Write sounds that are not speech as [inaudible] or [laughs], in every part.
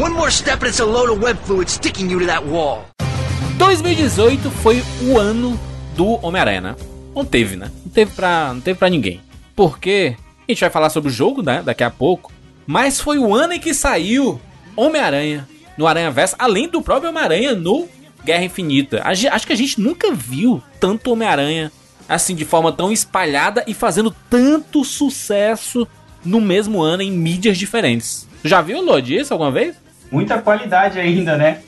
One more step and it's a load of web fluid sticking you to that wall. 2018 foi o ano do Homem-Aranha, né? Não teve, né? Não teve pra, não teve pra ninguém. Porque a gente vai falar sobre o jogo, né? Daqui a pouco. Mas foi o ano em que saiu Homem-Aranha no Aranha Verso, além do próprio Homem-Aranha no Guerra Infinita. Acho que a gente nunca viu tanto Homem-Aranha assim de forma tão espalhada e fazendo tanto sucesso no mesmo ano em mídias diferentes. Já viu, Lodi, isso alguma vez? Muita qualidade ainda, né?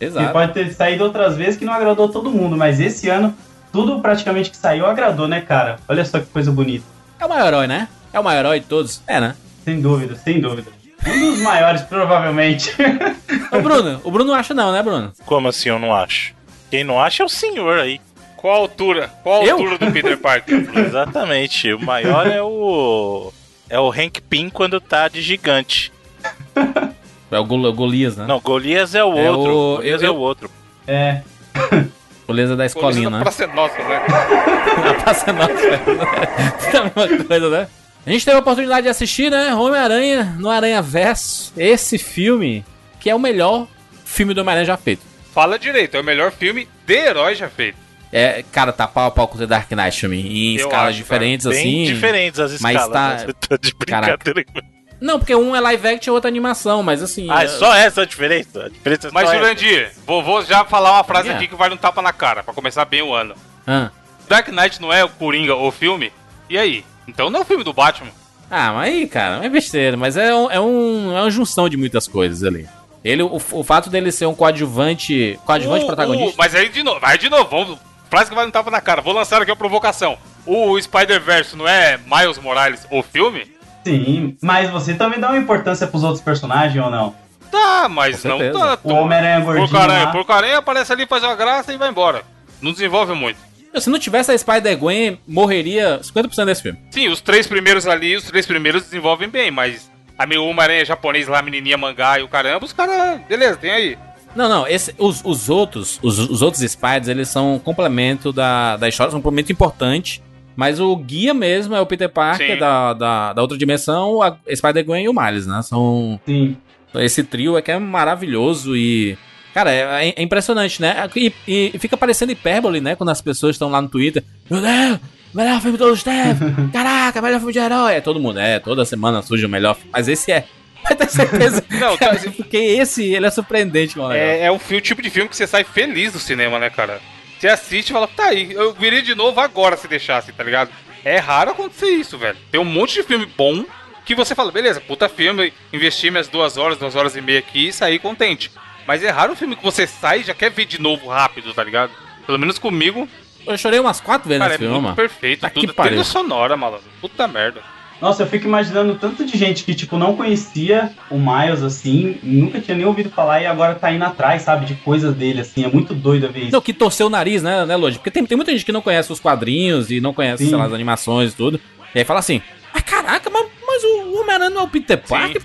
Exato. [laughs] E pode ter saído outras vezes que não agradou todo mundo, mas esse ano, tudo praticamente que saiu agradou, né, cara? Olha só que coisa bonita. É o maior herói, né? É o maior herói de todos. É, né? Sem dúvida, sem dúvida. Um dos maiores, provavelmente. [laughs] o Bruno, o Bruno não acha não, né, Bruno? Como assim eu não acho? Quem não acha é o senhor aí. Qual a altura? Qual a Eu? altura do Peter Parker? [laughs] Exatamente. O maior é o. É o Hank Pym quando tá de gigante. É o Gol Golias, né? Não, Golias é o É outro. o- Golias eu- é o outro. É. Golias é da escolinha, né? Pra ser nossa, né? A Praça Nossa. é a mesma coisa, né? A gente teve a oportunidade de assistir, né? Homem-Aranha no Aranha Verso. Esse filme, que é o melhor filme do Homem-Aranha já feito. Fala direito, é o melhor filme de herói já feito. É, cara, tá pau a pau com o The Dark Knight também. Em Eu escalas acho, diferentes, Bem assim. diferentes as mas escalas. tá- né? [laughs] Você tá de brincadeira. Não, porque um é live action e outro é animação, mas assim. Ah, é é- só essa a diferença? A diferença é Mas, só essa. Jurandir, vou, vou já falar uma frase É. aqui que vai um tapa na cara, pra começar bem o ano. Ah. Dark Knight não é o Coringa o filme? E aí? Então não é o filme do Batman. Ah, mas aí, cara, é besteira, mas é, um, é, um, é uma junção de muitas coisas ali. Ele, o, o fato dele ser um coadjuvante. Coadjuvante O- protagonista. o- mas aí de novo, vai de novo, vamos. Frase que vai um tapa na cara. Vou lançar aqui a provocação. O Spider-Verse não é Miles Morales o filme? Sim, mas você também dá uma importância pros outros personagens ou não? Tá, mas não tanto. O Homem-Aranha gordinho Porcaranha, lá. porcaranha aparece ali, faz uma graça e vai embora. Não desenvolve muito. Se não tivesse a Spider-Gwen, morreria 50% desse filme. Sim, os três primeiros ali, os três primeiros desenvolvem bem, mas a meu Homem-Aranha japonês lá, menininha mangá e o caramba, os caras, beleza, tem aí. Não, não, esse, os, os outros, os, os outros Spiders, eles são um complemento da, da história, são um complemento importante. Mas o guia mesmo é o Peter Parker da, da, da outra dimensão, a Spider-Gwen e o Miles, né? São. Sim. Esse trio é que é maravilhoso e. Cara, é, é impressionante, né? E, e fica parecendo hipérbole, né? Quando as pessoas estão lá no Twitter. Meu Deus, melhor filme de todos os tempos! [laughs] Caraca, melhor filme de herói! É todo mundo, é, toda semana surge o melhor filme. Mas esse é. [laughs] Vai ter certeza. [laughs] Não, tá- Cara, porque esse, ele é surpreendente, mano. É, é o fi- o tipo de filme que você sai feliz do cinema, né, cara? Você assiste e fala, tá aí, eu viria de novo agora se deixasse, tá ligado? É raro acontecer isso, velho. Tem um monte de filme bom que você fala, beleza, puta filme, investi minhas duas horas, duas horas e meia aqui e saí contente. Mas é raro um filme que você sai e já quer ver de novo rápido, tá ligado? Pelo menos comigo, Eu chorei umas quatro vezes cara, é nesse filme, muito mano. perfeito. Tá que tudo pariu. trilha sonora, malandro. Puta merda. Nossa, eu fico imaginando tanto de gente que, tipo, não conhecia o Miles, assim, nunca tinha nem ouvido falar e agora tá indo atrás, sabe, de coisas dele, assim. É muito doido a ver isso. Não, que torceu o nariz, né, né, Lodi? Porque tem, tem muita gente que não conhece os quadrinhos e não conhece, Sim. sei lá, as animações e tudo. E aí fala assim, mas caraca, mas, mas o Homem-Aranha não é o Peter Parker?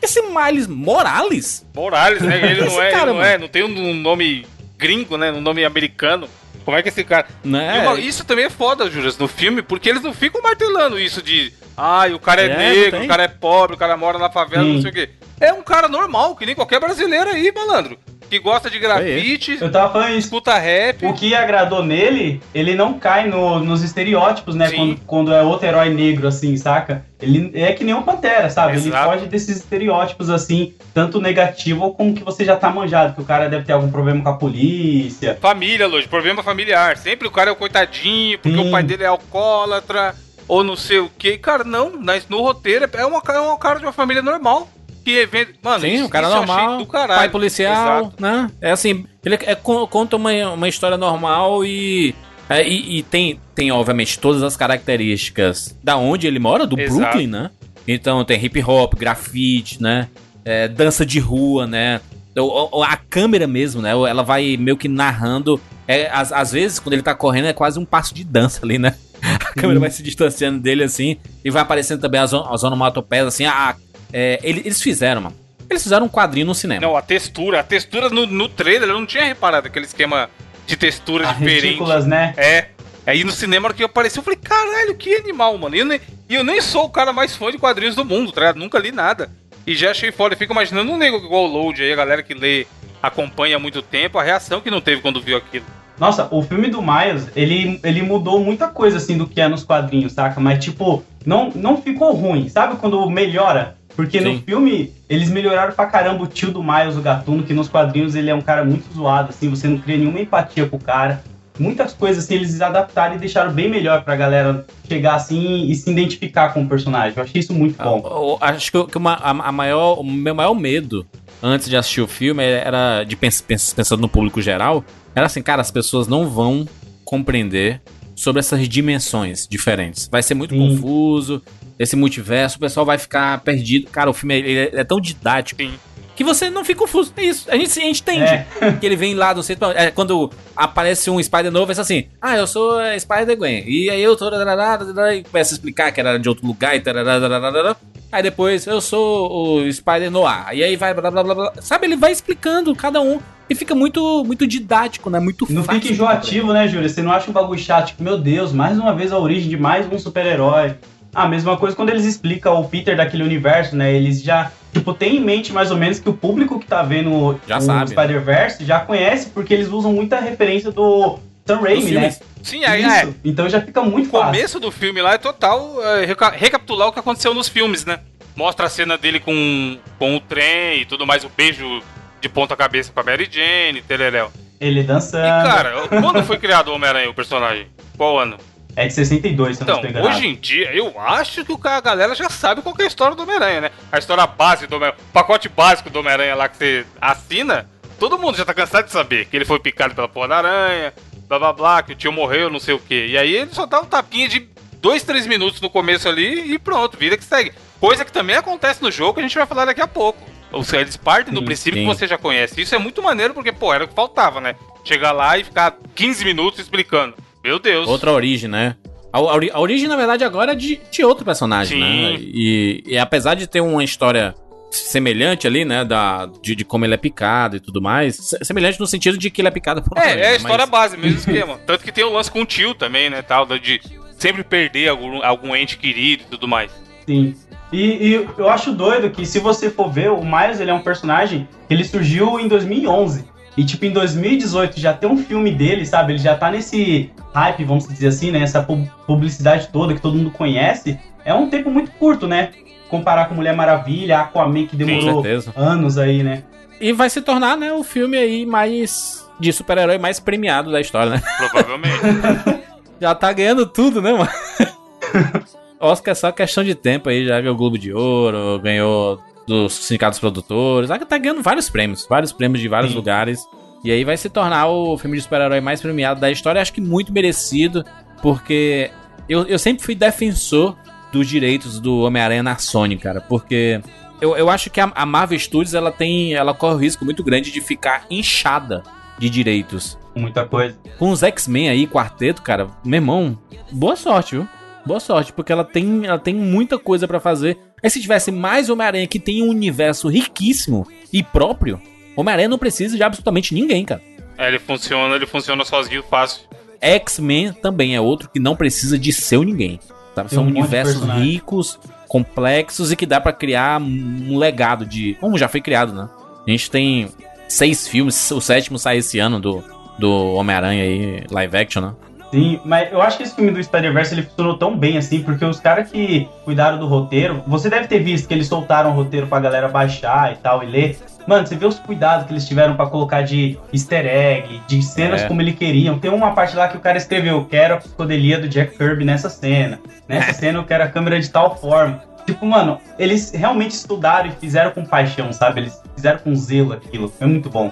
Esse Miles Morales? Morales, né? Ele não é, cara, ele não é, não tem um nome gringo, né? Um nome americano. Como é que esse cara. Né? Uma- isso também é foda, Juras, no filme, porque eles não ficam martelando isso de. Ai, o cara é, É, negro, o cara é pobre, o cara mora na favela, Sim. não sei o quê. É um cara normal, que nem qualquer brasileiro aí, malandro. Que gosta de grafite, Eu tava falando isso. escuta rap. O que agradou nele, ele não cai no- nos estereótipos, né? Sim. Quando, quando é outro herói negro, assim, saca? Ele é que nem o Pantera, sabe? Ele Exato. foge desses estereótipos, assim, tanto negativo como que você já tá manjado, que o cara deve ter algum problema com a polícia. Família, Lodi, problema familiar. Sempre o cara é o coitadinho, porque Sim. o pai dele é alcoólatra, ou não sei o quê. Cara, não, mas no roteiro é uma, é uma cara de uma família normal. Que vende. Mano, Sim, um cara normal, pai policial, Exato. né? É assim, ele é- con- conta uma, uma história normal e, é, e, e tem, tem, obviamente, todas as características da onde ele mora, do Exato. Brooklyn, né? Então tem hip hop, grafite, né? É, dança de rua, né? O- o- A câmera mesmo, né? Ela vai meio que narrando. É, às, às vezes, quando ele tá correndo, é quase um passo de dança ali, né? A câmera vai se distanciando dele assim. E vai aparecendo também as, on- as onomatopeias, assim. A, é, ele- eles fizeram, mano. Eles fizeram um quadrinho no cinema. Não, a textura. A textura no, no trailer, eu não tinha reparado aquele esquema de textura As diferente. retículas, né? É. Aí no cinema, que apareceu, eu falei, caralho, que animal, mano. E eu nem, e eu nem sou o cara mais fã de quadrinhos do mundo, tá ligado? Nunca li nada. E já achei foda. Eu fico imaginando um nego igual o Load aí, a galera que lê, acompanha há muito tempo, a reação que não teve quando viu aquilo. Nossa, o filme do Miles, ele, ele mudou muita coisa, assim, do que é nos quadrinhos, saca? Mas, tipo, não, não ficou ruim. Sabe quando melhora? Porque Sim. no filme, eles melhoraram pra caramba o tio do Miles, o Gatuno, que nos quadrinhos ele é um cara muito zoado, assim, você não cria nenhuma empatia com o cara. Muitas coisas, assim, eles adaptaram e deixaram bem melhor pra galera chegar, assim, e se identificar com o personagem. Eu achei isso muito bom. Eu acho que, que uma- a, a maior, o meu maior medo antes de assistir o filme era de pens, pens- pensando no público geral, era assim, cara, as pessoas não vão compreender sobre essas dimensões diferentes. Vai ser muito Sim. confuso, esse multiverso, o pessoal vai ficar perdido. Cara, o filme ele é, é tão didático Sim. Que você não fica confuso. É isso. A gente, a gente entende É. que ele vem lá do centro. É, quando aparece um Spider novo, é assim: Ah, eu sou é, Spider-Gwen. E aí eu tô. E começa a explicar que era de outro lugar e tarará. Aí depois eu sou o Spider Noir. E aí vai blá blá blá blá. Sabe, ele vai explicando cada um. E fica muito, muito didático, né? Muito Não fácil. fica enjoativo, né, Júlia? Você não acha um bagulho chato, tipo, meu Deus, mais uma vez a origem de mais um super-herói. Ah, mesma coisa quando eles explicam o Peter daquele universo, né? Eles já, tipo, têm em mente mais ou menos que o público que tá vendo Já o né? Spider-Verse já conhece, porque eles usam muita referência do Sam Raimi, né? Sim, é. Isso. Então já fica muito O fácil. começo do filme lá é total é, reca- recapitular o que aconteceu nos filmes, né? Mostra a cena dele com, com o trem e tudo mais, o beijo de ponta cabeça com a Mary Jane, tereréu. Ele dançando. E cara, quando foi criado o Homem-Aranha, o personagem? Qual ano? É de 62, se eu Então, não hoje em dia, eu acho que a galera já sabe qual que é a história do Homem-Aranha, né? A história base do Homem-Aranha, o pacote básico do Homem-Aranha lá que você assina, todo mundo já tá cansado de saber que ele foi picado pela porra da aranha, blá blá blá, que o tio morreu, não sei o quê. E aí ele só dá um tapinha de dois, três minutos no começo ali e pronto, vida que segue. Coisa que também acontece no jogo que a gente vai falar daqui a pouco. Ou seja, eles partem do Sim, princípio sim. que você já conhece. Isso é muito maneiro porque, pô, era o que faltava, né? Chegar lá e ficar 15 minutos explicando. Meu Deus. Outra origem, né? A, a a origem, na verdade, agora é de, de outro personagem, Sim. né? E, e apesar de ter uma história semelhante ali, né? Da, de, de como ele é picado e tudo mais. se- Semelhante no sentido de que ele é picado por É, aranha, é a né? história Mas- base, mesmo [laughs] esquema. Tanto que tem o lance com o tio também, né, tal, de sempre perder algum, algum ente querido e tudo mais. Sim. E, e eu acho doido que se você for ver, o Miles ele é um personagem que ele surgiu em 2011. E tipo, em 2018 já tem um filme dele, sabe? Ele já tá nesse hype, vamos dizer assim, né? Essa pu- publicidade toda que todo mundo conhece. É um tempo muito curto, né? Comparar com Mulher Maravilha, Aquaman que demorou anos aí, né? E vai se tornar, né, o filme aí mais. de super-herói mais premiado da história, né? Provavelmente. [laughs] Já tá ganhando tudo, né, mano? [laughs] Oscar é só questão de tempo aí, já ganhou o Globo de Ouro, ganhou dos sindicatos produtores, ah, tá ganhando vários prêmios, vários prêmios de vários Sim. lugares. E aí vai se tornar o filme de super-herói mais premiado da história, acho que muito merecido, porque eu, eu sempre fui defensor dos direitos do Homem-Aranha na Sony, cara, porque eu, eu acho que a, a Marvel Studios ela tem, ela corre o risco muito grande de ficar inchada de direitos. Muita coisa. Com os X-Men aí, quarteto, cara, meu irmão, boa sorte, viu? Boa sorte, porque ela tem, ela tem muita coisa pra fazer. Aí se tivesse mais Homem-Aranha que tem um universo riquíssimo e próprio, Homem-Aranha não precisa de absolutamente ninguém, cara. é, ele funciona, ele funciona sozinho fácil. X-Men também é outro que não precisa de seu ninguém. Sabe? Tem São um universos ricos, complexos e que dá pra criar um legado de. Como já foi criado, né? A gente tem seis filmes, o sétimo sai esse ano do, do Homem-Aranha aí, live action, né? Sim, mas eu acho que esse filme do Spider-Verse ele funcionou tão bem assim, porque os caras que cuidaram do roteiro, você deve ter visto que eles soltaram o roteiro pra galera baixar e tal e ler. Mano, você vê os cuidados que eles tiveram pra colocar de easter egg, de cenas É. como eles queriam. Tem uma parte lá que o cara escreveu, quero a psicodelia do Jack Kirby nessa cena. Nessa [laughs] cena eu quero a câmera de tal forma. Tipo, mano, eles realmente estudaram e fizeram com paixão, sabe? Eles fizeram com zelo aquilo. É muito bom.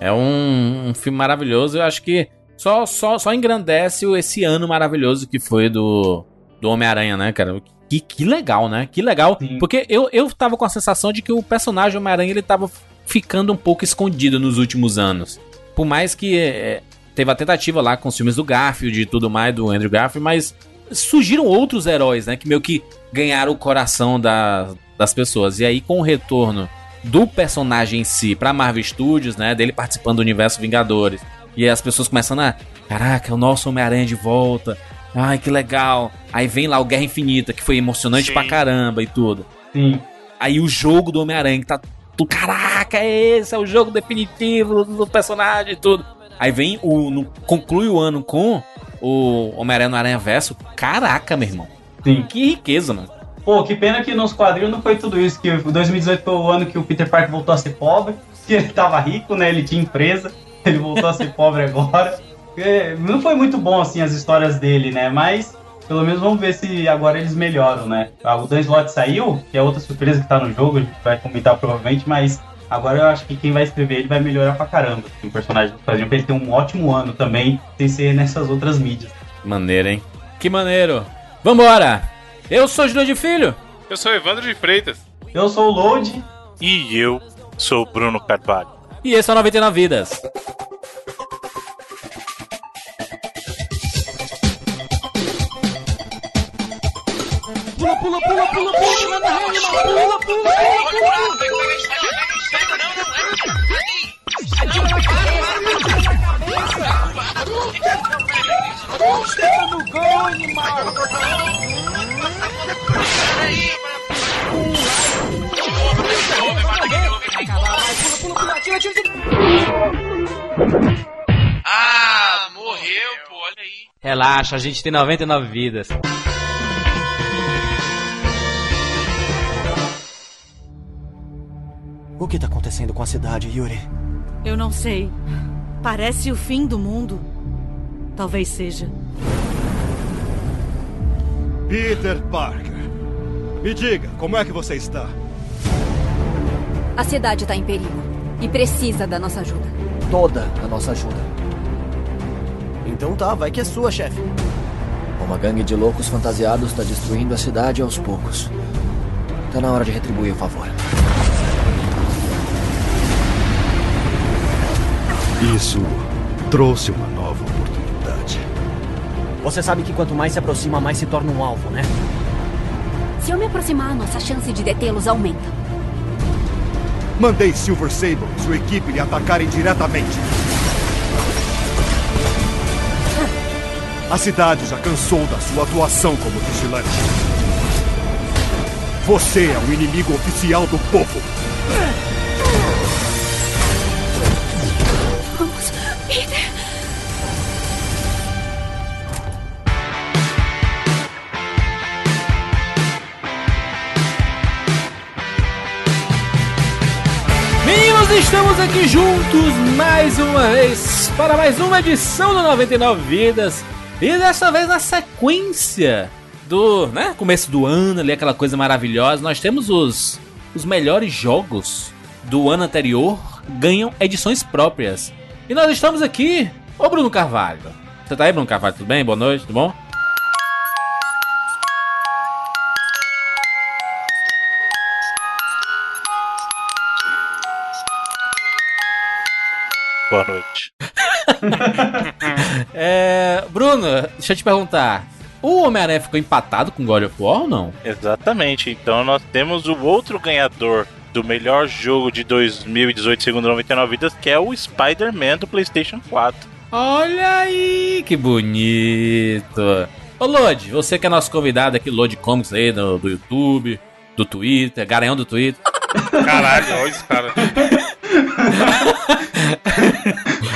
É um, um filme maravilhoso. Eu acho que só, só, só engrandece o- esse ano maravilhoso que foi do, do Homem-Aranha, né, cara? Que, que legal, né? Que legal. Sim. Porque eu, eu tava com a sensação de que o personagem Homem-Aranha ele tava ficando um pouco escondido nos últimos anos. Por mais que é, teve a tentativa lá com os filmes do Garfield e tudo mais, do Andrew Garfield, mas surgiram outros heróis, né? Que meio que ganharam o coração da- das pessoas. E aí, com o retorno do personagem em si pra Marvel Studios, né? Dele participando do universo Vingadores. E aí as pessoas começando a. Caraca, o nosso Homem-Aranha de volta. Ai, que legal. Aí vem lá o Guerra Infinita, que foi emocionante Sim. pra caramba e tudo. Sim. Aí o jogo do Homem-Aranha que tá. Tu, caraca, é esse, é o jogo definitivo do, personagem e tudo. Aí vem o. no- conclui o ano com o Homem-Aranha no Aranha Verso. Caraca, meu irmão. Sim. Que riqueza, mano. Pô, que pena que nos quadrinhos não foi tudo isso, que o 2018 foi o ano que o Peter Parker voltou a ser pobre, [laughs] que ele tava rico, né? Ele tinha empresa, [laughs] ele voltou a ser pobre agora. É, Não foi muito bom, assim, as histórias dele, né? Mas, pelo menos vamos ver se agora eles melhoram, né? Ah, O Dan Slott saiu, que é outra surpresa que tá no jogo, a gente vai comentar provavelmente, mas agora eu acho que quem vai escrever ele vai melhorar pra caramba, assim, o personagem do quadrinho, pra ele ter um ótimo ano também, sem ser nessas outras mídias. Maneiro, hein? Que maneiro. Vambora! Eu sou Júlio de Filho. Eu sou Evandro de Freitas. Eu sou o Load, E eu sou o Bruno Carvalho. E esse é o 99 Vidas. Ah, morreu, pô, olha aí. Relaxa, a gente tem 99 vidas. O que tá acontecendo com a cidade, Yuri? Eu não sei. Parece o fim do mundo. Talvez seja. Peter Parker. Me diga, como é que você está? A cidade está em perigo e precisa da nossa ajuda. Toda a nossa ajuda. Então tá, vai que é sua, chefe. Uma gangue de loucos fantasiados está destruindo a cidade aos poucos. Tá na hora de retribuir o favor. Isso trouxe uma nova oportunidade. Você sabe que quanto mais se aproxima, mais se torna um alvo, né? Se eu me aproximar, nossa chance de detê-los aumenta. Mandei Silver Sable e sua equipe lhe atacarem diretamente. A cidade já cansou da sua atuação como vigilante. Você é o inimigo oficial do povo. Estamos aqui juntos mais uma vez para mais uma edição do 99 Vidas. E dessa vez na sequência do, né, começo do ano, ali aquela coisa maravilhosa, nós temos os os melhores jogos do ano anterior ganham edições próprias. E nós estamos aqui, ô Bruno Carvalho. Você tá aí, Bruno Carvalho? Tudo bem? Boa noite, tudo bom? Boa noite. [laughs] É, Bruno, deixa eu te perguntar. O Homem-Aranha ficou empatado com God of War ou não? Exatamente. Então nós temos o outro ganhador do melhor jogo de 2018 segundo 99 vidas, que é o Spider-Man do PlayStation 4. Olha aí, que bonito. Ô Lodi, você que é nosso convidado aqui, Lodi Comics aí do, do YouTube, do Twitter, garanhão do Twitter. Caralho, olha esse cara. [laughs]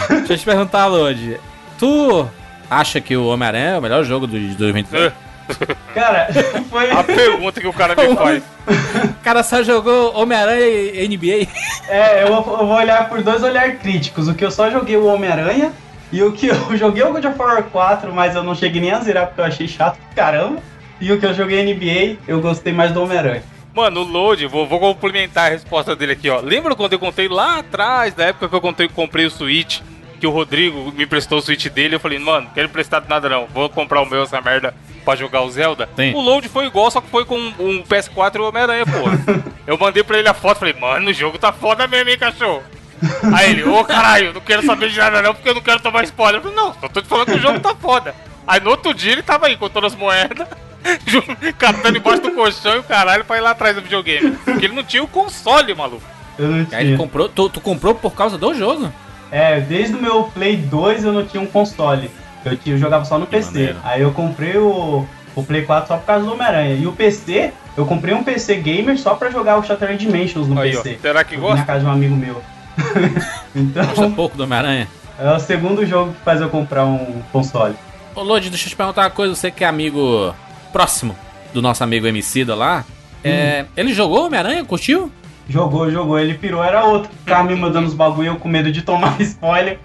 Deixa eu te perguntar, Lodi. Tu acha que o Homem-Aranha é o melhor jogo de 2018? Cara, [laughs] foi. A pergunta que o cara me faz. O cara só jogou Homem-Aranha e NBA. É, eu vou, eu vou olhar por dois olhares críticos. O que eu só joguei o Homem-Aranha e o que eu [laughs] joguei o God of War 4, mas eu não cheguei nem a zerar porque eu achei chato pra caramba. E o que eu joguei NBA, eu gostei mais do Homem-Aranha. Mano, o Load, vou, vou complementar a resposta dele aqui, ó. Lembra quando eu contei lá atrás, da época que eu contei, comprei o Switch, que o Rodrigo me prestou o Switch dele, eu falei, mano, quero emprestado nada não, vou comprar o meu, essa merda, pra jogar o Zelda. Sim. O Load foi igual, só que foi com um PS4 e o Homem-Aranha, pô. [laughs] eu mandei pra ele a foto, falei, mano, o jogo tá foda mesmo, hein, cachorro? Aí ele, ô caralho, não quero saber de nada não, porque eu não quero tomar spoiler. Eu falei, não, só tô te falando que o jogo tá foda. Aí no outro dia ele tava aí contando as moedas, [laughs] catando embaixo do colchão e o caralho pra ir lá atrás do videogame. Porque ele não tinha o console, maluco. Eu não Aí ele tinha. comprou, tu, tu comprou por causa do jogo? É, desde o meu Play 2 eu não tinha um console. Eu, tinha, eu jogava só no PC. maneiro. Aí eu comprei o, o Play 4 só por causa do Homem-Aranha. E o PC, Eu comprei um PC gamer só pra jogar o Shattered Dimensions no Aí, ó. PC. Será que gosta? Na casa de um amigo meu. [laughs] Gosta então, pouco do Homem-Aranha? é o segundo jogo que faz eu comprar um console. Ô, Lodi, deixa eu te perguntar uma coisa. Você que é amigo próximo do nosso amigo Emicida lá. É, ele jogou Homem-Aranha? Curtiu? Jogou, jogou. Ele pirou, era outro ficava me mandando os bagulho eu com medo de tomar [laughs] spoiler.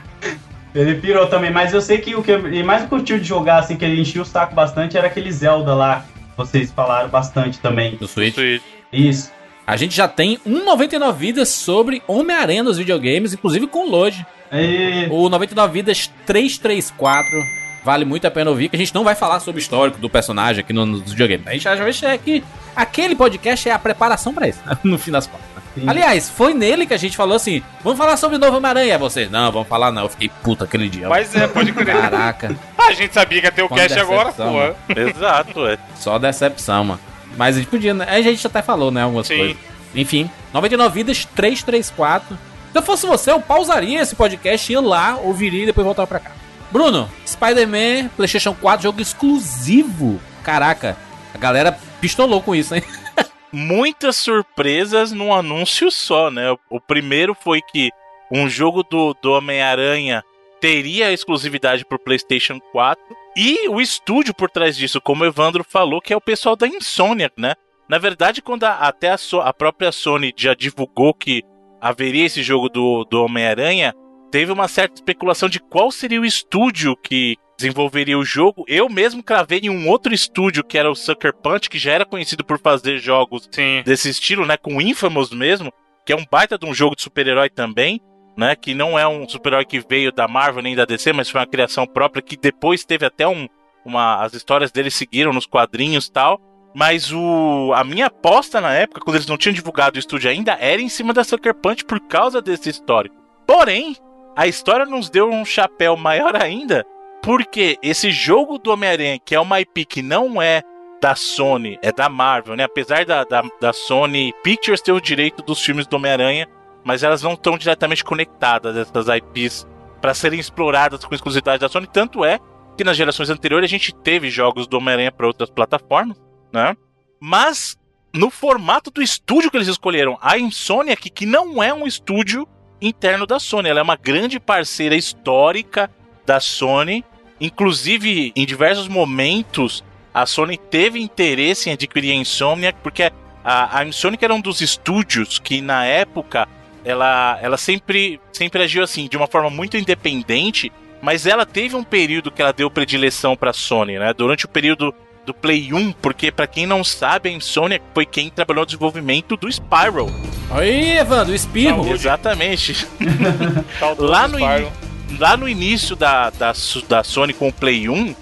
[laughs] ele pirou também, mas eu sei que o que ele mais curtiu de jogar, assim, que ele enchia o saco bastante, era aquele Zelda lá. Vocês falaram bastante também. Do Switch. Isso. A gente já tem um 99 vidas sobre Homem-Aranha nos videogames, inclusive com o Lodi. E... O 99 vidas 334. Vale muito a pena ouvir, que a gente não vai falar sobre o histórico do personagem aqui no- nos videogames. A gente já vai chegar aqui. Aquele podcast é a preparação pra isso, [laughs] no fim das contas. Sim. Aliás, foi nele que a gente falou assim: vamos falar sobre o novo Homem-Aranha. Aí Vocês, não, vamos falar não. Eu fiquei puta aquele dia. Mas é, pode crer. Caraca, A gente sabia que ia ter o cast agora, porra. [laughs] Exato, é. só decepção, mano. Mas a gente podia, né? A gente até falou, né? Algumas Sim. coisas. Enfim, 99 vidas 334. Se eu fosse você, eu pausaria esse podcast, ia lá, ouviria e depois voltava pra cá. Bruno, Spider-Man, PlayStation 4, jogo exclusivo. Caraca, a galera pistolou com isso, hein? [laughs] muitas surpresas num anúncio só, né? O, o primeiro foi que um jogo do, do Homem-Aranha teria exclusividade pro PlayStation 4 e o estúdio por trás disso, como o Evandro falou, que é o pessoal da Insomniac, né? Na verdade, quando a- até a, So- a própria Sony já divulgou que haveria esse jogo do, do Homem-Aranha, teve uma certa especulação de qual seria o estúdio que desenvolveria o jogo. Eu mesmo cravei em um outro estúdio que era o Sucker Punch, que já era conhecido por fazer jogos Sim. desse estilo, né, com Infamous mesmo, que é um baita de um jogo de super-herói também, né, que não é um super-herói que veio da Marvel nem da DC, mas foi uma criação própria que depois teve até um uma as histórias dele seguiram nos quadrinhos e tal. Mas o a minha aposta na época, quando eles não tinham divulgado o estúdio ainda, era em cima da Sucker Punch por causa desse histórico. Porém, a história nos deu um chapéu maior ainda, porque esse jogo do Homem-Aranha, que é uma IP que não é da Sony, é da Marvel, né? Apesar da, da, da Sony Pictures ter o direito dos filmes do Homem-Aranha, mas elas não estão diretamente conectadas, essas IPs, para serem exploradas com exclusividade da Sony. Tanto é que nas gerações anteriores a gente teve jogos do Homem-Aranha para outras plataformas, né? Mas no formato do estúdio que eles escolheram, a Insomniac, que não é um estúdio interno da Sony, ela é uma grande parceira histórica da Sony. Inclusive, em diversos momentos, a Sony teve interesse em adquirir a Insomniac, porque a, a Insomniac era um dos estúdios que, na época, ela, ela sempre, sempre agiu assim, de uma forma muito independente, mas ela teve um período que ela deu predileção para a Sony, né? Durante o período do Play 1, porque para quem não sabe, a Insomniac foi quem trabalhou no desenvolvimento do Spyro. Aí, Evandro, o espirro. Exatamente. [laughs] Lá no, ini- lá no início da, da, da Sony com o Play 1,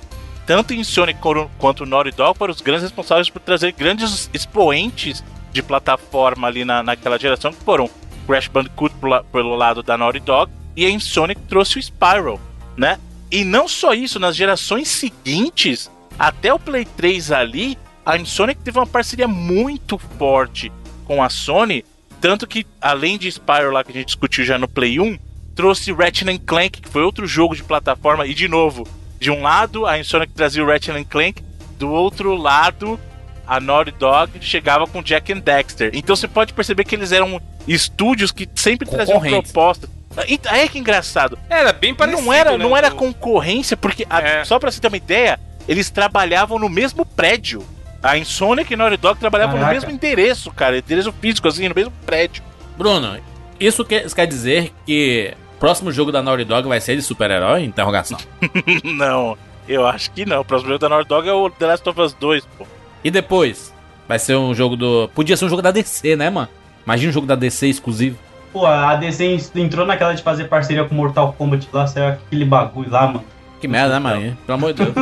tanto em Sony coro- quanto o Naughty Dog foram os grandes responsáveis por trazer grandes expoentes de plataforma ali na, naquela geração, que foram Crash Bandicoot pelo lado da Naughty Dog e a Insomniac trouxe o Spyro, né? E não só isso, nas gerações seguintes, até o Play 3 ali, a Insomniac teve uma parceria muito forte com a Sony, tanto que, além de Spyro lá que a gente discutiu já no Play 1, trouxe Ratchet and Clank, que foi outro jogo de plataforma, e de novo, de um lado a Insomniac trazia o Ratchet and Clank, do outro lado a Naughty Dog chegava com Jack and Dexter. Então você pode perceber que eles eram estúdios que sempre traziam propostas. Aí é que engraçado. Era bem parecido, não era, né, não era concorrência, porque a- É. só pra você ter uma ideia, eles trabalhavam no mesmo prédio. A Insomniac e a Naughty Dog trabalhavam Caraca. no mesmo endereço, cara, endereço físico assim, no mesmo prédio. Bruno, isso quer, isso quer dizer que o próximo jogo da Naughty Dog vai ser de super-herói? Interrogação. [laughs] não, eu acho que não. O próximo jogo da Naughty Dog é o The Last of Us 2, pô. E depois? Vai ser um jogo do. Podia ser um jogo da DC, né, mano? Imagina um jogo da DC exclusivo. Pô, a DC entrou naquela de fazer parceria com Mortal Kombat lá, saiu aquele bagulho lá, mano. Que merda, né, mano? [laughs] Pelo amor de Deus.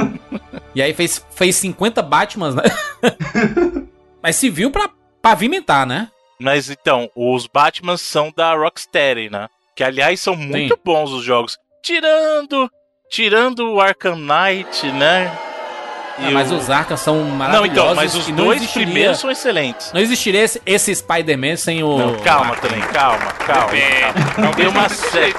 e aí fez, fez 50 Batmans, né? [laughs] Mas se viu pra pavimentar, né? Mas então, os Batman são da Rocksteady, né? Que aliás são muito bons os jogos. Tirando. Tirando o Arkham Knight, né? Ah, mas o- os Arkham são Não, maravilhosos. então, mas os não dois existiria- primeiros são excelentes. Não existiria esse, esse Spider-Man sem o. Não, calma também, calma, calma. calma. Tem uma série.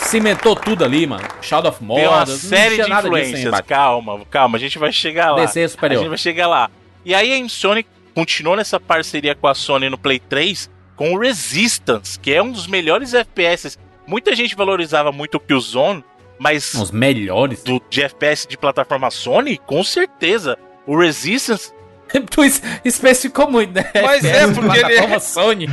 Cimentou tudo ali, mano. Shadow of tem Mordor. uma não série de influências. Calma, calma, a gente vai chegar lá. DC superior. A gente vai chegar lá. E aí a Insomniac continuou nessa parceria com a Sony no Play 3 com o Resistance, que é um dos melhores FPS. Muita gente valorizava muito o Killzone, mas Os melhores. do de FPS de plataforma Sony, com certeza. O Resistance [laughs] tu es- especificou muito, né? Mas é, porque ele é- Sony.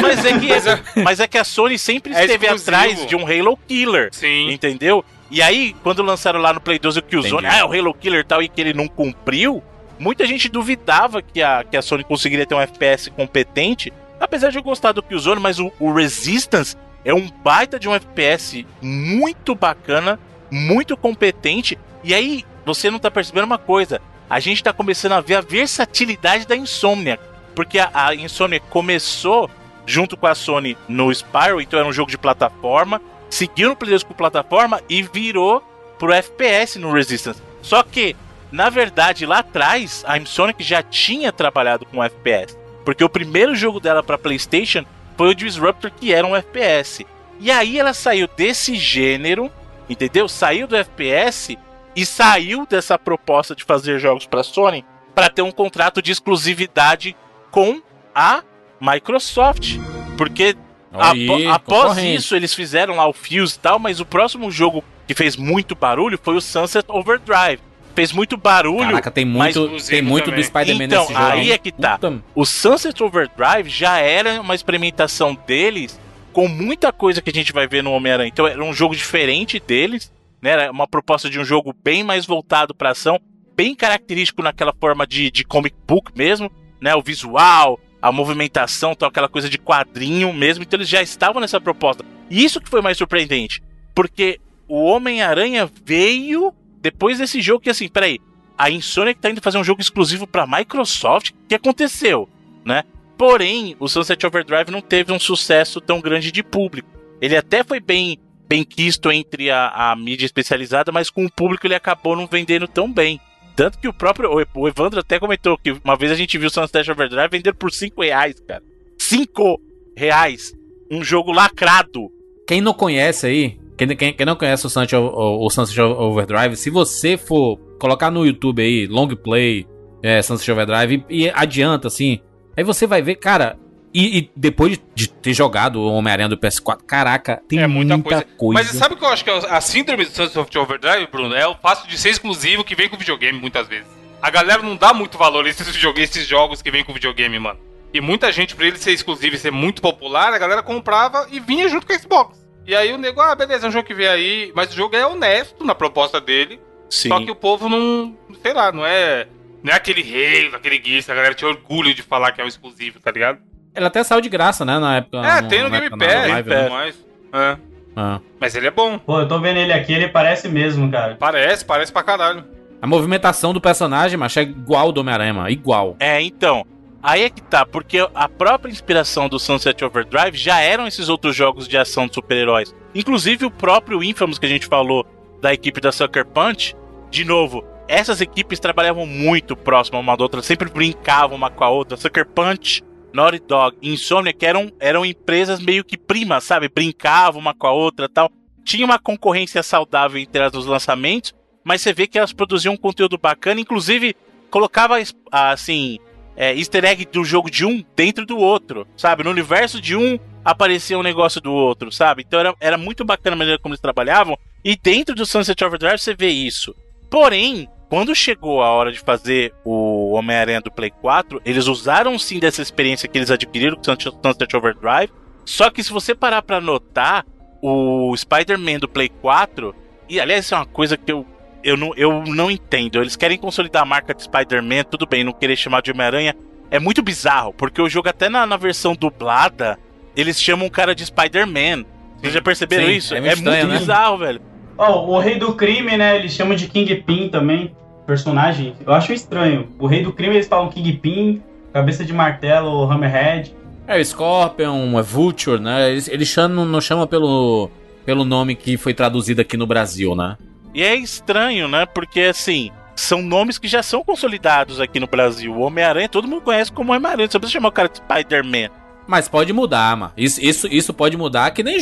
Mas é que, mas é que a Sony sempre É esteve exclusivo. atrás de um Halo Killer. Sim. Entendeu? E aí, quando lançaram lá no Play 12 o Killzone, Entendi. ah, o Halo Killer e tal, e que ele não cumpriu, muita gente duvidava que a, que a Sony conseguiria ter um FPS competente. Apesar de eu gostar do Killzone, mas o, o Resistance é um baita de um FPS muito bacana, muito competente. E aí, você não tá percebendo uma coisa. A gente tá começando a ver a versatilidade da Insomniac. Porque a, a Insomniac começou junto com a Sony no Spyro, então era um jogo de plataforma, seguiu no Play 2 com plataforma e virou pro FPS no Resistance. Só que, na verdade, lá atrás, a Insomniac já tinha trabalhado com FPS. Porque o primeiro jogo dela para PlayStation foi o Disruptor, que era um FPS. E aí ela saiu desse gênero, entendeu? Saiu do FPS e saiu dessa proposta de fazer jogos para Sony para ter um contrato de exclusividade com a Microsoft. Porque Aí, após isso eles fizeram lá o Fuse e tal, mas o próximo jogo que fez muito barulho foi o Sunset Overdrive. Fez muito barulho. Caraca, tem mas- muito, tem muito do. Spider-Man então, nesse jogo. aí hein? é que tá. Puta- O Sunset Overdrive já era uma experimentação deles com muita coisa que a gente vai ver no Homem-Aranha. Então era um jogo diferente deles, né? Era uma proposta de um jogo bem mais voltado pra ação, bem característico naquela forma de, de comic book mesmo, né? O visual, a movimentação, tal, aquela coisa de quadrinho mesmo. Então eles já estavam nessa proposta. E isso que foi mais surpreendente, porque o Homem-Aranha veio depois desse jogo que assim, peraí, a Insomniac tá indo fazer um jogo exclusivo pra Microsoft? O que aconteceu, né? Porém, o Sunset Overdrive não teve um sucesso tão grande de público. Ele até foi bem bem quisto entre a, a mídia especializada, mas com o público ele acabou não vendendo tão bem. Tanto que o próprio. O, Evandro até comentou que uma vez a gente viu o Sunset Overdrive vender por 5 reais, cara. 5 reais. Um jogo lacrado. Quem não conhece aí, quem, quem, quem não conhece o Sunset, o, o Sunset Overdrive, se você for colocar no YouTube aí, long play, é, Sunset Overdrive, e adianta assim, aí você vai ver, cara, e, e depois de, ter jogado o Homem-Aranha do PS4, caraca, tem É muita, muita, coisa. coisa. Mas sabe o que eu acho que é a síndrome do Sunset Overdrive, Bruno? É o fato de ser exclusivo que vem com videogame muitas vezes. A galera não dá muito valor a esses, videog- esses jogos que vem com videogame, mano. E muita gente, pra ele ser exclusivo e ser muito popular, a galera comprava e vinha junto com a Xbox. E aí o nego, ah, beleza, é um jogo que vem aí, mas o jogo é honesto na proposta dele. Sim. Só que o povo não, sei lá, não é, não é aquele rei, aquele Gears, a galera tinha orgulho de falar que é um exclusivo, tá ligado? Ela até saiu de graça, né, na época. é, no- tem no Game Pass e né? mais. É. Ah. Mas ele é bom. Pô, eu tô vendo ele aqui, ele parece mesmo, cara. Parece, parece pra caralho. A movimentação do personagem, macho, é igual do Homem-Aranha, mano, igual. É, então. Aí é que tá, porque a própria inspiração do Sunset Overdrive já eram esses outros jogos de ação de super-heróis. Inclusive o próprio Infamous que a gente falou da equipe da Sucker Punch. De novo, essas equipes trabalhavam muito próximo uma da outra, sempre brincavam uma com a outra. Sucker Punch, Naughty Dog Insomnia, que eram, eram empresas meio que primas, sabe? Brincavam uma com a outra tal. Tinha uma concorrência saudável entre as dos lançamentos, mas você vê que elas produziam um conteúdo bacana, inclusive colocava assim é, easter egg do jogo de um dentro do outro, sabe? No universo de um aparecia um negócio do outro, sabe? Então era, era muito bacana a maneira como eles trabalhavam. E dentro do Sunset Overdrive você vê isso. Porém, quando chegou a hora de fazer o Homem-Aranha do Play 4, eles usaram sim dessa experiência que eles adquiriram com o Sunset- Overdrive. Só que se você parar pra notar, o Spider-Man do Play 4, e aliás, isso é uma coisa que eu eu não, eu não entendo. Eles querem consolidar a marca de Spider-Man, tudo bem, não querer chamar de Homem-Aranha. É muito bizarro, porque o jogo, até na, na versão dublada, eles chamam o cara de Spider-Man. Vocês já perceberam Sim, isso? é É, estranho, muito né? bizarro, velho. Ó, o rei do crime, né? Eles chamam de Kingpin também, personagem. Eu acho estranho. O rei do crime eles falam Kingpin, cabeça de martelo, Hammerhead. É o Scorpion, é Vulture, né? Eles, eles chamam, não chamam pelo, pelo nome que foi traduzido aqui no Brasil, né? E é estranho, né? Porque, assim, são nomes que já são consolidados aqui no Brasil. O Homem-Aranha, todo mundo conhece como Homem-Aranha. Você precisa chamar o cara de Spider-Man. Mas pode mudar, mano. Isso, isso, isso pode mudar, que nem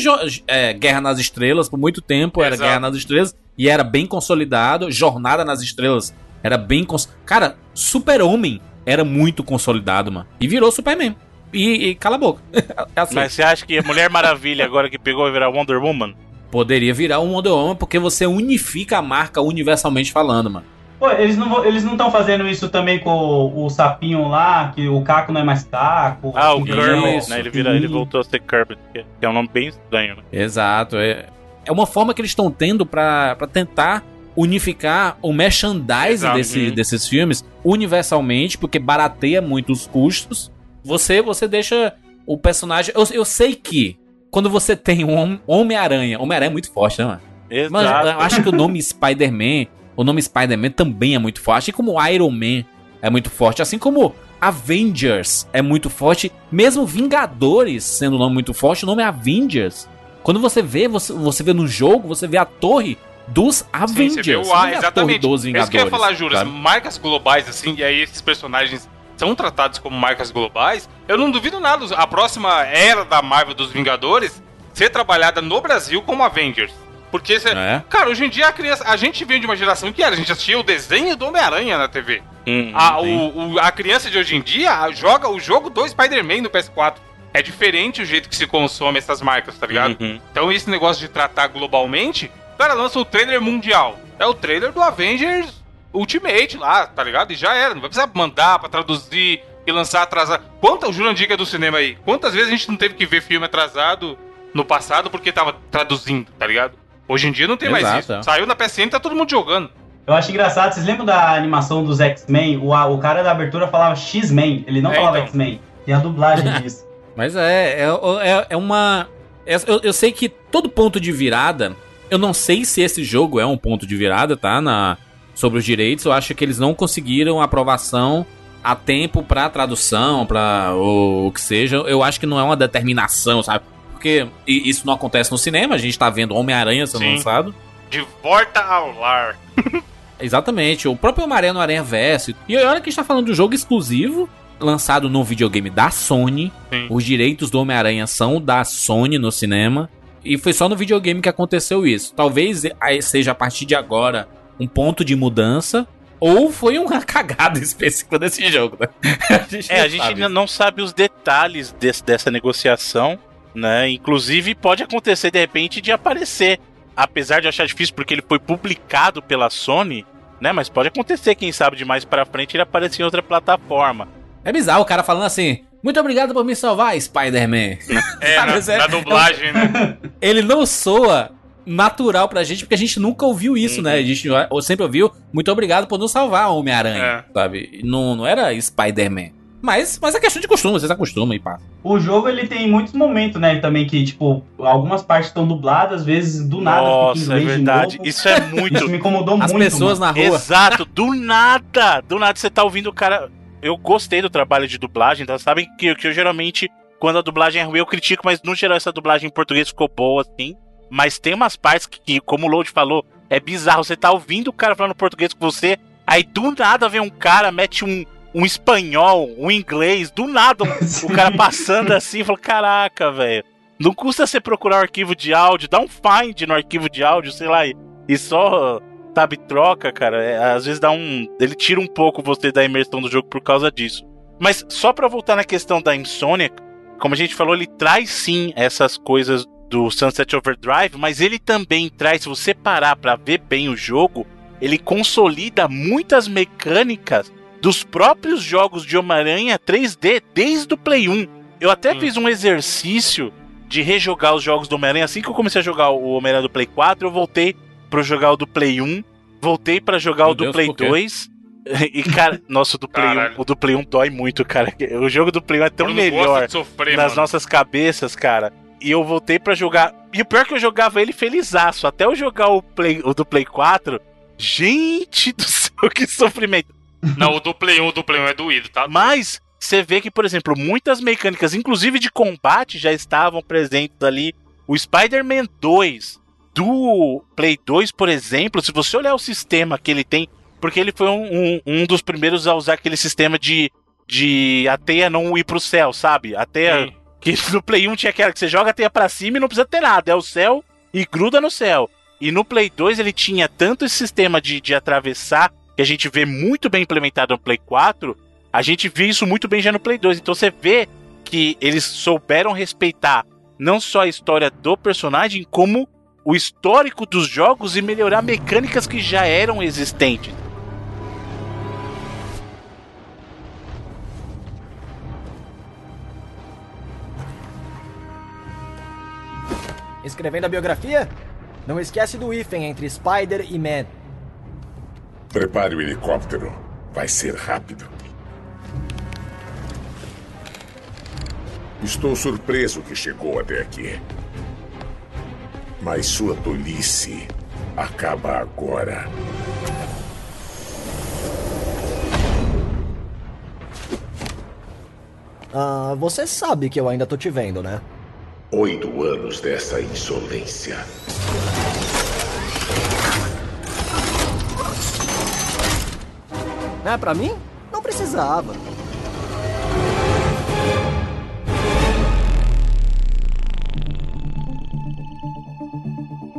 é, Guerra nas Estrelas, por muito tempo era Exato. Guerra nas Estrelas e era bem consolidado. Jornada nas Estrelas era bem cons... Cara, Super-Homem era muito consolidado, mano. E virou Superman. E, e cala a boca. É [laughs] assim. Mas você acha que a Mulher Maravilha, agora que pegou, vai virar Wonder Woman? Poderia virar um Wonder Woman porque você unifica a marca universalmente falando, mano. Pô, eles não eles não estão fazendo isso também com o, o sapinho lá, que o Caco não é mais Caco. Ah, o Kermit, né? Ele, vira, ele voltou a ser Kermit, que é um nome bem estranho, né? Exato. É, é uma forma que eles estão tendo pra pra tentar unificar o merchandising Exato. desse, Uhum. desses filmes universalmente, porque barateia muito os custos. Você você deixa o personagem. Eu, eu sei que quando você tem um Hom- Homem-Aranha. Homem-Aranha é muito forte, né, mano? Mas Exato. eu acho que o nome Spider-Man, o nome Spider-Man também é muito forte, assim como Iron Man é muito forte, assim como Avengers é muito forte, mesmo Vingadores sendo um nome muito forte, o nome é Avengers. Quando você vê, você, você vê no jogo, você vê a torre dos Sim, Avengers. você vê o não A, exatamente. torre dos É isso Vingadores. que eu ia falar, Júlio. sabe? Marcas globais, assim, e aí esses personagens são tratados como marcas globais. Eu não duvido nada. A próxima era da Marvel dos Vingadores ser trabalhada no Brasil como Avengers. Porque, cê- É. cara, hoje em dia a, criança, a gente vem de uma geração que era, a gente assistia o desenho do Homem-Aranha na TV. Hum, A, sim. o- o- a criança de hoje em dia joga o jogo do Spider-Man no PS4. É diferente o jeito que se consome essas marcas, tá ligado? Uhum. Então esse negócio de tratar globalmente, o cara lança o trailer mundial. É o trailer do Avengers Ultimate lá, tá ligado? E já era, não vai precisar mandar pra traduzir e lançar atrasado. Quanta, o é do cinema aí, quantas vezes a gente não teve que ver filme atrasado no passado porque tava traduzindo, tá ligado? Hoje em dia não tem mais Exato, isso. é. Saiu na PSN, tá todo mundo jogando. Eu acho engraçado, vocês lembram da animação dos X-Men? O, o cara da abertura falava X-Men, ele não É, falava então. X-Men. Tem a dublagem [laughs] disso. Mas é, é, é, é uma. é- eu, eu sei que todo ponto de virada. Eu não sei se esse jogo é um ponto de virada, tá? Na, sobre os direitos. Eu acho que eles não conseguiram aprovação a tempo pra tradução, pra o, o que seja. Eu acho que não é uma determinação, sabe? Porque isso não acontece no cinema. A gente tá vendo Homem-Aranha sendo Sim. lançado. De volta ao lar. [laughs] Exatamente, o próprio Homem-Aranha no Aranha Verso. E olha que a gente tá falando de um jogo exclusivo, lançado num videogame da Sony. Sim. Os direitos do Homem-Aranha são da Sony no cinema. E foi só no videogame que aconteceu isso. Talvez aí seja a partir de agora um ponto de mudança. Ou foi uma [laughs] cagada específica desse jogo, né? [laughs] a gente É, não a gente sabe. ainda não sabe os detalhes desse- dessa negociação, né? Inclusive, pode acontecer de repente de aparecer. Apesar de eu achar difícil, porque ele foi publicado pela Sony, né? Mas pode acontecer, quem sabe, de mais pra frente ele aparecer em outra plataforma. É bizarro o cara falando assim: Muito obrigado por me salvar, Spider-Man. [laughs] É, Sabe, [laughs] na, é- na dublagem, né? [laughs] ele não soa natural pra gente, porque a gente nunca ouviu isso, né? A gente ou sempre ouviu, muito obrigado por nos salvar, Homem-Aranha, É. sabe? Não, não era Spider-Man. Mas, mas é questão de costume, vocês acostumam e passa. O jogo ele tem muitos momentos, né? Também que, tipo, algumas partes estão dubladas, às vezes do nada Nossa, fica é verdade. de novo. Isso é [laughs] muito. Isso me incomodou As muito. pessoas mano. na rua. Exato, do nada! Do nada você tá ouvindo o cara. Eu gostei do trabalho de dublagem, então sabem que, que eu geralmente, quando a dublagem é ruim, eu critico, mas no geral essa dublagem em português ficou boa, assim. Mas tem umas partes que, que, como o Load falou, é bizarro. Você tá ouvindo o cara falando português com você, aí do nada vem um cara, mete um, um espanhol, um inglês, do nada um- [laughs] o cara passando assim, fala: Caraca, velho. Não custa você procurar o arquivo de áudio, dá um find no arquivo de áudio, sei lá, e, e só, sabe, troca, cara. É, às vezes dá um. Ele tira um pouco você da imersão do jogo por causa disso. Mas só pra voltar na questão da insônia, como a gente falou, ele traz sim essas coisas do Sunset Overdrive, mas ele também traz, se você parar pra ver bem o jogo, ele consolida muitas mecânicas dos próprios jogos de Homem-Aranha 3D desde o Play 1. Eu até Sim. fiz um exercício de rejogar os jogos do Homem-Aranha. Assim que eu comecei a jogar o Homem-Aranha do Play 4, eu voltei pra jogar o do Play 1, voltei pra jogar Meu o do Deus, Play por quê? 2. [laughs] E, cara, nossa, o do Play 1, Caralho. o do Play 1 dói muito, cara. O jogo do Play 1 é tão melhor sofrer, nas mano. nossas cabeças, cara. E eu voltei pra jogar. E o pior é que eu jogava ele felizaço. Até eu jogar o, Play, o do Play 4. Gente do [laughs] céu, que sofrimento. Não, o do Play 1, o do Play 1 é doído, tá? Mas você vê que, por exemplo, muitas mecânicas, inclusive de combate, já estavam presentes ali. O Spider-Man 2 do Play 2, por exemplo, se você olhar o sistema que ele tem, porque ele foi um, um, um dos primeiros a usar aquele sistema de, de a teia não ir pro céu, sabe? A teia. Sim. Que [laughs] no Play 1 tinha aquela que você joga a teia pra cima e não precisa ter nada, é o céu e gruda no céu. E no Play 2 ele tinha tanto esse sistema de, de atravessar, que a gente vê muito bem implementado no Play 4, A gente vê isso muito bem já no Play 2. Então você vê que eles souberam respeitar não só a história do personagem, como o histórico dos jogos e melhorar mecânicas que já eram existentes. Escrevendo a biografia? Não esquece do hífen entre Spider e Man. Prepare o helicóptero. Vai ser rápido. Estou surpreso que chegou até aqui. Mas sua tolice acaba agora. Ah, você sabe que eu ainda tô te vendo, né? Oito anos dessa insolência. É pra mim? Não precisava.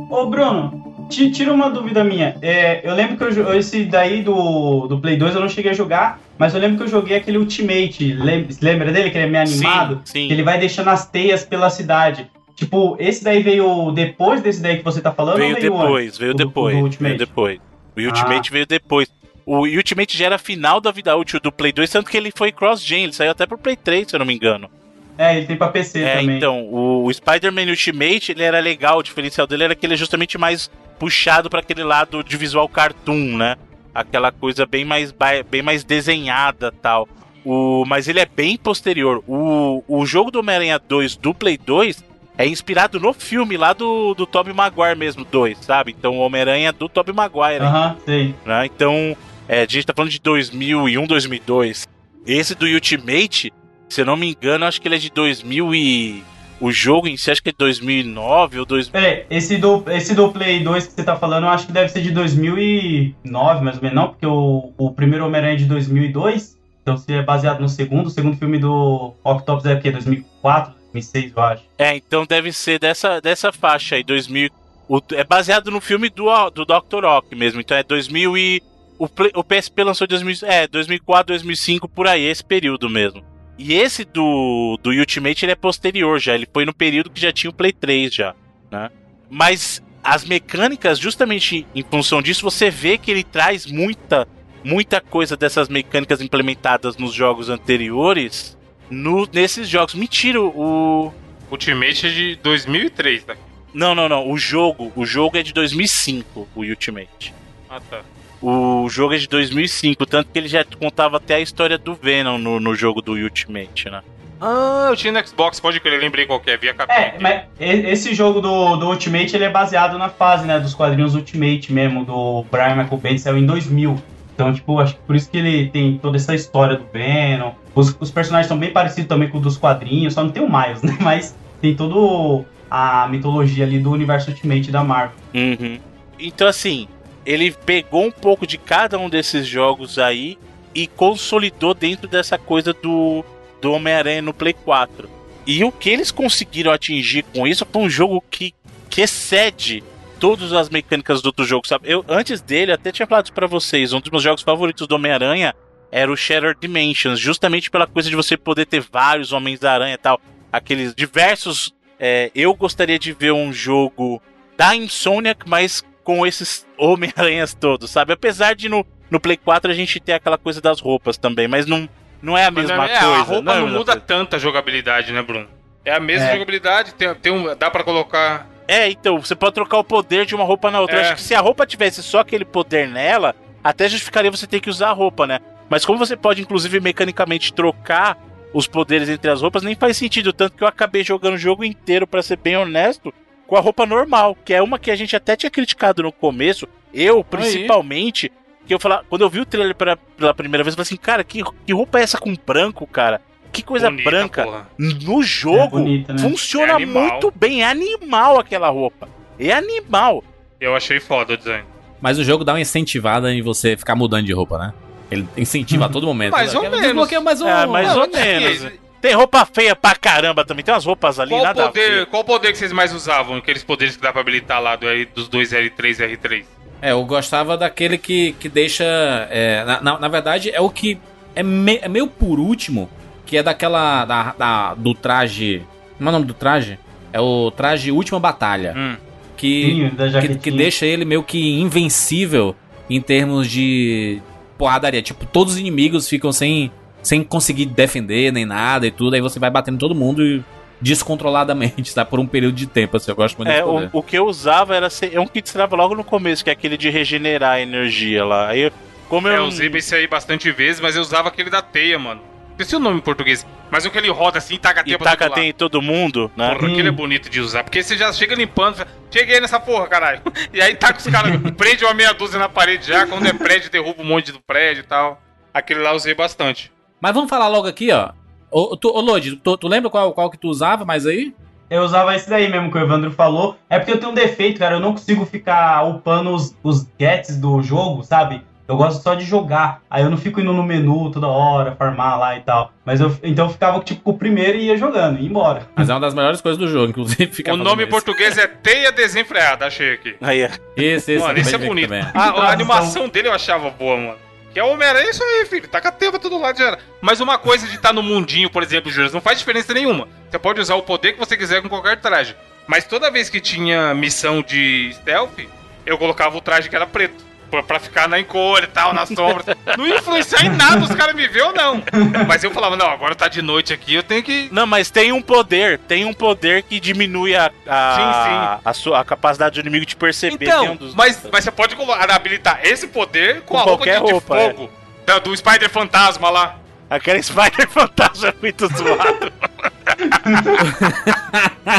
Ô, Bruno, ti- tira uma dúvida minha. É, eu lembro que eu, esse daí do, do Play 2 eu não cheguei a jogar, mas eu lembro que eu joguei aquele Ultimate. Lem- Lembra dele, que ele é meio Sim, animado? sim. Que ele vai deixando as teias pela cidade. Tipo, esse daí veio depois desse daí que você tá falando? Veio depois, antes? veio do- depois. do veio depois. O Ultimate veio depois. O Ultimate já era final da vida útil do Play 2, tanto que ele foi cross-gen, ele saiu até pro Play 3, se eu não me engano. É, ele tem pra PC É, também. então, o, Spider-Man Ultimate, ele era legal, o diferencial dele era que ele é justamente mais puxado para aquele lado de visual cartoon, né? Aquela coisa bem mais, bem mais desenhada tal. O, mas ele é bem posterior. O, o jogo do Homem-Aranha 2 do Play 2 é inspirado no filme lá do, do Tobey Maguire mesmo, 2, sabe? Então o Homem-Aranha do Tobey Maguire. Aham, sei. né? Então, é, a gente tá falando de 2001, 2002. Esse do Ultimate, se eu não me engano, acho que ele é de 2000 e... O jogo em si, acho que é de 2009 ou 2000... Peraí, esse do, esse do Play 2 que você tá falando, eu acho que deve ser de 2009, mais ou menos, não? Porque o, o primeiro Homem-Aranha é de 2002, então se é baseado no segundo, o segundo filme do Octopus é o quê? 2004, 2006, eu acho. É, então deve ser dessa, dessa faixa aí, 2000... o- é baseado no filme do, do Dr. Ock mesmo, então é 2000 e... O, Play- o PSP lançou em 2000, é, 2004, 2005, por aí, esse período mesmo. E esse do, do Ultimate, ele é posterior já, ele foi no período que já tinha o Play 3 já, né? Mas as mecânicas, justamente em função disso, você vê que ele traz muita, muita coisa dessas mecânicas implementadas nos jogos anteriores no, nesses jogos. Mentira, o... Ultimate é de 2003, tá? Não, não, não. O jogo, o jogo é de 2005, o Ultimate. Ah, tá. O jogo é de 2005, tanto que ele já contava até a história do Venom no, no jogo do Ultimate, né? Ah, eu tinha no Xbox, pode crer, lembrei qual que é, via capinha. É, mas esse jogo do, do Ultimate, ele é baseado na fase, né, dos quadrinhos Ultimate mesmo, do Brian Michael Bendis, saiu em 2000. Então, tipo, acho que por isso que ele tem toda essa história do Venom. Os, os personagens são bem parecidos também com os dos quadrinhos, só não tem o Miles, [laughs] né? Mas tem toda a mitologia ali do universo Ultimate da Marvel. Uhum. Então, assim, ele pegou um pouco de cada um desses jogos aí e consolidou dentro dessa coisa do, do Homem-Aranha no Play 4. E o que eles conseguiram atingir com isso foi um jogo que, que excede todas as mecânicas do outro jogo, sabe? Eu, antes dele, até tinha falado pra vocês, um dos meus jogos favoritos do Homem-Aranha era o Shattered Dimensions, justamente pela coisa de você poder ter vários Homens-Aranha e tal, aqueles diversos... é, eu gostaria de ver um jogo da Insomniac, mas com esses Homem-Aranhas todos, sabe? Apesar de no, no Play 4 a gente ter aquela coisa das roupas também, mas não, não é a Mas mesma é, coisa. a roupa é a não, mesma muda coisa. tanta jogabilidade, né, Bruno? É a mesma É. jogabilidade, tem, tem um, dá pra colocar... É, então, você pode trocar o poder de uma roupa na outra. Eu É. acho que se a roupa tivesse só aquele poder nela, até justificaria você ter que usar a roupa, né? Mas como você pode, inclusive, mecanicamente trocar os poderes entre as roupas, nem faz sentido. Tanto que eu acabei jogando o jogo inteiro, pra ser bem honesto, com a roupa normal, que é uma que a gente até tinha criticado no começo. Eu, principalmente, que eu falar, quando eu vi o trailer pela, pela primeira vez, eu falei assim, cara, que, que roupa é essa com branco, cara? Que coisa Bonita, branca. porra. No jogo, É bonita, né? funciona É muito bem. É animal aquela roupa. É animal. Eu achei foda o design. Mas o jogo dá uma incentivada em você ficar mudando de roupa, né? Ele incentiva a todo momento. Mais ou menos. Desbloqueia mais um. É, mais ou é que- menos. Tem roupa feia pra caramba também. Tem umas roupas ali, Qual nada a poder, ver. qual poder que vocês mais usavam? Aqueles poderes que dá pra habilitar lá do dos dois L3 e R3? É, eu gostava daquele que, que deixa. é, na, na, na verdade, é o que é, me- é meio por último, que é daquela. Da, da- do traje. Como é o nome do traje? É o traje Última Batalha. Hum. Que, Sim, que, que deixa ele meio que invencível em termos de porradaria. Tipo, todos os inimigos ficam sem, sem conseguir defender nem nada e tudo. Aí você vai batendo todo mundo e descontroladamente, [laughs] tá? Por um período de tempo, assim. Eu gosto muito É, desse o, poder. o que eu usava era ser, é um que tirava logo no começo, que é aquele de regenerar a energia lá. Aí, como eu. É, eu usei esse aí bastante vezes, mas eu usava aquele da teia, mano. Esqueci o nome em português. Mas o que ele roda assim, taca a teia E taca tem em todo mundo, né? Porra, aquele é bonito de usar. Porque você já chega limpando, fala, cheguei nessa porra, caralho. [laughs] E aí taca os caras, [laughs] prende uma meia dúzia na parede já, quando é prédio, derruba um monte do prédio e tal. Aquele lá eu usei bastante. Mas vamos falar logo aqui, ó. Ô, tu, ô Lodi, tu, tu lembra qual, qual que tu usava mais aí? Eu usava esse daí mesmo que o Evandro falou. É porque eu tenho um defeito, cara. Eu não consigo ficar upando os, os gets do jogo, sabe? Eu gosto só de jogar. Aí eu não fico indo no menu toda hora, farmar lá e tal. Mas eu então eu ficava tipo com o primeiro e ia jogando, ia embora. Mas é uma das melhores coisas do jogo, inclusive. Fica o nome em português é Teia Desenfreada, achei aqui. Aí, é. Esse, esse, mano, esse é bonito. também. A, a animação dele eu achava boa, mano. Que é o Homem-Aranha, é isso aí, filho. Taca a teia pra todo lado já. Mas uma coisa de estar no mundinho, por exemplo, Júlio, não faz diferença nenhuma. Você pode usar o poder que você quiser com qualquer traje. Mas toda vez que tinha missão de stealth, eu colocava o traje que era preto. Pra, pra ficar na encolha e tal, nas sombras. Não ia influenciar em nada os caras me ver ou não. Mas eu falava, não, agora tá de noite aqui, eu tenho que. Não, mas tem um poder, tem um poder que diminui a, a, A, sua, a capacidade do inimigo de perceber. Então, dos- mas, mas você pode habilitar esse poder com, Com a roupa de, roupa, é. fogo. da- do Spider Fantasma lá. Aquele Spider Fantasma é muito zoado.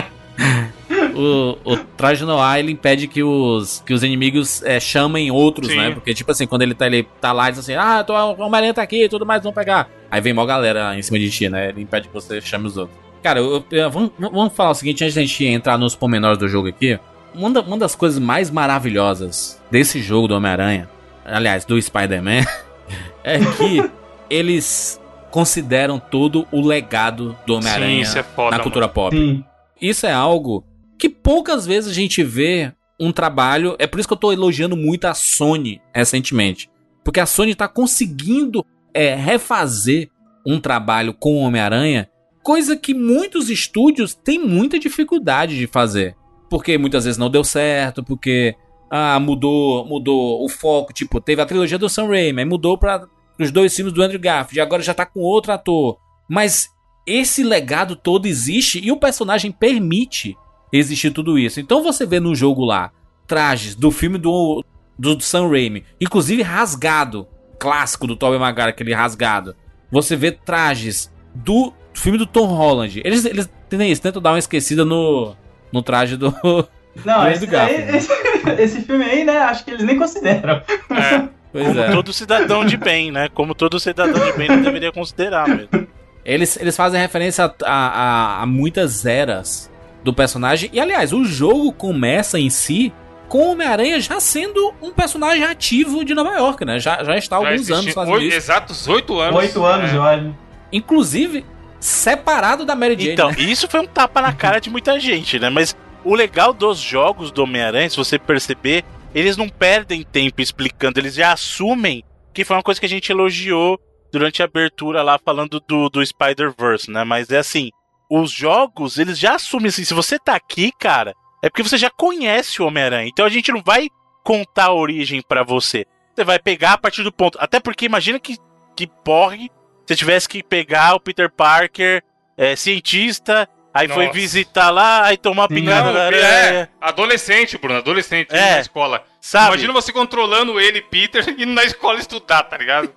[laughs] o, o traje Noir, ele impede que os, que os inimigos é, chamem outros, Sim. né? Porque, tipo assim, quando ele tá, ele tá lá, ele diz assim, ah, tô, o Homem-Aranha tá aqui e tudo mais, vamos pegar. Aí vem mó galera em cima de ti, né? Ele impede que você chame os outros. Cara, eu- eu- vamos, vamos falar o seguinte, antes da gente entrar nos pormenores do jogo aqui. Uma, da- uma das coisas mais maravilhosas desse jogo do Homem-Aranha, aliás, do Spider-Man, [laughs] é que eles consideram todo o legado do Homem-Aranha é na mano. cultura pop. Sim. Isso é algo que poucas vezes a gente vê um trabalho. É por isso que eu tô elogiando muito a Sony recentemente. Porque a Sony tá conseguindo é, refazer um trabalho com o Homem-Aranha, coisa que muitos estúdios têm muita dificuldade de fazer. Porque muitas vezes não deu certo, porque ah, mudou, mudou o foco, tipo, teve a trilogia do Sam Raimi, aí mudou para os dois filmes do Andrew Garfield, agora já tá com outro ator. Mas esse legado todo existe e o personagem permite existir tudo isso. Então você vê no jogo lá trajes do filme do, do Sam Raimi, inclusive rasgado, clássico do Tobey Maguire, aquele rasgado. Você vê trajes do filme do Tom Holland. Eles, eles, eles tentam dar uma esquecida no, no traje do, [laughs] Não, do esse, Garfield. daí- esse, [laughs] esse filme aí, né? Acho que eles nem consideram. [laughs] Pois Como é. todo cidadão de bem, né? Como todo cidadão de bem não deveria considerar mesmo. Eles, eles fazem referência a, a- a muitas eras do personagem. E aliás, o jogo começa em si com o Homem-Aranha já sendo um personagem ativo de Nova York, né? Já, já está há Já alguns anos fazendo oito- isso. Exatos oito anos. Oito anos, É. eu acho. Inclusive, separado da Mary Jane. Então, né? isso foi um tapa na cara de muita gente, né? Mas o legal dos jogos do Homem-Aranha, se você perceber, eles não perdem tempo explicando, eles já assumem que foi uma coisa que a gente elogiou durante a abertura lá falando do, do Spider-Verse, né? Mas é assim, os jogos, eles já assumem assim, se você tá aqui, cara, é porque você já conhece o Homem-Aranha. Então a gente não vai contar a origem pra você. Você vai pegar a partir do ponto. Até porque imagina que, que porre se tivesse que pegar o Peter Parker, é, cientista, aí foi Nossa. visitar lá, aí tomar pingada da é, aranha. adolescente, Bruno, adolescente, É, na escola. sabe? Imagina você controlando ele, Peter, indo [laughs] na escola estudar, tá ligado?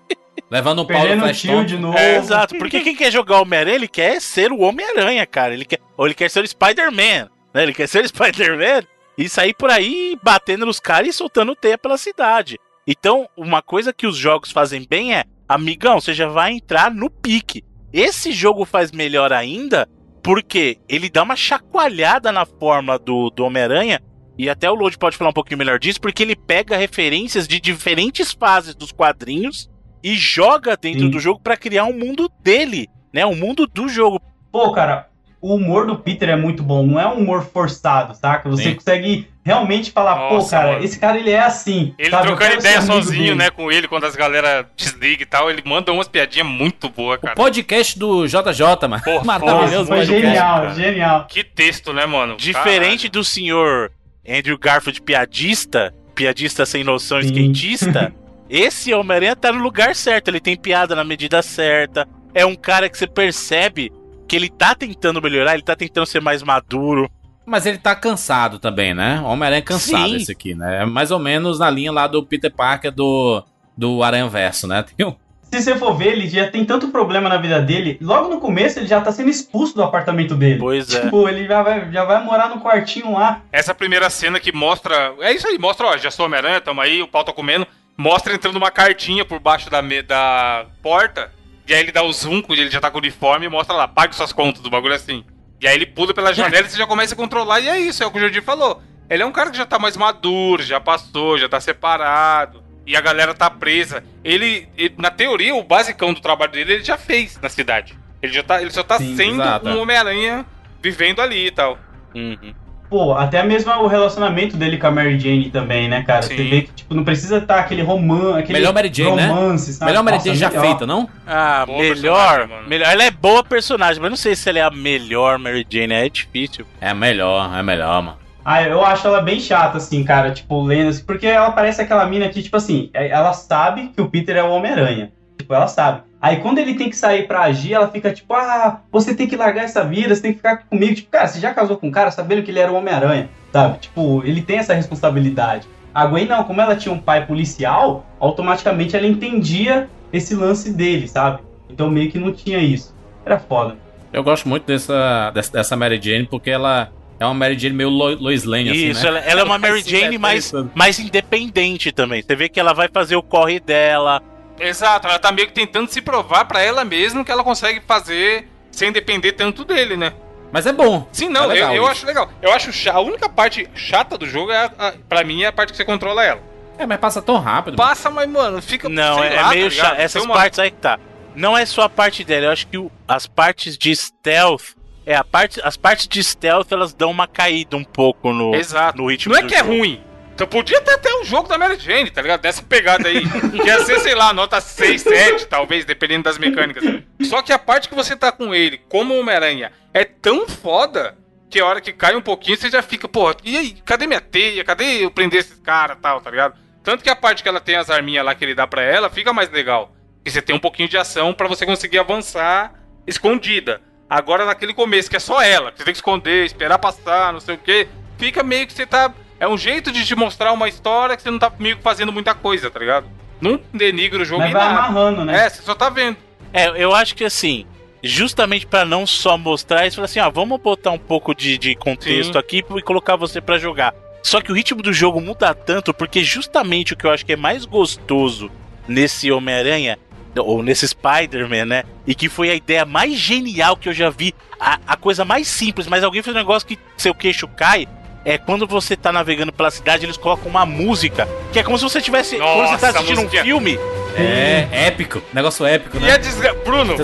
Levando o Paulo Perdendo o Flash Thompson. de novo. É, exato, porque quem quer jogar o Homem-Aranha, ele quer ser o Homem-Aranha, cara. Ele quer, ou ele quer ser o Spider-Man, né? Ele quer ser o Spider-Man e sair por aí batendo nos caras e soltando teia pela cidade. Então, uma coisa que os jogos fazem bem é, amigão, você já vai entrar no pique. Esse jogo faz melhor ainda porque ele dá uma chacoalhada na fórmula do, do Homem-Aranha. E até o Lodi pode falar um pouquinho melhor disso, porque ele pega referências de diferentes fases dos quadrinhos e joga dentro Sim. do jogo pra criar um mundo dele, né? Um mundo do jogo. Pô, cara, o humor do Peter é muito bom, não é um humor forçado, saca? Você Sim. consegue realmente falar, pô, Nossa, cara, mano. esse cara ele é assim. Ele sabe? Trocando ideia sozinho, dele. né, com ele, quando as galera desliga e tal, ele manda umas piadinhas muito boas, cara. Podcast do JJ, mano. Porra, [laughs] Maravilhoso Foi genial, cara. genial. Que texto, né, mano? Diferente do senhor Andrew Garfield piadista, piadista sem noção, Sim. skatista, [laughs] esse Homem-Aranha tá no lugar certo, ele tem piada na medida certa. É um cara que você percebe que ele tá tentando melhorar, ele tá tentando ser mais maduro. Mas ele tá cansado também, né? O Homem-Aranha é cansado Sim. esse aqui, né? É mais ou menos na linha lá do Peter Parker do, do Aranha Verso, né? [laughs] Tem um... Se você for ver, ele já tem tanto problema na vida dele. Logo no começo, ele já tá sendo expulso do apartamento dele. Pois é. Tipo, ele já vai, já vai morar no quartinho lá. Essa primeira cena que mostra. É isso aí, mostra, ó, já sou Homem-Aranha, tamo aí, o pau tá comendo. Mostra entrando uma cartinha por baixo da, me- da porta. E aí ele dá o zoom, quando ele já tá com o uniforme, e mostra lá, pague suas contas, do bagulho assim. E aí ele pula pela janela e você já começa a controlar, e é isso, é o que o Jordi falou. Ele é um cara que já tá mais maduro, já passou, já tá separado. E a galera tá presa. Ele, ele- na teoria, o basicão do trabalho dele, ele já fez na cidade. Ele, já tá, ele só tá Sim, sendo exato, é. um Homem-Aranha vivendo ali e tal. Uhum. Pô, até mesmo o relacionamento dele com a Mary Jane também, né, cara? Você Sim. vê que, tipo, não precisa estar aquele romance, aquele Melhor Mary Jane, né? romance, sabe? Melhor Mary Nossa, Jane já melhor. feita, não? Ah, Boa melhor, melhor. Ela é boa personagem, mas não sei se ela é a melhor Mary Jane, é difícil. É melhor, é melhor, mano. Ah, eu acho ela bem chata, assim, cara, tipo, lendo, assim, porque ela parece aquela mina que, tipo assim, é- ela sabe que o Peter é o Homem-Aranha. Tipo, ela sabe. Aí quando ele tem que sair pra agir, ela fica tipo, ah, você tem que largar essa vida, você tem que ficar comigo. Tipo, cara, você já casou com um cara sabendo que ele era o Homem-Aranha, sabe? Tipo, ele tem essa responsabilidade. A Gwen não, como ela tinha um pai policial, automaticamente ela entendia esse lance dele, sabe? Então meio que não tinha isso. Era foda. Eu gosto muito dessa, dessa, Mary Jane porque ela é uma Mary Jane meio Lo- Lois Lane, assim, Isso, né? ela, ela é uma [laughs] Mary Jane mete mais, mais independente também. Você vê que ela vai fazer o corre dela. Exato, ela tá meio que tentando se provar pra ela mesma que ela consegue fazer sem depender tanto dele, né? Mas é bom. Sim, não, É eu, eu acho legal. Eu acho a única parte chata do jogo é, a, a, pra mim, é a parte que você controla ela. É, mas passa tão rápido. Passa, mas, mano, fica. Não, é, lá, é meio tá chato. Essas uma- partes aí que tá. Não é só a parte dela, eu acho que o- as partes de stealth. É, a parte, as partes de stealth elas dão uma caída um pouco no, Exato. no ritmo Não é do que é jogo. ruim. Então podia ter até um jogo da Mary Jane, tá ligado? Dessa pegada aí. que ia ser, sei lá, nota 6, 7, talvez, dependendo das mecânicas. Só que a parte que você tá com ele, como Homem-Aranha, é tão foda que a hora que cai um pouquinho você já fica, porra, e aí? Cadê minha teia? Cadê eu prender esses caras tal, tá ligado? Tanto que a parte que ela tem as arminhas lá que ele dá pra ela fica mais legal. Que você tem um pouquinho de ação pra você conseguir avançar escondida. Agora naquele começo, que é só ela, que você tem que esconder, esperar passar, não sei o que, fica meio que você tá. É um jeito de te mostrar uma história que você não tá meio que fazendo muita coisa, tá ligado? Não denigra o jogo Mas em vai nada. amarrando, né? É, você só tá vendo. É, eu acho que assim, justamente pra não só mostrar isso, falar assim, ah, vamos botar um pouco de, de contexto Sim. aqui e colocar você pra jogar. Só que o ritmo do jogo muda tanto, porque justamente o que eu acho que é mais gostoso nesse Homem-Aranha, ou nesse Spider-Man, né? E que foi a ideia mais genial que eu já vi, a, a coisa mais simples, mas alguém fez um negócio que seu queixo cai. É quando você tá navegando pela cidade, eles colocam uma música, que é como se você tivesse. quando você tá Nossa, assistindo um filme, É, épico. Negócio épico, E né? a desgra... Bruno,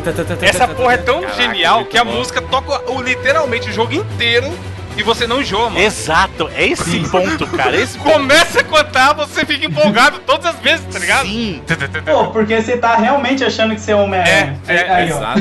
essa porra é tão Caraca, genial que a bom. música toca o, literalmente o jogo inteiro e você não enjoa, mano. Exato, é esse ponto, cara. Esse [laughs] ponto. Começa a cantar, você fica empolgado todas as vezes, tá ligado? Sim. Pô, porque você tá realmente achando que você é Homem-Aranha. É, é, aí, ó. Exato.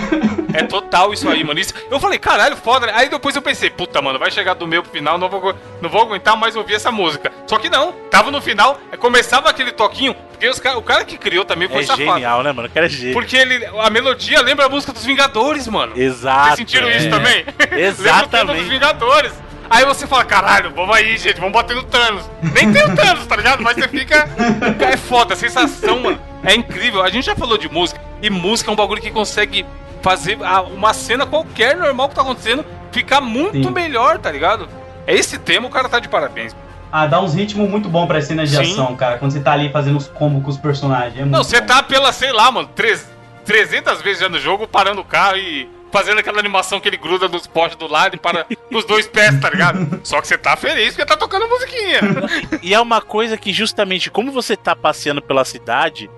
É total isso aí, mano. Isso- eu falei, caralho, foda. né? Aí depois eu pensei, puta, mano, vai chegar do meu pro final, não vou, não vou aguentar mais ouvir essa música. Só que não, tava no final, é, começava aquele toquinho, porque os ca- o cara que criou também foi É safado. genial, né, mano? O cara é gênio. Porque ele, a melodia lembra a música dos Vingadores, mano. Exato. Vocês sentiram é. isso também? [laughs] [laughs] lembra o tema dos Exatamente. Vingadores. Aí você fala, caralho, vamos aí, gente, vamos bater no Thanos. Nem tem o Thanos, tá ligado? Mas você fica. É foda, a sensação, mano. É incrível. A gente já falou de música, e música é um bagulho que consegue fazer uma cena qualquer normal que tá acontecendo ficar muito Sim. melhor, tá ligado? É esse tema, o cara tá de parabéns. Ah, dá uns ritmos muito bons pra cenas de Sim. ação, cara. Quando você tá ali fazendo os combos com os personagens. É Não, você bom. tá pela, sei lá, mano, três- 300 vezes já no jogo, parando o carro e fazendo aquela animação que ele gruda nos postes do lado e para [laughs] nos dois pés, tá ligado? Só que você tá feliz porque tá tocando musiquinha. [laughs] E é uma coisa que justamente como você tá passeando pela cidade,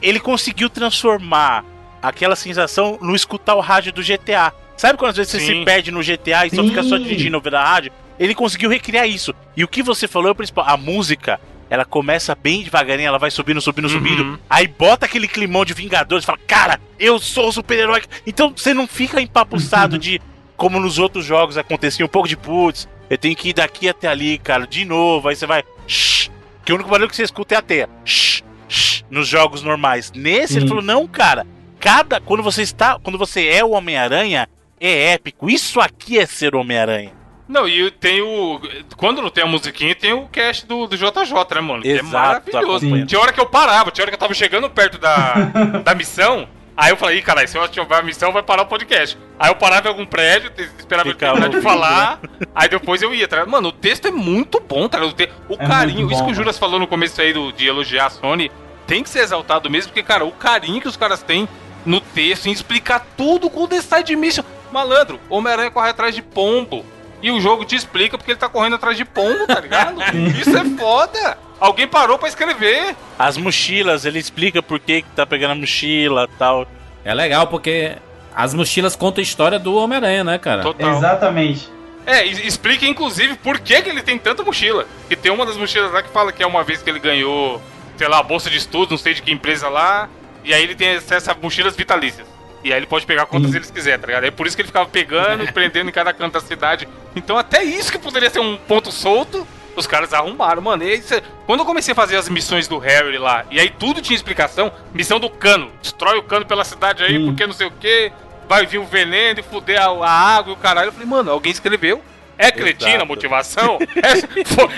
ele conseguiu transformar aquela sensação no escutar o rádio do GTA. Sabe quando às vezes você Sim. se perde no GTA e só fica só Sim. dirigindo ouvindo a rádio? Ele conseguiu recriar isso. E o que você falou é o principal. A música, ela começa bem devagarinho, ela vai subindo, subindo, Uhum. subindo. Aí bota aquele climão de Vingadores, fala, cara, eu sou o super-herói. Então você não fica empapuçado Uhum. de como nos outros jogos acontecia um pouco de putz, eu tenho que ir daqui até ali, cara, de novo. Aí você vai. Shh, que o único barulho que você escuta é a teia. Shh, shh, nos jogos normais. Nesse, ele Sim. falou, não, cara. Cada. Quando você está. Quando você é o Homem-Aranha, é épico. Isso aqui é ser Homem-Aranha. Não, e tem o. Quando não tem a musiquinha, tem o cast do, do JJ, né, mano? Que é Exato, maravilhoso. acompanha. Tinha hora que eu parava, tinha hora que eu tava chegando perto da, [laughs] da missão. Aí eu falei, ih, caralho, se eu ativar a missão, vai parar o podcast. Aí eu parava em algum prédio, esperava ele Ficava terminar de falar, aí depois eu ia, tá ligado? Mano, o texto é muito bom, tá ligado? O, te- o É carinho, muito isso bom, que o mano. Juras falou no começo aí do, de elogiar a Sony, tem que ser exaltado mesmo, porque, cara, o carinho que os caras têm no texto, em explicar tudo com o The Side Mission. Malandro, Homem-Aranha corre atrás de pombo. E o jogo te explica porque ele tá correndo atrás de pombo, tá ligado? [laughs] Isso é foda! Alguém parou pra escrever. As mochilas, ele explica por que, que tá pegando a mochila tal. É legal porque as mochilas contam a história do Homem-Aranha, né, cara? Total. Exatamente. É, explica inclusive por que, que ele tem tanta mochila. Que tem uma das mochilas lá que fala que é uma vez que ele ganhou, sei lá, a bolsa de estudos, não sei de que empresa lá. E aí ele tem acesso a mochilas vitalícias. E aí ele pode pegar quantas ele quiser, tá ligado? É por isso que ele ficava pegando [laughs] prendendo em cada canto da cidade. Então até isso que poderia ser um ponto solto, os caras arrumaram, mano. E aí, cê- quando eu comecei a fazer as missões do Harry lá, e aí tudo tinha explicação, missão do cano. Destrói o cano pela cidade aí, Sim. porque não sei o que, vai vir o veneno e fuder a, a água e o caralho. Eu falei, mano, alguém escreveu. É cretina a Exato. motivação? [laughs]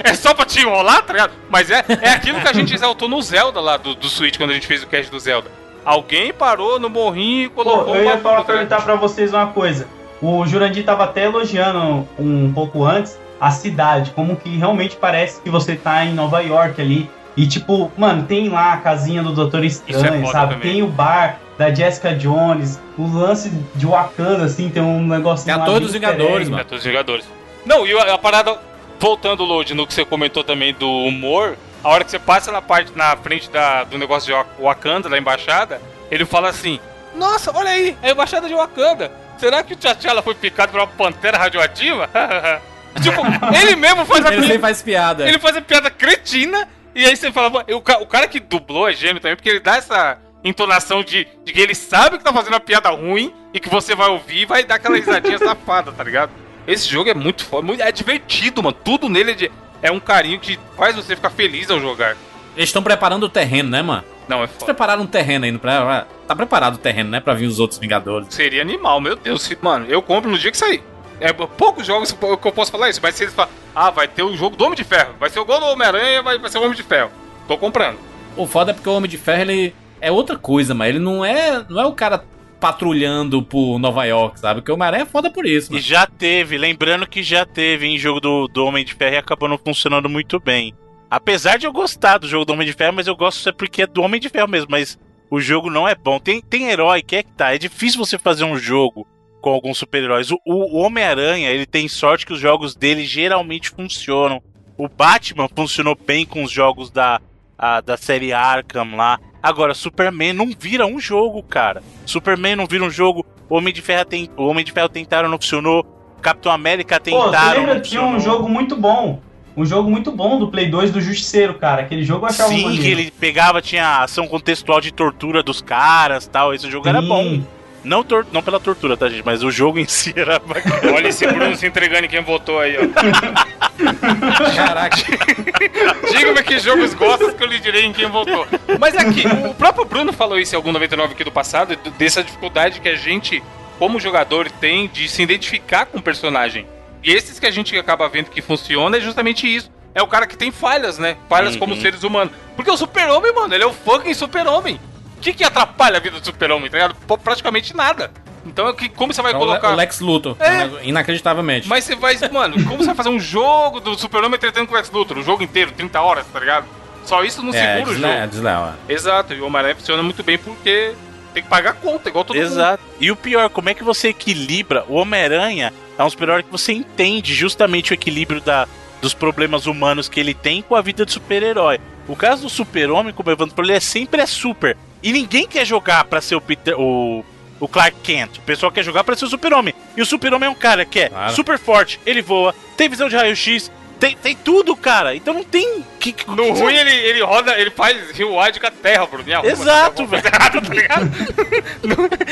É, é só pra te enrolar, tá ligado? Mas é, é aquilo que a gente exaltou no Zelda lá do, do Switch, quando a gente fez o cast do Zelda. Alguém parou no morrinho e colocou Pô, eu ia uma falar, perguntar pra vocês uma coisa. O Jurandir tava até elogiando um pouco antes a cidade, como que realmente parece que você tá em Nova York ali. E tipo, mano, tem lá a casinha do Doutor Estranho, é sabe? também. Tem o bar da Jessica Jones, o lance de Wakanda, assim, tem um negócio Tem a lá Torre bem dos easter Vingadores, mano. É, todos os Vingadores. Não, e a, a parada, voltando, Lodi, no que você comentou também do humor, a hora que você passa na parte, na frente da, do negócio de Wa- Wakanda, da embaixada, ele fala assim, nossa, olha aí, é a embaixada de Wakanda. Será que o T'Challa foi picado por uma pantera radioativa? [laughs] tipo, ele mesmo faz a Ele faz piada. ele faz a piada cretina, e aí você fala, "Mano, o, ca- o cara que dublou é gênio também, porque ele dá essa entonação de, de que ele sabe que tá fazendo uma piada ruim e que você vai ouvir e vai dar aquela risadinha [laughs] safada, tá ligado? Esse jogo é muito foda, muito- é divertido, mano. Tudo nele é, de- é um carinho que faz você ficar feliz ao jogar. Eles estão preparando o terreno, né, mano? Não, é Eles foda. prepararam um terreno aí pra, pra- Tá preparado o terreno, né? Pra vir os outros Vingadores. Seria animal, meu Deus. Mano, eu compro no dia que sair. É poucos jogos que eu posso falar isso, mas se eles falam, ah, vai ter o jogo do Homem de Ferro, vai ser o gol do Homem-Aranha, vai, vai ser o Homem de Ferro. Tô comprando. O foda é porque o Homem de Ferro, ele é outra coisa, mas ele não é, não é o cara patrulhando por Nova York, sabe? Porque o Homem-Aranha é foda por isso, E mano. já teve, lembrando que já teve em jogo do, do Homem de Ferro e acabou não funcionando muito bem. Apesar de eu gostar do jogo do Homem de Ferro, mas eu gosto é porque é do Homem de Ferro mesmo, mas o jogo não é bom. Tem, tem herói que é que tá, é difícil você fazer um jogo com alguns super-heróis. O, o Homem-Aranha, ele tem sorte que os jogos dele geralmente funcionam. O Batman funcionou bem com os jogos da, a- da série Arkham lá. Agora, Superman não vira um jogo, cara. Superman não vira um jogo. Homem de Ferro, tem, Homem de Ferro tentaram, não funcionou. Capitão América Pô, você tentaram, lembra que tinha um jogo muito bom? Um jogo muito bom do Play 2 do Justiceiro, cara. Aquele jogo eu achava Sim, maneiro. que ele pegava, tinha ação contextual de tortura dos caras tal. Esse jogo era Sim. bom. Não, tor- não pela tortura, tá, gente? Mas o jogo em si era bacana. Olha esse Bruno se entregando em quem votou aí, ó. Caraca. [laughs] Diga-me que jogos gostas que eu lhe direi em quem votou. Mas aqui, o próprio Bruno falou isso em algum 99 aqui do passado, dessa dificuldade que a gente, como jogador, tem de se identificar com o personagem. E esses que a gente acaba vendo que funciona é justamente isso. É o cara que tem falhas, né? Falhas como Uhum. seres humanos. Porque o super-homem, mano, ele é o fucking super-homem. O que, que atrapalha a vida do super-homem, tá ligado? Pô, Praticamente nada. Então, é que, como você vai É o, colocar... O Lex Luthor, É. inacreditavelmente. Mas você vai, mano, como você vai fazer um jogo do Super-Homem tretando com o Lex Luthor? O jogo inteiro, 30 horas, tá ligado? Só isso não é, segura o é jogo. desleal. é. Exato, e o Homem-Aranha funciona muito bem porque tem que pagar conta, igual todo mundo. Exato. E o pior, como é que você equilibra? O Homem-Aranha é um super-herói que você entende justamente o equilíbrio da, dos problemas humanos que ele tem com a vida de super-herói. O caso do super-homem, como o Evandro falou, ele é sempre é super. E ninguém quer jogar pra ser o Peter, o, o Clark Kent. O pessoal quer jogar pra ser o super-homem. E o super-homem é um cara que é Claro. super forte, ele voa, tem visão de raio-x, tem, tem tudo, cara. Então não tem... Que, que- No ruim, ele, ele roda, ele faz rewide com a terra, Bruno. Arruma, Exato, alguma coisa errada, tá ligado?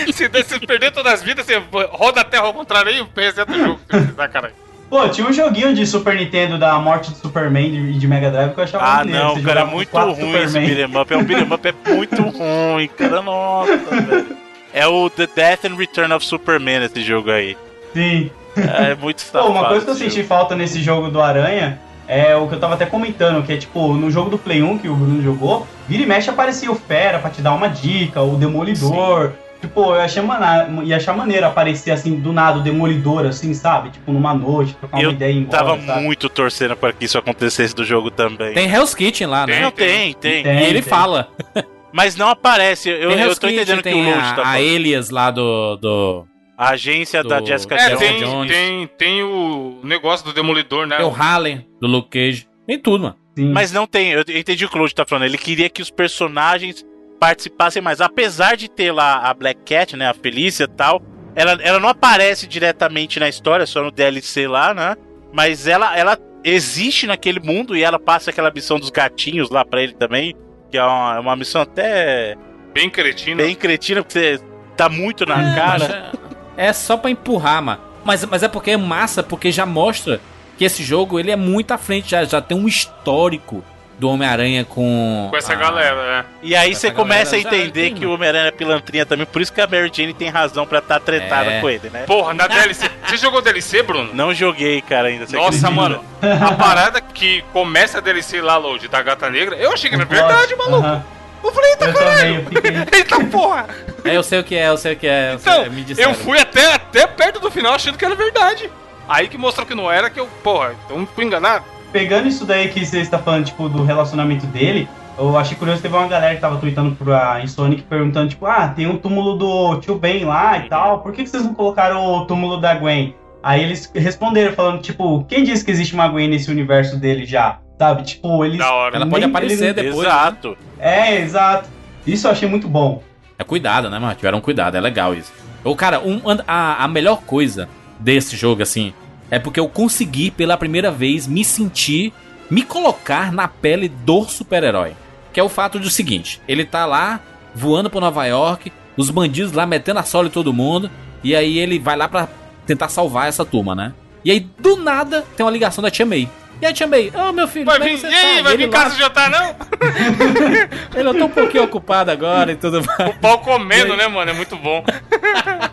[laughs] Se, se perder todas as vidas, você roda a terra ao contrário aí, reseta o jogo. [laughs] se precisar, caralho. Pô, tinha um joguinho de Super Nintendo da morte do Superman e de, de Mega Drive que eu achava Ah, maneiro, não, cara, é muito ruim esse Superman. beat'em up. É um beat'em up, é muito [laughs] ruim, cara, nossa, velho. É o The Death and Return of Superman esse jogo aí. Sim. É [laughs] muito Pô, safado. uma coisa que eu esse senti falta nesse jogo do Aranha é o que eu tava até comentando, que é tipo, no jogo do Play 1 que o Bruno jogou, vira e mexe aparecia o Fera pra te dar uma dica, o Demolidor. Tipo, eu achei mana... ia achar maneiro aparecer assim, do nada, o Demolidor, assim, sabe? Tipo, numa noite, trocar uma Eu ideia e embora, tava sabe? muito torcendo pra que isso acontecesse do jogo também. Tem Hell's Kitchen lá, né? Não, tem, tem. Tem, e ele tem. fala. [laughs] Mas não aparece. Eu, tem eu tô entendendo Kitchen, que o tem Lute a, tá a falando. Elias lá do... do A agência da do- Jessica É, Jessica tem, Jones. tem, tem o negócio do Demolidor, né? tem o Harlem, do Luke Cage. Tem tudo, mano. Sim. Mas não tem, eu entendi o que o Lute tá falando. Ele queria que os personagens participassem mais. Apesar de ter lá a Black Cat, né? A Felícia e tal. Ela, ela não aparece diretamente na história, só no DLC lá, né? Mas ela, ela existe naquele mundo e ela passa aquela missão dos gatinhos lá pra ele também. Que é uma, é uma missão até Bem cretino. bem cretina, porque você tá muito na cara. É, é só pra empurrar, mano. Mas, mas é porque é massa, porque já mostra que esse jogo ele é muito à frente, já, já tem um histórico do Homem-Aranha com. Com essa a- galera, né? E aí você começa a entender que o Homem-Aranha é pilantrinha também, por isso que a Mary Jane tem razão pra estar tá tretada É. com ele, né? Porra, na DLC. Você jogou DLC, Bruno? Não joguei, cara, ainda. Nossa, acredita? mano. A parada que começa a DLC lá, Load, da Gata Negra, eu achei que era verdade, maluco. Aham. Eu falei, eita Eu também, caralho. fiquei... [laughs] Eita porra. É, eu sei o que é, eu sei o que é. Eu sei, Então, me disseram. eu fui até, até perto do final achando que era verdade. Aí que mostrou que não era, que eu, porra, então fui enganado. Pegando isso daí que você está falando, tipo, do relacionamento dele, eu achei curioso, teve uma galera que tava tweetando pra Insonic perguntando, tipo, ah, tem um túmulo do tio Ben lá e tal, por que, que vocês não colocaram o túmulo da Gwen? Aí eles responderam falando, tipo, quem disse que existe uma Gwen nesse universo dele já? Sabe? Tipo, eles. Da hora. Ela pode aparecer eles- depois. né? Exato. É, exato. Isso eu achei muito bom. É cuidado, né, mano? Tiveram cuidado, é legal isso. O cara, um, a, a melhor coisa desse jogo, assim, é porque eu consegui pela primeira vez me sentir, me colocar na pele do super-herói. Que é o fato do seguinte: ele tá lá voando por Nova York, os bandidos lá metendo a sola em todo mundo, e aí ele vai lá pra tentar salvar essa turma, né? E aí, do nada, tem uma ligação da Tia May. E a Tia May, ô meu filho, Vai é vir, que e aí, tá? vai vir lá- casa jantar, não? [laughs] Ele, eu tô um pouquinho ocupado agora e tudo mais. O pau comendo, né, mano? É muito bom. [laughs]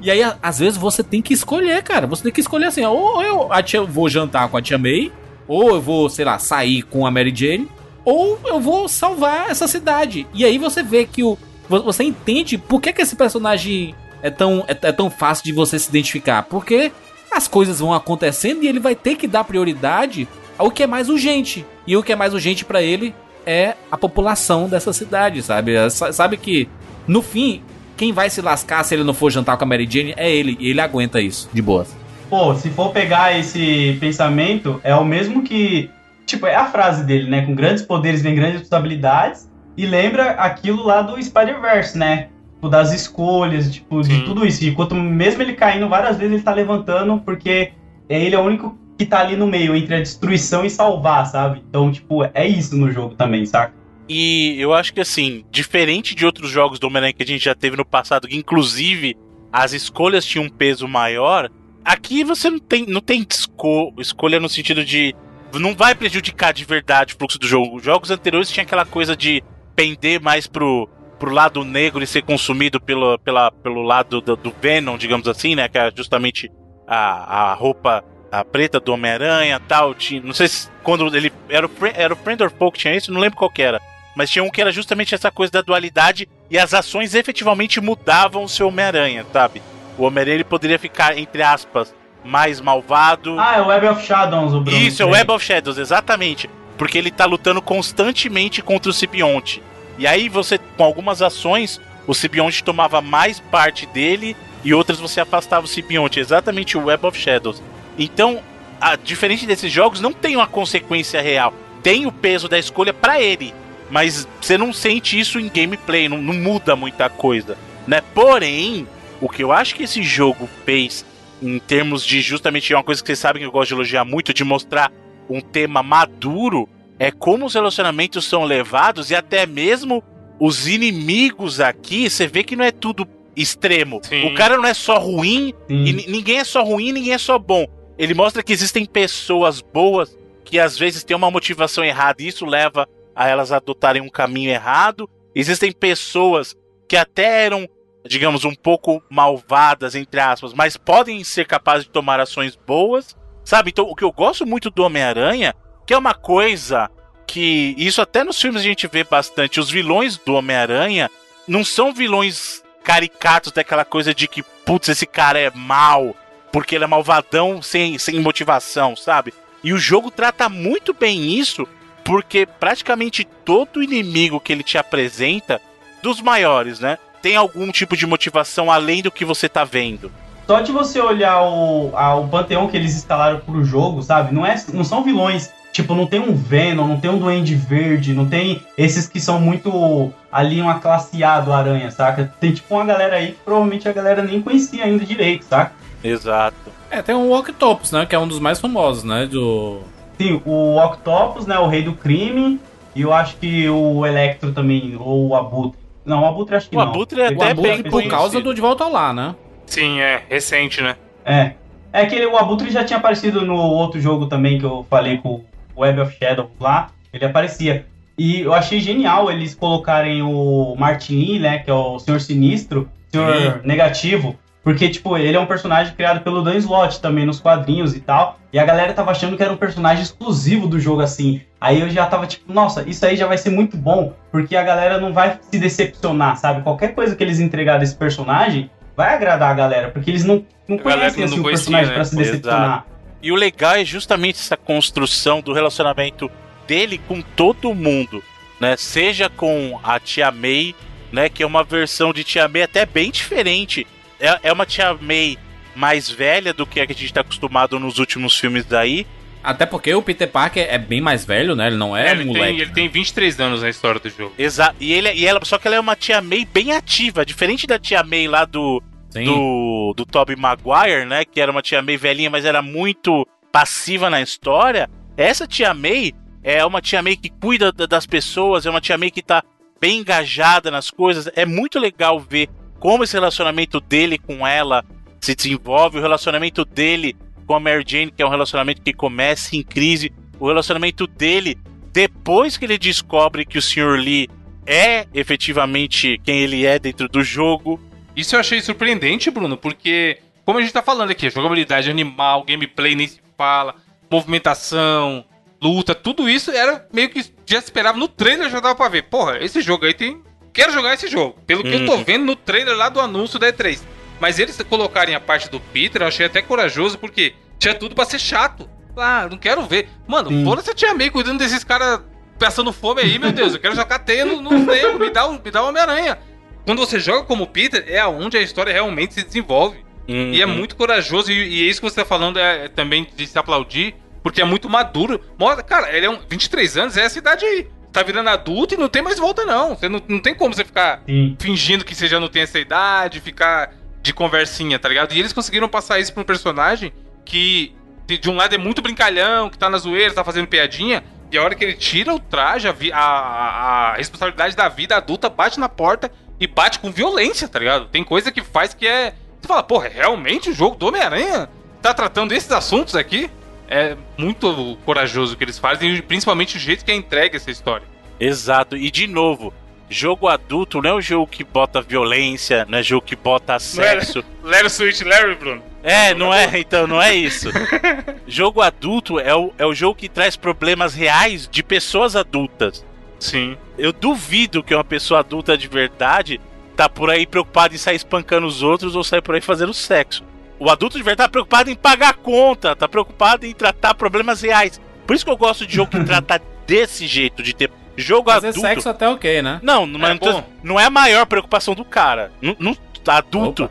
E aí, às vezes, você tem que escolher, cara. Você tem que escolher assim, ou eu a tia, vou jantar com a tia May, ou eu vou, sei lá, sair com a Mary Jane, ou eu vou salvar essa cidade. E aí você vê que o. vo- Você entende por que, que esse personagem é tão, é, é tão fácil de você se identificar. Porque as coisas vão acontecendo e ele vai ter que dar prioridade ao que é mais urgente. E o que é mais urgente pra ele é a população dessa cidade, sabe? É, sa- Sabe que, no fim, quem vai se lascar se ele não for jantar com a Mary Jane é ele. E ele aguenta isso, de boa. Pô, se for pegar esse pensamento, é o mesmo que. Tipo, é a frase dele, né? Com grandes poderes vem grandes responsabilidades. E lembra aquilo lá do Spider-Verse, né? Tipo, das escolhas, tipo, de Sim. tudo isso. E enquanto mesmo ele caindo várias vezes, ele tá levantando, porque é ele é o único que tá ali no meio, entre a destruição e salvar, sabe? Então, tipo, é isso no jogo também, saca? E eu acho que assim, diferente de outros jogos do Homem-Aranha que a gente já teve no passado, que inclusive as escolhas tinham um peso maior, aqui você não tem, não tem esco- escolha no sentido de. Não vai prejudicar de verdade o fluxo do jogo. Os jogos anteriores tinha aquela coisa de pender mais pro, pro lado negro e ser consumido pelo, pela, pelo lado do, do Venom, digamos assim, né? Que é justamente a, a roupa a preta do Homem-Aranha tal. Tinha, não sei se quando ele. Era o, era o Friend or que tinha isso, não lembro qual era. Mas tinha um que era justamente essa coisa da dualidade e as ações efetivamente mudavam o seu Homem-Aranha, sabe? O Homem-Aranha ele poderia ficar, entre aspas, mais malvado. Ah, é o Web of Shadows, o Bruno. Isso, é o Web of Shadows, exatamente. Porque ele tá lutando constantemente contra o Sibionte. E aí você, com algumas ações, o Sibionte tomava mais parte dele e outras você afastava o Sibionte. Exatamente o Web of Shadows. Então, a, diferente desses jogos, não tem uma consequência real. Tem o peso da escolha pra ele. Mas você não sente isso em gameplay, não, não muda muita coisa. né? Porém, o que eu acho que esse jogo fez em termos de justamente uma coisa que vocês sabem que eu gosto de elogiar muito, de mostrar um tema maduro, é como os relacionamentos são levados e até mesmo os inimigos aqui, você vê que não é tudo extremo. Sim. O cara não é só ruim e ni- ninguém é só ruim, ninguém é só bom. Ele mostra que existem pessoas boas que às vezes têm uma motivação errada e isso leva a elas adotarem um caminho errado. Existem pessoas que até eram, digamos, um pouco malvadas, entre aspas, mas podem ser capazes de tomar ações boas, sabe? Então, o que eu gosto muito do Homem-Aranha, que é uma coisa que isso até nos filmes a gente vê bastante, os vilões do Homem-Aranha não são vilões caricatos daquela coisa de que, putz, esse cara é mal, porque ele é malvadão sem, sem motivação, sabe? E o jogo trata muito bem isso, porque praticamente todo inimigo que ele te apresenta, dos maiores, né? Tem algum tipo de motivação além do que você tá vendo. Só de você olhar o, a- o panteão que eles instalaram pro jogo, sabe? Não, é, não são vilões. Tipo, não tem um Venom, não tem um Duende Verde, não tem esses que são muito ali uma classe A do Aranha, saca? Tem tipo uma galera aí que provavelmente a galera nem conhecia ainda direito, saca? Exato. É, tem o Octopus, né? Que é um dos mais famosos, né? Do. Sim, o Octopus, né? O rei do crime. E eu acho que o Electro também, ou o Abutre. Não, o Abutre acho que O não. Abutre é O até Abutre bem por conhecido. causa do De Volta ao Lar, né? Sim, é. Recente, né? É. É que ele- o Abutre já tinha aparecido no outro jogo também que eu falei com o Web of Shadow lá. Ele aparecia. E eu achei genial eles colocarem o Martin Lee, né? Que é o Senhor Sinistro, Senhor Negativo. Porque, tipo, ele é um personagem criado pelo Dan Slott também nos quadrinhos e tal. E a galera tava achando que era um personagem exclusivo do jogo, assim. Aí eu já tava tipo, nossa, isso aí já vai ser muito bom. Porque a galera não vai se decepcionar, sabe? Qualquer coisa que eles entregar desse personagem vai agradar a galera. Porque eles não, não A conhecem não assim, o conhecia, personagem né? pra se decepcionar. E o legal é justamente essa construção do relacionamento dele com todo mundo, né? Seja com a Tia May, né? Que é uma versão de Tia May até bem diferente. É, é uma Tia May mais velha do que a que a gente tá acostumado nos últimos filmes daí. Até porque o Peter Parker é bem mais velho, né? Ele não é, ele, moleque. tem, ele tem 23 anos na história do jogo. Exato. E, ele, e ela, só que ela é uma Tia May bem ativa, diferente da Tia May lá do, Sim. do, do Tobey Maguire, né? Que era uma tia May velhinha, mas era muito passiva na história. Essa tia May é uma tia May que cuida da- das pessoas, é uma tia May que tá bem engajada nas coisas. É muito legal ver como esse relacionamento dele com ela se desenvolve, o relacionamento dele com a Mary Jane, que é um relacionamento que começa em crise, o relacionamento dele depois que ele descobre que o Sr. Lee é efetivamente quem ele é dentro do jogo. Isso eu achei surpreendente, Bruno, porque, como a gente tá falando aqui, jogabilidade animal, gameplay nem se fala, movimentação, luta, tudo isso era meio que já esperava no trailer, já dava pra ver. Porra, esse jogo aí tem. Quero jogar esse jogo. Pelo que eu tô Uhum. vendo no trailer lá do anúncio da E3. Mas eles colocarem a parte do Peter, eu achei até corajoso, porque tinha tudo pra ser chato. Ah, não quero ver. Mano, Sim. foda-se a Tia May cuidando desses caras passando fome aí, meu Deus. Eu quero jogar teia no, no nego, me dá, o- me dá o Homem-Aranha. Quando você joga como Peter, é aonde a história realmente se desenvolve. E é Uhum. muito corajoso, e, e é isso que você tá falando é, é também de se aplaudir, porque é muito maduro. Cara, ele é um 23 anos, é essa idade aí. Tá virando adulto e não tem mais volta, não. Você não, não tem como você ficar Sim. fingindo que você já não tem essa idade, ficar de conversinha, tá ligado? E eles conseguiram passar isso pra um personagem que, de, de um lado, é muito brincalhão, que tá na zoeira, tá fazendo piadinha, e a hora que ele tira o traje, a- a- a responsabilidade da vida adulta bate na porta e bate com violência, tá ligado? Tem coisa que faz que é. Você fala, porra, é realmente o jogo do Homem-Aranha tá tratando esses assuntos aqui? É muito corajoso o que eles fazem, e principalmente o jeito que é entregue essa história. Exato. E de novo, jogo adulto não é um jogo que bota violência, não é jogo que bota sexo. [laughs] Larry Switch, Larry, Bruno. É, não é, então, não é isso. [laughs] jogo adulto é o, é o jogo que traz problemas reais de pessoas adultas. Sim. Eu duvido que uma pessoa adulta de verdade tá por aí preocupada em sair espancando os outros ou sair por aí fazendo sexo. O adulto de verdade tá preocupado em pagar a conta, tá preocupado em tratar problemas reais. Por isso que eu gosto de jogo que [laughs] trata desse jeito, de ter jogo Fazer adulto. sexo até ok, né? Não, não É não tô- bom. não é a maior preocupação do cara. Não, não- adulto.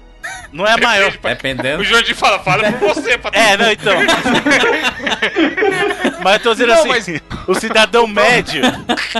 Não é a maior. [laughs] Dependendo. O Jordi fala, fala por você, pra É, não, então. [laughs] mas eu tô dizendo Não, assim, o cidadão médio,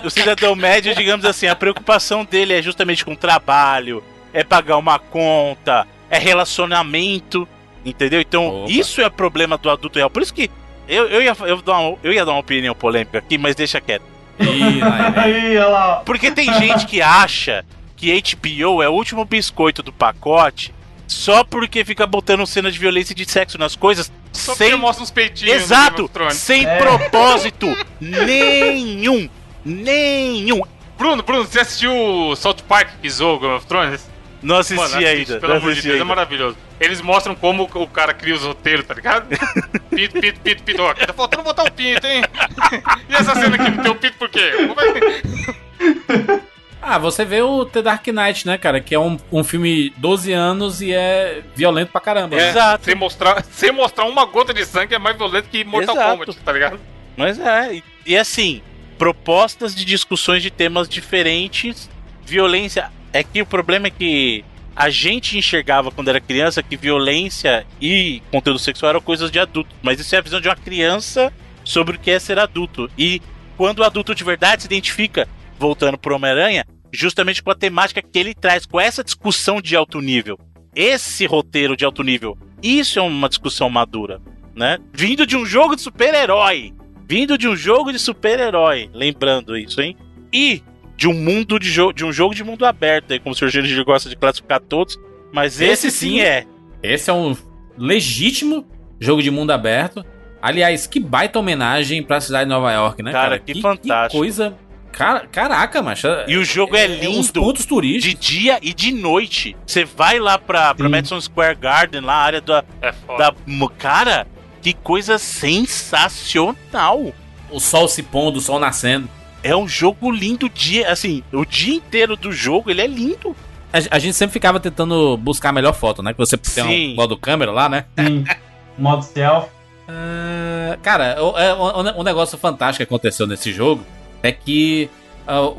o cidadão médio, digamos assim, a preocupação dele é justamente com trabalho, é pagar uma conta, é relacionamento, entendeu? Então, Opa. isso é problema do adulto real. Por isso que eu, eu, ia, eu, dar uma, eu ia dar uma opinião polêmica aqui, mas deixa quieto. Né? [laughs] Aí, olha lá. Porque tem gente que acha que HBO é o último biscoito do pacote só porque fica botando cena de violência e de sexo nas coisas Só sem porque mostra uns peitinhos. Exato! Sem É. propósito [laughs] nenhum! Nenhum! Bruno, Bruno, você assistiu o South Park que zoou o Game of Thrones? Não assisti Mano, assiste, ainda. Pelo não amor de assisti Deus, é ainda. maravilhoso. Eles mostram como o cara cria os roteiros, tá ligado? [laughs] Pito, pito, pito, pito. Ó, tá faltando botar um pinto, hein? [laughs] E essa cena aqui, não tem um pito por quê? Como é? Ah, você vê o The Dark Knight, né, cara? Que é um, um filme 12 anos e é violento pra caramba. né? Exato. Sem mostrar, sem mostrar uma gota de sangue é mais violento que Mortal Exato. Kombat, tá ligado? Mas é, e, e assim, propostas de discussões de temas diferentes, violência. É que o problema é que a gente enxergava quando era criança que violência e conteúdo sexual eram coisas de adulto. Mas isso é a visão de uma criança sobre o que é ser adulto. E quando o adulto de verdade se identifica, voltando pro Homem-Aranha, justamente com a temática que ele traz, com essa discussão de alto nível. Esse roteiro de alto nível, isso é uma discussão madura, né? Vindo de um jogo de super-herói. Vindo de um jogo de super-herói, lembrando isso, hein? E de um mundo de jogo, de um jogo de mundo aberto, aí, como o Sr. Gosta de classificar todos, mas esse, Esse sim sim. é. Esse é um legítimo jogo de mundo aberto. Aliás, que baita homenagem pra cidade de Nova York, né, Cara, cara? que fantástico. Que coisa. Cara, caraca, macho. E o jogo é, Uns lindo pontos turísticos. de dia e de noite. Você vai lá pra, pra Sim. Madison Square Garden, lá a área da, É da. mo- Cara, que coisa sensacional! O sol se pondo, o sol nascendo. É um jogo lindo dia, assim, o dia inteiro do jogo ele é lindo. A, a gente sempre ficava tentando buscar a melhor foto, né? Que você tem Sim. um modo câmera lá, né? Sim. [laughs] Modo self. Ah, cara, o, é, o- o negócio fantástico que aconteceu nesse jogo é que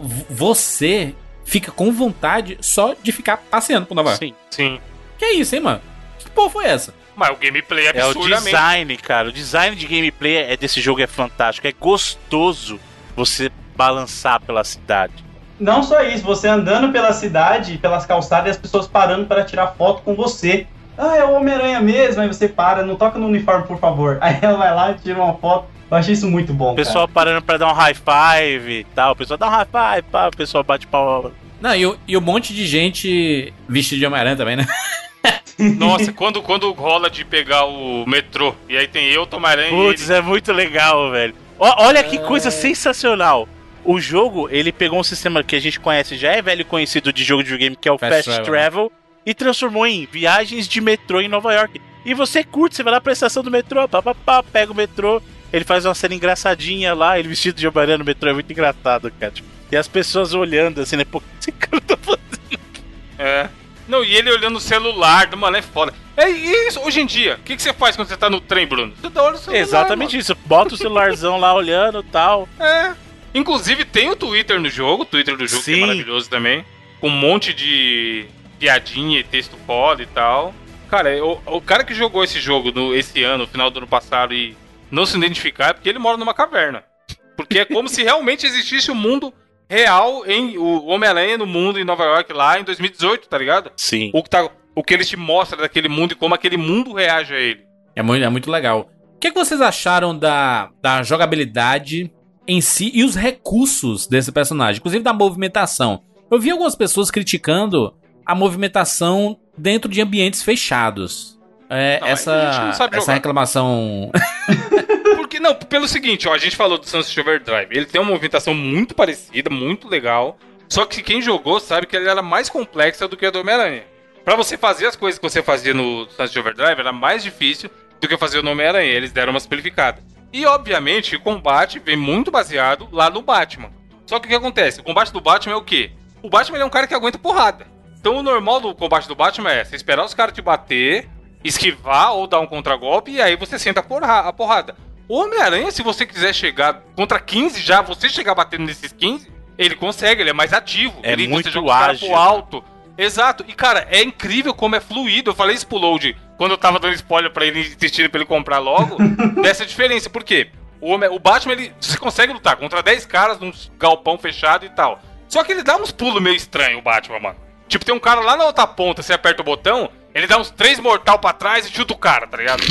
v- você fica com vontade só de ficar passeando por Nova York. Sim. Sim. Que isso, hein, mano? Que porra foi essa? Mas o gameplay é É o design, cara. O design de gameplay é desse jogo é fantástico. É gostoso você balançar pela cidade. Não só isso, você andando pela cidade, pelas calçadas e as pessoas parando para tirar foto com você. Ah, é o Homem-Aranha mesmo, aí você para, não toca no uniforme, por favor. [laughs] Aí ela vai lá e tira uma foto. Eu achei isso muito bom, O pessoal parando pra dar um high five e tal. O pessoal dá um high five, pá, o pessoal bate pau. Não, e, o- e um monte de gente vestida de Homem-Aranha também, né? [laughs] Nossa, quando, quando rola de pegar o metrô, e aí tem eu, Tomaranha e Putz, ele. é muito legal, velho. Ó, olha que coisa sensacional. O jogo, ele pegou um sistema que a gente conhece, já é velho conhecido de jogo de videogame, que é o Fast, Fast Travel, Travel. e transformou em viagens de metrô em Nova York. E você curte, você vai lá pra estação do metrô, pá, pá, pá, pega o metrô, ele faz uma cena engraçadinha lá, ele vestido de Homem-Aranha no metrô, é muito engraçado, cara. Tipo, e as pessoas olhando assim, né? Pô, o que esse [laughs] cara tá fazendo? É. Não, e ele olhando o celular, mano, é foda. É isso, hoje em dia, o que, que você faz quando você tá no trem, Bruno? Você dá olho no celular. Exatamente isso. Bota o celularzão lá olhando e tal. mano. É. Inclusive tem o Twitter no jogo, o Twitter do jogo que Sim. é maravilhoso também. Com um monte de piadinha e texto foda e tal. Cara, o, o cara que jogou esse jogo no, esse ano, no final do ano passado, e não se identificar é porque ele mora numa caverna. Porque é como se realmente existisse um mundo real em o Homem-Aranha no mundo em Nova York lá em 2018, tá ligado? Sim. O que, tá, o que ele te mostra daquele mundo e como aquele mundo reage a ele. É muito, é muito legal. O que, que vocês acharam da, da jogabilidade em si e os recursos desse personagem, inclusive da movimentação? Eu vi algumas pessoas criticando a movimentação dentro de ambientes fechados. É, Não, essa, essa reclamação. [laughs] [laughs] Porque, não, pelo seguinte, ó, a gente falou do Sunset Overdrive. Ele tem uma movimentação muito parecida, muito legal. Só que quem jogou sabe que ele era mais complexa do que a do Homem-Aranha. Pra você fazer as coisas que você fazia no Sunset Overdrive, era mais difícil do que fazer no Homem-Aranha. Eles deram uma simplificada. E, obviamente, o combate vem muito baseado lá no Batman. Só que o que acontece? O combate do Batman é o quê? O Batman é um cara que aguenta porrada. Então o normal do combate do Batman é você esperar os caras te bater, esquivar ou dar um contragolpe e aí você senta a porra- a porrada. O Homem-Aranha, se você quiser chegar contra 15 já, você chegar batendo nesses 15, ele consegue, ele é mais ativo. É ele, muito você joga ágil, pro alto. Exato. E, cara, é incrível como é fluido. Eu falei isso pro Load quando eu tava dando spoiler pra ele insistindo pra ele comprar logo. [laughs] dessa diferença. Por quê? O, Homem- o Batman, ele você consegue lutar contra 10 caras num galpão fechado e tal. Só que ele dá uns pulos meio estranhos, o Batman, mano. Tipo, tem um cara lá na outra ponta, você aperta o botão, ele dá uns três mortal pra trás e chuta o cara, tá ligado?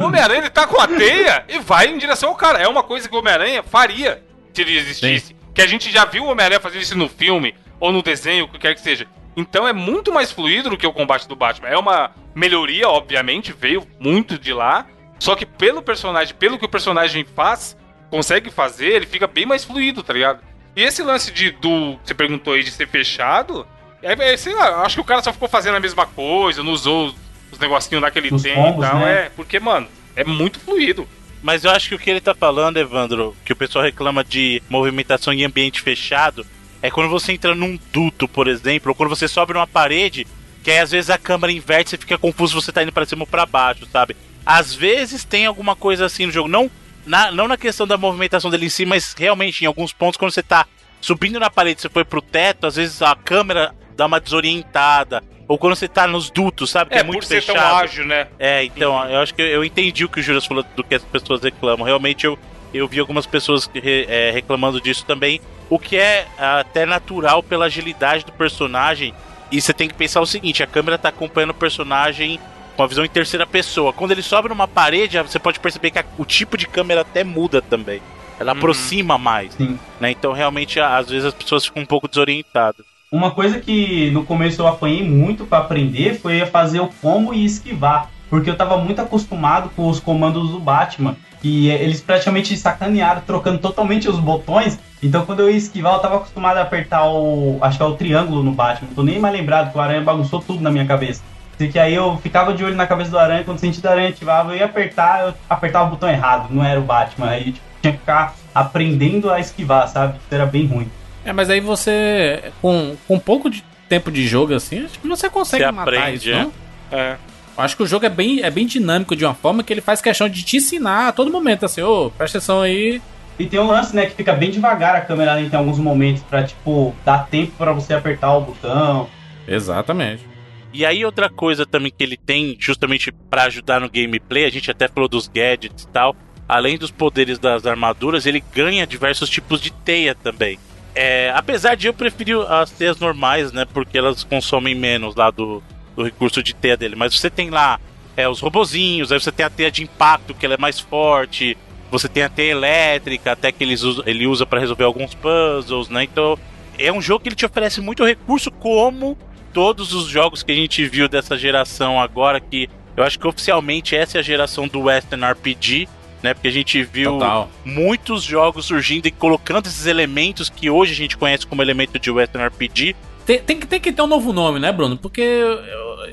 o Homem-Aranha, ele tá com a teia e vai em direção ao cara. É uma coisa que o Homem-Aranha faria se ele existisse. Que a gente já viu o Homem-Aranha fazer isso no filme ou no desenho, o que quer que seja. Então é muito mais fluido do que o combate do Batman. É uma melhoria, obviamente, veio muito de lá. Só que pelo personagem, pelo que o personagem faz, consegue fazer, ele fica bem mais fluido, tá ligado? E esse lance de do. Você perguntou aí de ser fechado. É, é, sei lá, acho que o cara só ficou fazendo a mesma coisa, não usou os negocinhos naquele Os tempo combos, e tal. né? É, porque, mano, é muito fluido. Mas eu acho que o que ele tá falando, Evandro, que o pessoal reclama de movimentação em ambiente fechado, é quando você entra num duto, por exemplo, ou quando você sobe numa parede, que aí às vezes a câmera inverte e você fica confuso você tá indo pra cima ou pra baixo, sabe? Às vezes tem alguma coisa assim no jogo, não na, não na questão da movimentação dele em si, mas realmente em alguns pontos, quando você tá subindo na parede, você foi pro teto, às vezes a câmera dá uma desorientada. Ou quando você tá nos dutos, sabe? Que É, é, muito por ser fechado. tão ágil, né? É, então, eu acho que eu, entendi o que o Juras falou do que as pessoas reclamam. Realmente eu, eu vi algumas pessoas re- é, reclamando disso também. O que é até natural pela agilidade do personagem. E você tem que pensar o seguinte: a câmera tá acompanhando o personagem com a visão em terceira pessoa. Quando ele sobe numa parede, você pode perceber que a- o tipo de câmera até muda também. Ela aproxima mais. Né? Então, realmente, às vezes as pessoas ficam um pouco desorientadas. Uma coisa que no começo eu apanhei muito pra aprender foi a fazer o combo e esquivar. Porque eu tava muito acostumado com os comandos do Batman. E eh, eles praticamente sacanearam, trocando totalmente os botões. Então quando eu ia esquivar, eu tava acostumado a apertar o. Acho que é o triângulo no Batman. Não tô nem mais lembrado que o aranha bagunçou tudo na minha cabeça. Assim que aí eu ficava de olho na cabeça do aranha, quando o sentido da aranha ativava, eu ia apertar, eu apertava o botão errado, não era o Batman. Aí tipo, tinha que ficar aprendendo a esquivar, sabe? Isso era bem ruim. É, mas aí você, com, com um pouco de tempo de jogo assim, acho que você consegue Você matar aprende, isso, é. não? É. Eu Acho que o jogo é bem, é bem dinâmico de uma forma que ele faz questão de te ensinar a todo momento, assim, ô, presta atenção aí. E tem um lance, né, que fica bem devagar a câmera lenta em alguns momentos pra, tipo, dar tempo pra você apertar o botão. Exatamente. E aí outra coisa também que ele tem, justamente pra ajudar no gameplay, a gente até falou dos gadgets e tal, além dos poderes das armaduras, ele ganha diversos tipos de teia também. É, apesar de eu preferir as teias normais, né, porque elas consomem menos lá do, do recurso de teia dele, mas você tem lá é, os robozinhos, aí você tem a teia de impacto, que ela é mais forte, você tem a teia elétrica, até que usam- ele usa pra resolver alguns puzzles, né, então é um jogo que ele te oferece muito recurso, como todos os jogos que a gente viu dessa geração agora, que eu acho que oficialmente essa é a geração do Western RPG, né? Porque a gente viu Total. muitos jogos surgindo e colocando esses elementos que hoje a gente conhece como elemento de Western RPG. Tem, tem, que- tem que ter um novo nome, né, Bruno? Porque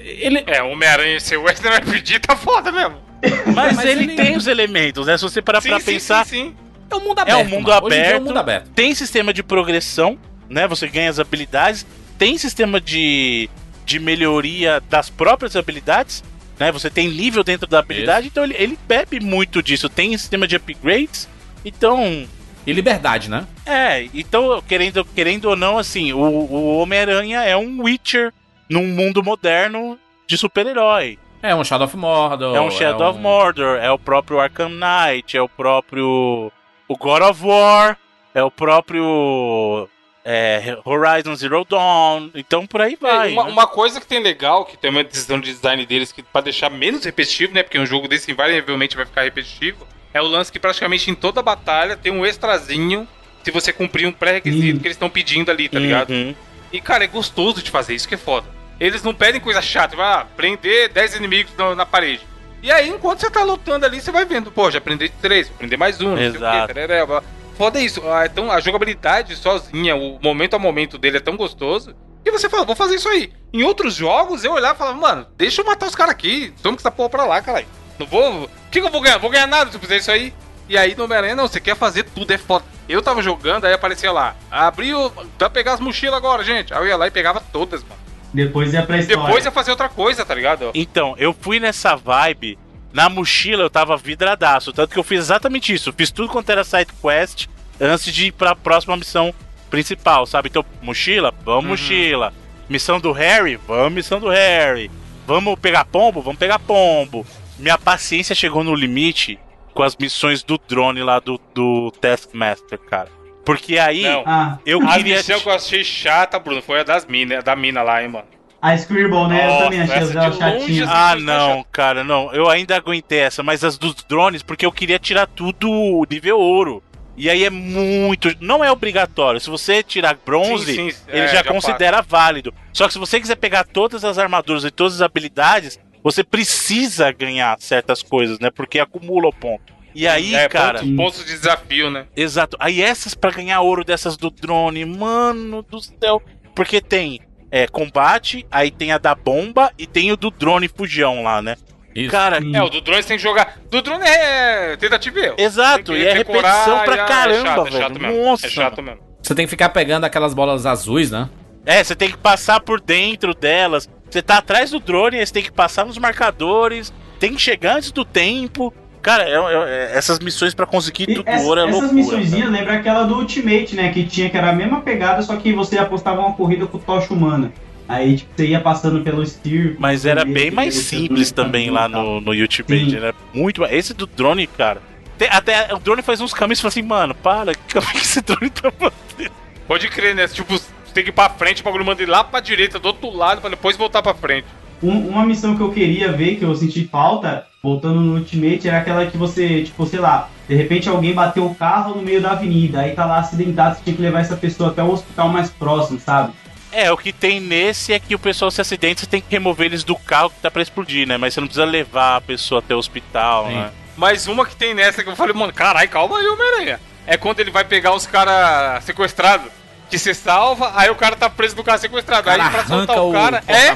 ele. É, Homem-Aranha ser Western RPG tá foda mesmo. [laughs] Mas, Mas ele, ele- tem os elementos, né? Se você parar Sim, pra sim, pensar, sim, sim. É um mundo é aberto. um mundo aberto, É um mundo aberto. tem sistema de progressão, né? Você ganha as habilidades, tem sistema de, de melhoria das próprias habilidades, né? Você tem nível dentro da habilidade, então ele, ele bebe muito disso. Tem sistema de upgrades, então E liberdade, né? é, então, querendo, querendo ou não, assim, o, o Homem-Aranha é um Witcher num mundo moderno de super-herói. É um Shadow of Mordor. É um Shadow of um- Mordor, é o próprio Arkham Knight, é o próprio. O God of War, é o próprio. é, Horizon Zero Dawn, então por aí vai. É, uma, né? uma coisa que tem legal, que tem uma decisão de design deles que pra deixar menos repetitivo, né? Porque um jogo desse invariavelmente vai ficar repetitivo. É o lance que praticamente em toda batalha tem um extrazinho se você cumprir um pré-requisito Sim. que eles estão pedindo ali, tá ligado? Uhum. E, cara, é gostoso de fazer, isso que é foda. Eles não pedem coisa chata, vai ah, prender 10 inimigos na, na parede. E aí, enquanto você tá lutando ali, você vai vendo, pô, já prender 3, vou prender mais um, não sei o quê, Exato. blá. Foda isso. Então, a jogabilidade sozinha, o momento a momento dele é tão gostoso que você fala, vou fazer isso aí. Em outros jogos, eu olhava e falava, mano, deixa eu matar os caras aqui, toma essa porra pra lá, caralho. Não vou. O que, que eu vou ganhar? Vou ganhar nada se eu fizer isso aí. E aí no Homem-Aranha, não, você quer fazer tudo, é foda. Eu tava jogando, aí aparecia lá, abriu, dá pra pegar as mochilas agora, gente. Aí eu ia lá e pegava todas, mano. Depois ia pra história. Depois ia fazer outra coisa, tá ligado? Então, eu fui nessa vibe. Na mochila eu tava vidradaço. Tanto que eu fiz exatamente isso. Fiz tudo quanto era side quest antes de ir pra próxima missão principal, sabe? Então, mochila? Vamos, Uhum. mochila. Missão do Harry? Vamos, missão do Harry. Vamos pegar pombo? Vamos pegar pombo. Minha paciência chegou no limite com as missões do drone lá do, do Taskmaster, cara. Porque aí Não. Ah, eu a queria. missão que eu achei chata, Bruno, foi a das mina, da mina lá, hein, mano. a Scribble, né? eu Nossa, também achei essa ela chatinha. Ah, Tá não, cara, não. Eu ainda aguentei essa, mas as dos drones, porque eu queria tirar tudo nível ouro. E aí é muito. Não é obrigatório. Se você tirar bronze, Sim, sim, ele é, já, já considera válido. Só que se você quiser pegar todas as armaduras e todas as habilidades, você precisa ganhar certas coisas, né? Porque acumula o ponto. E aí, é, cara. pontos, pontos de desafio, né? Exato. Aí essas pra ganhar ouro dessas do drone, mano do céu. Porque tem é, combate, aí tem a da bomba e tem o do drone fugião lá, né? Isso. Cara. É, o do drone você tem que jogar. Do drone é tentativa e erro. exato. E é repetição pra e é caramba, chato, é velho. chato mesmo. Nossa. É chato mesmo. Você tem que ficar pegando aquelas bolas azuis, né? É, você tem que passar por dentro delas. Você tá atrás do drone, aí você tem que passar nos marcadores. Tem que chegar antes do tempo. Cara, é- é- é- essas missões pra conseguir tudo essa- ouro é essas loucura. missõezinhas lembra aquela do Ultimate, né? Que tinha que era a mesma pegada, só que você apostava uma corrida com tocha humana. Aí, tipo, você ia passando pelo Steer. Mas era bem mais simples também lá no, no Ultimate, Sim. né? Muito mais. Esse do drone, cara. tem- até o drone faz uns caminhos e fala assim, mano, para, [laughs] que caminho que esse drone tá fazendo? Pode crer, né? Tipo, tem que ir pra frente, o bagulho manda ir lá pra direita, do outro lado, pra depois voltar pra frente. Um- uma missão que eu queria ver, que eu senti falta, voltando no Ultimate, era aquela que você, tipo, sei lá, de repente alguém bateu o carro no meio da avenida, aí tá lá acidentado, você tinha que levar essa pessoa até o hospital mais próximo, sabe? É, o que tem nesse é que o pessoal se acidenta, você tem que remover eles do carro que tá pra explodir, né? Mas você não precisa levar a pessoa até o hospital, Sim. né? Mas uma que tem nessa que eu falei, mano, caralho, calma aí, Homem-Aranha. É quando ele vai pegar os caras sequestrados. Que você salva, aí o cara tá preso no carro sequestrado. Aí Cara, pra soltar arranca o cara. É,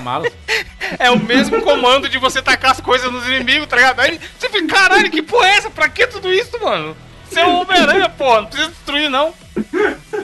[laughs] é o mesmo comando de você tacar as coisas nos inimigos, tá ligado? Aí você fica, caralho, que porra é essa? Pra que tudo isso, mano? Você é o Homem-Aranha, porra, não precisa destruir, não.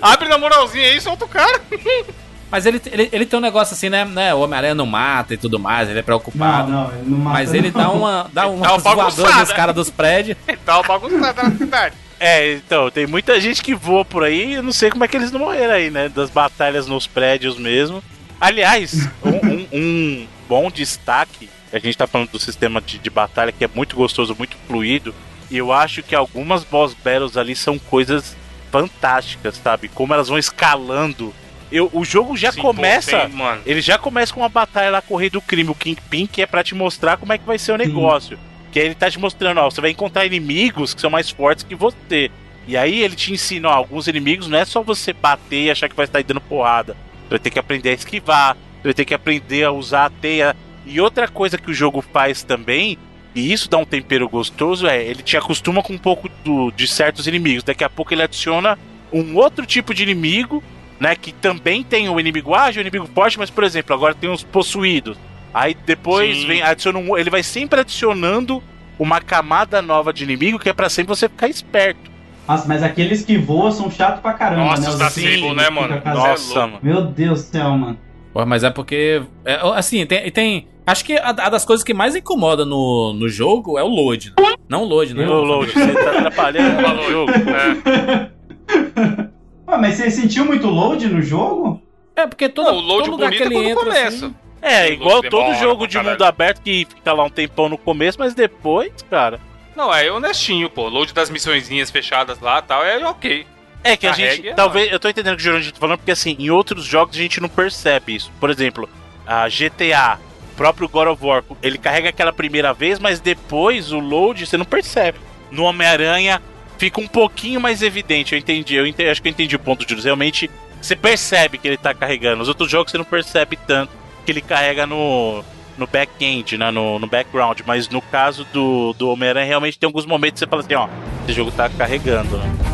Abre na moralzinha aí e solta o cara. [laughs] Mas ele, ele, ele tem um negócio assim, né? né, O Homem-Aranha não mata e tudo mais, ele é preocupado. Não, não, ele não mata, Mas ele não. dá uma, dá Dá uma uma voadora nos caras dos prédios. Tá uma bagunçada na cidade. É, então, tem muita gente que voa por aí, eu não sei como é que eles não morreram aí, né? Das batalhas nos prédios mesmo. Aliás, um, um- um bom destaque, a gente tá falando do sistema de, de batalha que é muito gostoso, muito fluido, e eu acho que algumas boss battles ali são coisas fantásticas, sabe? Como elas vão escalando. Eu, o jogo já Sim, começa. tem, mano. Ele já começa com uma batalha lá Rei do Crime, o Kingpin, que é pra te mostrar como é que vai ser o negócio. Que aí ele tá te mostrando, ó, você vai encontrar inimigos que são mais fortes que você. E aí ele te ensina, ó, alguns inimigos não é só você bater e achar que vai estar dando porrada. Você vai ter que aprender a esquivar, você vai ter que aprender a usar a teia. E outra coisa que o jogo faz também, e isso dá um tempero gostoso, é ele te acostuma com um pouco do- de certos inimigos. Daqui a pouco ele adiciona um outro tipo de inimigo, né? Que também tem o inimigo ágil, o inimigo forte, mas, por exemplo, agora tem os possuídos. Aí depois Sim. vem, adiciona um, ele vai sempre adicionando uma camada nova de inimigo que é pra sempre você ficar esperto. Nossa, mas aqueles que voam são chatos pra caramba, Nossa, né? os da assim, Sable, né, mano? Nossa, mano. Meu Deus do céu, mano. Pô, mas é porque. é, assim, tem, tem. Acho que a, a das coisas que mais incomoda no, no jogo é o load. né? Não o load, né? Ô, Load, você tá atrapalhando o jogo. É. [laughs] Ué, mas você sentiu muito load no jogo? É, porque todo, Não, o load todo lugar bonito que é ele quando entra. começa. assim, É, igual todo demora jogo de mundo aberto que fica lá um tempão no começo, mas depois, cara. Não, é honestinho, pô. Load das missõezinhas fechadas lá e tal, é ok. É que a Carregue gente. é Talvez. Eu tô entendendo o que o Jurandir tá falando, porque assim, em outros jogos a gente não percebe isso. Por exemplo, a GTA, o próprio God of War, ele carrega aquela primeira vez, mas depois o load você não percebe. No Homem-Aranha fica um pouquinho mais evidente. Eu entendi, eu entendi, acho que eu entendi o ponto de. Realmente você percebe que ele tá carregando. Os outros jogos você não percebe tanto que ele carrega no. No back-end, né? no, no background, mas no caso do, do Homem-Aranha, realmente tem alguns momentos que você fala assim: ó, esse jogo tá carregando, né?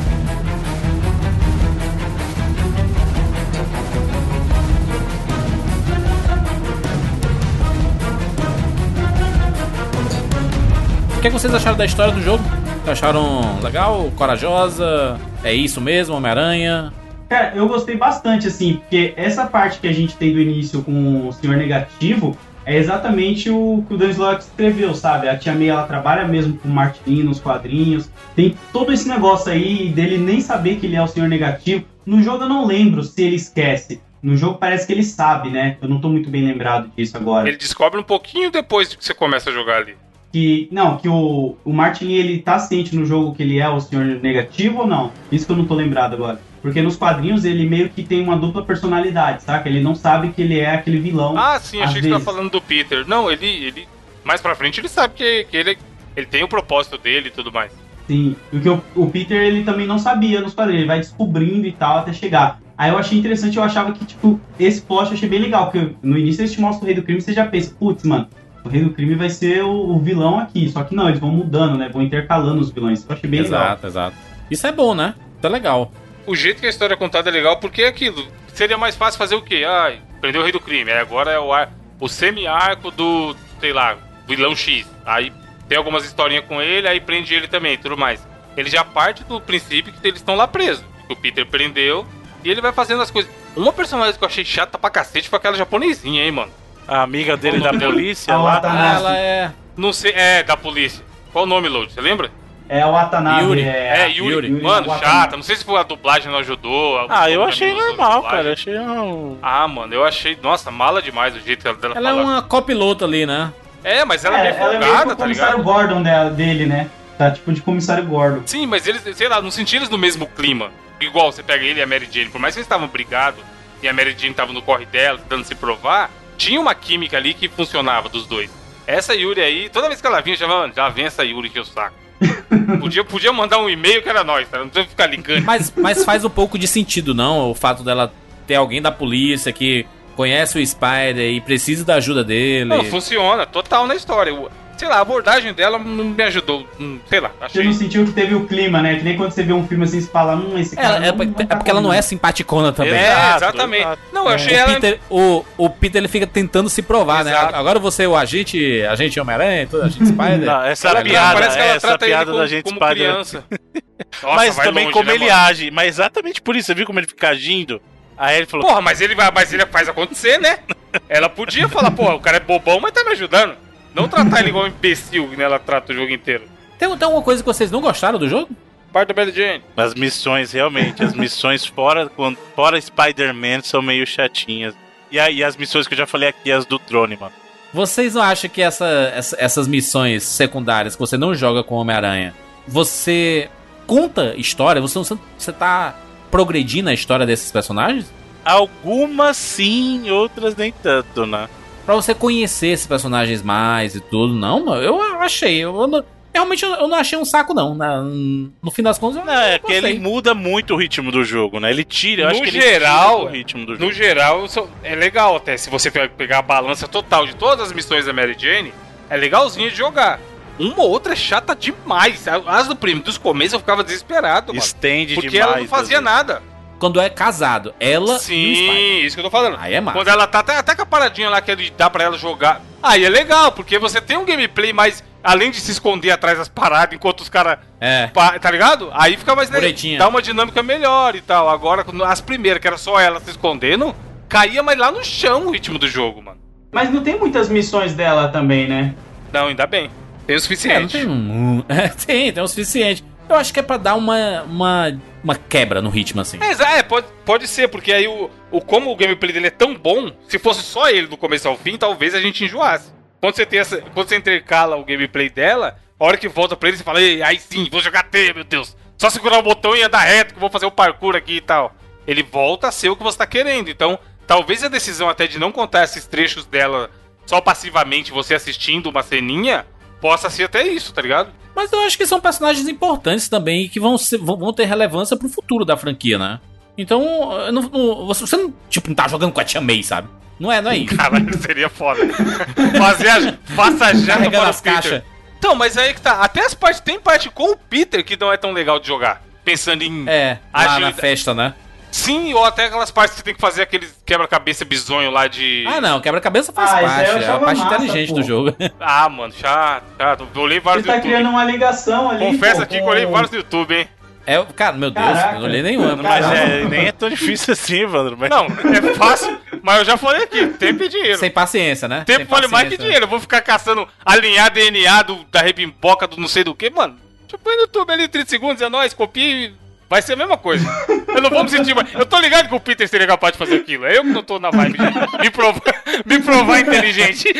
O que, é vocês acharam da história do jogo? Acharam legal? Corajosa? É isso mesmo, Homem-Aranha? Cara, eu gostei bastante, assim, porque essa parte que a gente tem do início com o Senhor Negativo é exatamente o que o Dan Slott escreveu, sabe? A Tia May, ela trabalha mesmo com o Martin nos quadrinhos. Tem todo esse negócio aí dele nem saber que ele é o Senhor Negativo. No jogo eu não lembro se ele esquece. No jogo parece que ele sabe, né? Eu não tô muito bem lembrado disso agora. Ele descobre um pouquinho depois que você começa a jogar ali. que. Não, que o, o Martin ele tá ciente no jogo que ele é o senhor negativo ou não? Isso que eu não tô lembrado agora. Porque nos quadrinhos ele meio que tem uma dupla personalidade, saca? Ele não sabe que ele é aquele vilão. Ah, sim, achei que você tava vezes. falando do Peter. Não, ele. ele mais pra frente ele sabe que, que ele, ele tem o propósito dele e tudo mais. Sim, porque o, o Peter ele também não sabia nos quadrinhos, ele vai descobrindo e tal até chegar. Aí eu achei interessante, eu achava que, tipo, esse plot eu achei bem legal, porque no início eles te mostram o Rei do Crime, você já pensa, putz, mano, o Rei do Crime vai ser o, o vilão aqui. Só que não, eles vão mudando, né? Vão intercalando os vilões. Eu achei bem legal. Exato, exato. Isso é bom, né? Isso é legal. O jeito que a história é contada é legal porque é aquilo. Seria mais fácil fazer o quê? Ai, prendeu o rei do crime. Aí agora é o, ar- o semi-arco do, sei lá, vilão X. Aí tem algumas historinhas com ele, aí prende ele também e tudo mais. Ele já parte do princípio que eles estão lá presos. Que o Peter prendeu e ele vai fazendo as coisas. Uma personagem que eu achei chata pra cacete foi aquela japonesinha, hein, mano. A amiga dele da dela? polícia A lá. Watanabe. Ela é. Não sei, é, da polícia. Qual o nome, Load? Você lembra? É o Watanabe. Yuri. É, É, Yuri. Yuri. Mano, Watanabe. chata. Não sei se foi a dublagem não ajudou. Ah, eu achei normal, cara. Eu achei um. Ah, mano, eu achei. Nossa, mala demais o jeito dela Ela é falar. uma copiloto ali, né? É, mas ela é, É, meio ela é meio folgada, o tá comissário ligado? Gordon dela- dele, né? Tá tipo de comissário Gordon. Sim, mas eles, sei lá, não senti eles no mesmo clima. Igual você pega ele e a Mary Jane. Por mais que eles estavam brigados e a Mary Jane tava no corre dela, tentando se provar, tinha uma química ali que funcionava dos dois. Essa Yuri aí, toda vez que ela vinha, eu já, já vem essa Yuri que o saco. Podia, podia mandar um e-mail que era nós, tá? Não precisa ficar ligando. Mas, mas faz um pouco de sentido, não? O fato dela ter alguém da polícia que conhece o Spider e precisa da ajuda dele. Não, funciona, total na história. Sei lá, a abordagem dela não me ajudou. hum, sei lá, Você achei. não sentiu que teve o clima, né? Que nem quando você vê um filme assim, você fala, hum, esse É, cara. é, não- é não tá porque ela não é simpaticona também. É, Exato, exatamente. exato. Não, eu achei O ela. Peter, o, o Peter ele fica tentando se provar, Exato. né? Agora você é o agente, agente Homem-Aranha, tudo, agente Spider. [laughs] Não, essa Ela, piada, parece que ela essa trata ele piada como, da gente como Spider. criança. [laughs] Nossa, mas também longe, como né, ele mano? age. Mas exatamente por isso, você viu como ele fica agindo? Aí ele falou: Porra, mas ele, vai, mas ele faz acontecer, né? Ela podia falar, porra, o cara é bobão, mas tá me ajudando. Não tratar ele igual um imbecil, que né, ela trata o jogo inteiro. Tem, tem alguma coisa que vocês não gostaram do jogo? Parte da Mary Jane. As missões, realmente, as missões fora, quando- fora Spider-Man são meio chatinhas. E aí as missões que eu já falei aqui, as do drone, mano. Vocês não acham que essa, essa- essas missões secundárias que você não joga com o Homem-Aranha, você conta história? Você, você, você tá progredindo a história desses personagens? Algumas sim, outras nem tanto, né? Pra você conhecer esses personagens mais e tudo, não, mano, eu achei. Eu, não- realmente eu, não achei um saco, não. Na- no fim das contas, eu Não, é porque ele muda muito o ritmo do jogo, né? Ele tira, eu acho No geral- tira o ritmo do jogo. No geral, é legal até. Se você pe- pegar a balança total de todas as missões da Mary Jane, é legalzinho de jogar. Uma ou outra é chata demais. As do primo dos começos eu ficava desesperado, mano. Estende Porque demais. ela não fazia às vezes. Quando é casado, ela e o Spider. Sim, isso que eu tô falando. Aí é massa. Quando ela tá até, até com a paradinha lá que ele dá pra ela jogar. Aí é legal, porque você tem um gameplay mais. Além de se esconder atrás das paradas enquanto os caras. É. Tá ligado? Aí fica mais legal. Muretinha. Dá uma dinâmica melhor e tal. Agora, quando- as primeiras, que era só ela se escondendo, caía mais lá no chão o ritmo do jogo, mano. Mas não tem muitas missões dela também, né? Não, ainda bem. Tem o É, suficiente. tem um. [laughs] É, tem, tem o suficiente. Eu acho que é pra dar uma, uma, uma quebra no ritmo, assim. É, exa- é, pode, pode ser, porque aí o, o como o gameplay dele é tão bom, se fosse só ele do começo ao fim, talvez a gente enjoasse. Quando você tem essa, quando você intercala o gameplay dela, a hora que volta pra ele, você fala, aí sim, vou jogar teia, meu Deus. Só segurar o botão e andar reto que vou fazer o parkour aqui e tal. Ele volta a ser o que você tá querendo. Então, talvez a decisão até de não contar esses trechos dela só passivamente, você assistindo uma ceninha, possa ser até isso, tá ligado? Mas eu acho que são personagens importantes também e que vão, ser- vão ter relevância pro futuro da franquia, né? Então, não- não- você não, tipo, não tá jogando com a Tia May, sabe? Não é, não é isso. Caralho, seria foda. [laughs] Fazer a, faça a janta para as caixas. Então, mas aí que tá. Até as partes. Tem parte com o Peter que não é tão legal de jogar. Pensando em. É, lá na festa, né? Sim, ou até aquelas partes que você tem que fazer aqueles quebra-cabeça bizonho lá de. Ah, não, quebra-cabeça faz Ah, parte, é a parte massa, inteligente pô. do jogo. [laughs] Ah, mano, chato, chato. Eu olhei vários Você tá YouTube. criando uma ligação ali. Confesso pô, aqui que eu olhei vários no YouTube, hein? É, cara, meu Deus, Caraca. eu não olhei nenhuma. Mas Caramba. é, nem é tão difícil assim, Evandro. Mas... Não, é fácil, mas eu já falei aqui, tempo e dinheiro. Sem paciência, né? Tempo Sem vale mais que dinheiro. Eu vou ficar caçando alinhar DNA do, da rebimboca do não sei do que, mano. Tipo, põe no YouTube ali 30 segundos, é nóis, copia e vai ser a mesma coisa. Eu não vou me sentir mais. Eu tô ligado que o Peter seria capaz de fazer aquilo. É eu que não tô na vibe de me provar, me provar inteligente.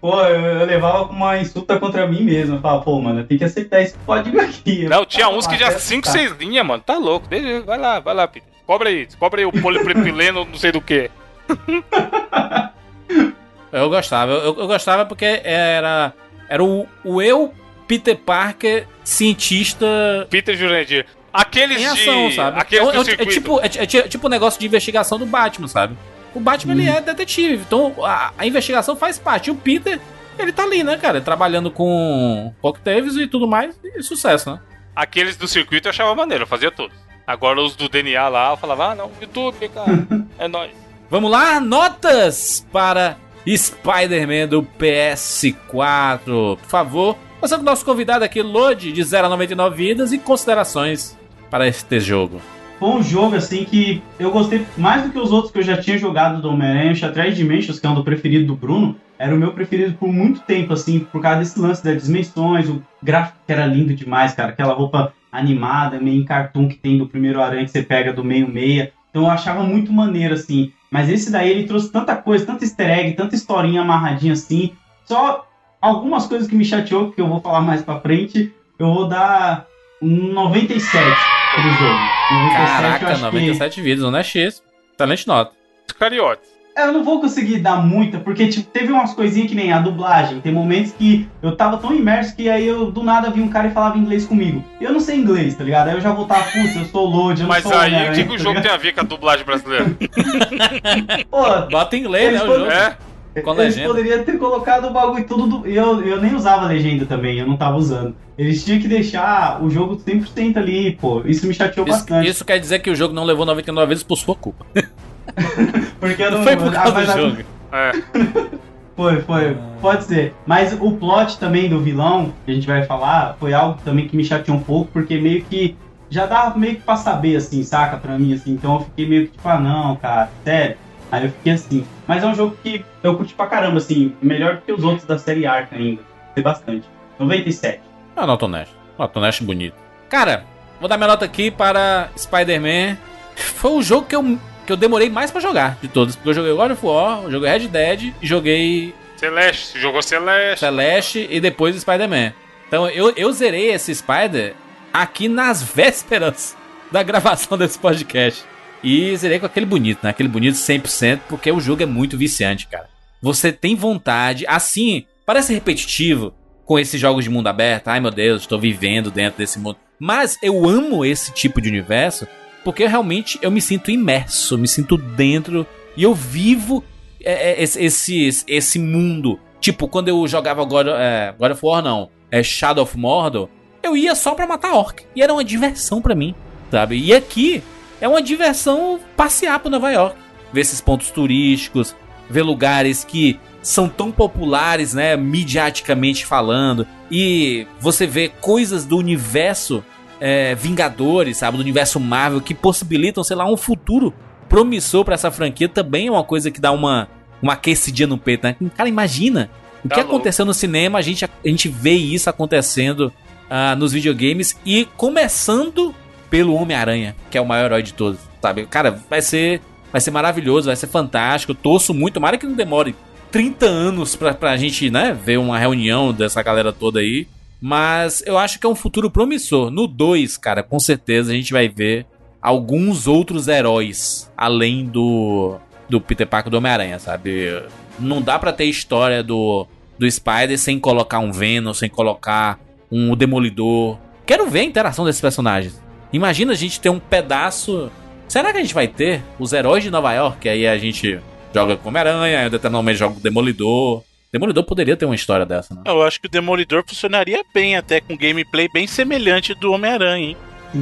Pô, eu, eu levava com uma insulta contra mim mesmo. Eu falava, pô, mano, tem que aceitar esse código aqui. Não, tinha uns que já até 5, aceitar. 6 linhas, mano. Tá louco. Deixa, vai lá, vai lá, Peter. Cobra aí. Cobra aí o polipropileno, não sei do que. [laughs] Eu gostava, eu, eu gostava porque era, era o, o eu, Peter Parker, cientista Peter Jurandir. Aqueles em ação, de. sabe? Aqueles é, é- é tipo, é, é ti- tipo um negócio de investigação do Batman, sabe? O Batman ele é detetive, então a, a investigação faz parte. E o Peter, ele tá ali, né, cara? Trabalhando com coquetéis e tudo mais, e sucesso, né? Aqueles do circuito eu achava maneiro, eu fazia todos. Agora os do DNA lá, eu falava, ah, não, YouTube, cara. é [laughs] nóis. Vamos lá, notas para Spider-Man do PS4. Por favor, você com o nosso convidado aqui, Lodi, de 0 a 99 vidas e considerações para este jogo. Foi um jogo, assim, que eu gostei mais do que os outros que eu já tinha jogado do Homem-Aranha. O Shattered Dimensions, que é um do preferido do Bruno, era o meu preferido por muito tempo, assim, por causa desse lance das dimensões, o gráfico que era lindo demais, cara. Aquela roupa animada, meio em cartoon que tem do primeiro Aranha que você pega do meio-meia. Então eu achava muito maneiro, assim. Mas esse daí, ele trouxe tanta coisa, tanta easter egg, tanta historinha amarradinha, assim. Só algumas coisas que me chateou, que eu vou falar mais pra frente. Eu vou dar um 97 pro jogo. 97 eu Caraca, acho que- 97 vidas, não é X. Excelente nota. Cariotes. É, Eu não vou conseguir dar muita, porque tipo, teve umas coisinhas que nem a dublagem. Tem momentos que eu tava tão imerso que aí eu do nada vi um cara e falava inglês comigo. Eu não sei inglês, tá ligado? Aí eu já voltava, putz, eu sou load, eu não Mas sou aí, o que, o tá jogo ligado? tem a ver com a dublagem brasileira? [laughs] Pô, Bota em inglês, né, o jogo. É? Com Eles legenda. poderiam ter colocado o bagulho tudo do. Eu, eu nem usava legenda também, eu não tava usando. Eles tinham que deixar o jogo 100% ali, pô. Isso me chateou Isso, bastante. isso quer dizer que o jogo não levou 99 vezes por sua culpa. [laughs] porque eu Não não, foi por causa do a- jogo. É. [laughs] Foi, foi. Pode ser. Mas o plot também do vilão, que a gente vai falar, foi algo também que me chateou um pouco, porque meio que já dava meio que pra saber, assim, saca? Pra mim, assim. Então eu fiquei meio que tipo, ah, não, cara, sério. Aí eu fiquei assim. Mas é um jogo que eu curti pra caramba, assim. Melhor do que os outros da série Arca ainda. Gostei bastante. 97. Ah, nota honesta. Nota honesta e bonito. Cara, vou dar minha nota aqui para Spider-Man. [laughs] Foi o jogo que eu, que eu demorei mais pra jogar de todos. Porque eu joguei God of War, joguei Red Dead e joguei Celeste, jogou Celeste. Celeste e depois Spider-Man. Então eu, eu zerei esse Spider aqui nas [laughs] vésperas da gravação desse podcast. E zerei com aquele bonito, né? Aquele bonito 100%, porque o jogo é muito viciante, cara. Você tem vontade, assim, parece repetitivo com esses jogos de mundo aberto. Ai meu Deus, estou vivendo dentro desse mundo. Mas eu amo esse tipo de universo porque realmente eu me sinto imerso, me sinto dentro e eu vivo é, é, esse, esse, esse mundo. Tipo, quando eu jogava God, é, God of War, não, é Shadow of Mordor, eu ia só pra matar orc. E era uma diversão pra mim, sabe? E aqui é uma diversão passear por Nova York, ver esses pontos turísticos, ver lugares que são tão populares, né, midiaticamente falando, e você vê coisas do universo é, Vingadores, sabe, do universo Marvel que possibilitam, sei lá, um futuro promissor pra essa franquia também é uma coisa que dá uma uma aquecidinha no peito, né? Cara, imagina o Tá que louco. aconteceu no cinema, a gente, a gente vê isso acontecendo ah, nos videogames e começando pelo Homem-Aranha, que é o maior herói de todos, sabe? Cara, vai ser vai ser maravilhoso, vai ser fantástico. Eu torço muito, tomara que não demore 30 anos pra, pra gente, né, ver uma reunião dessa galera toda aí. Mas eu acho que é um futuro promissor. No 2, cara, com certeza a gente vai ver alguns outros heróis além do do Peter Parker do Homem-Aranha, sabe? Não dá pra ter história do do Spider sem colocar um Venom, sem colocar um Demolidor. Quero ver a interação desses personagens. Imagina a gente ter um pedaço. Será que a gente vai ter os heróis de Nova York? Aí a gente joga com Homem-Aranha, determinadamente joga com Demolidor. Demolidor poderia ter uma história dessa, né? Eu acho que o Demolidor funcionaria bem, até com gameplay bem semelhante do Homem-Aranha, hein?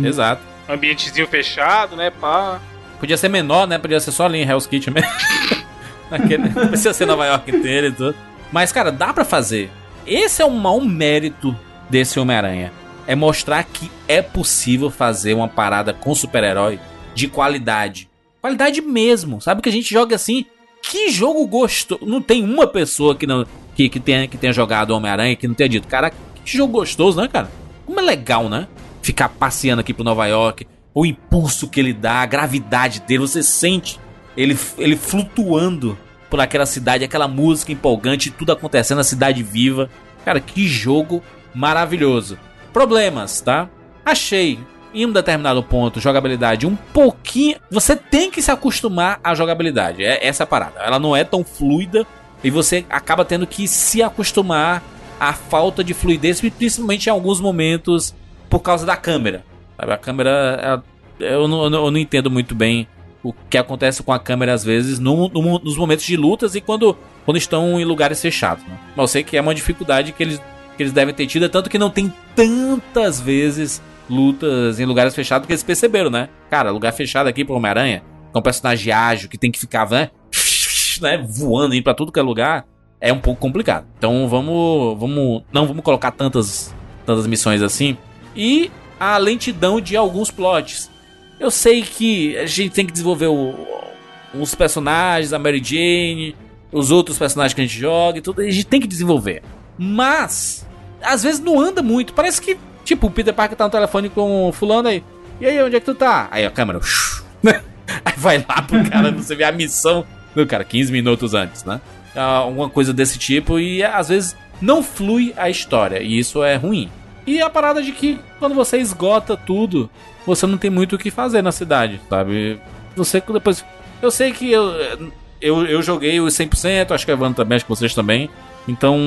Exato. Ambientezinho fechado, né, pá. Podia ser menor, né? Podia ser só ali em Hell's Kitchen mesmo. [laughs] Aquele, não precisa ser Nova York inteira e tudo. Mas, cara, dá pra fazer. Esse é o maior mérito desse Homem-Aranha. É mostrar que é possível fazer uma parada com super-herói de qualidade. Qualidade mesmo. Sabe que a gente joga assim. Que jogo gostoso. Não tem uma pessoa que, não, que, que, tenha, que tenha jogado Homem-Aranha que não tenha dito. Cara, que jogo gostoso, né, cara? Como é legal, né? Ficar passeando aqui pro Nova York. O impulso que ele dá, a gravidade dele. Você sente ele, ele flutuando por aquela cidade, aquela música empolgante, tudo acontecendo, a cidade viva. Cara, que jogo maravilhoso. Problemas, tá? Achei em um determinado ponto jogabilidade um pouquinho. Você tem que se acostumar à jogabilidade. É essa a parada. Ela não é tão fluida e você acaba tendo que se acostumar à falta de fluidez, principalmente em alguns momentos por causa da câmera. A câmera. Eu não, eu não entendo muito bem o que acontece com a câmera às vezes no, no, nos momentos de lutas e quando, quando estão em lugares fechados. Né? Mas eu sei que é uma dificuldade que eles, que eles devem ter tido, é tanto que não tem tantas vezes lutas em lugares fechados que eles perceberam, né? Cara, lugar fechado aqui pro Homem-Aranha, com um personagem ágil que tem que ficar, né? [laughs] né voando indo pra tudo que é lugar, é um pouco complicado. Então vamos. vamos não vamos colocar tantas, tantas missões assim. E a lentidão de alguns plots. Eu sei que a gente tem que desenvolver o, os personagens, a Mary Jane, os outros personagens que a gente joga e tudo, a gente tem que desenvolver. Mas, às vezes não anda muito. Parece que, tipo, o Peter Parker tá no telefone com o fulano aí. E aí, onde é que tu tá? Aí a câmera. [laughs] aí vai lá pro cara, [laughs] você vê a missão do cara, 15 minutos antes, né? Alguma coisa desse tipo. E às vezes não flui a história. E isso é ruim. E a parada de que quando você esgota tudo, você não tem muito o que fazer na cidade, sabe? Você depois. Eu sei que eu, eu, eu joguei o 100%, acho que a Evandro também, acho que vocês também. Então,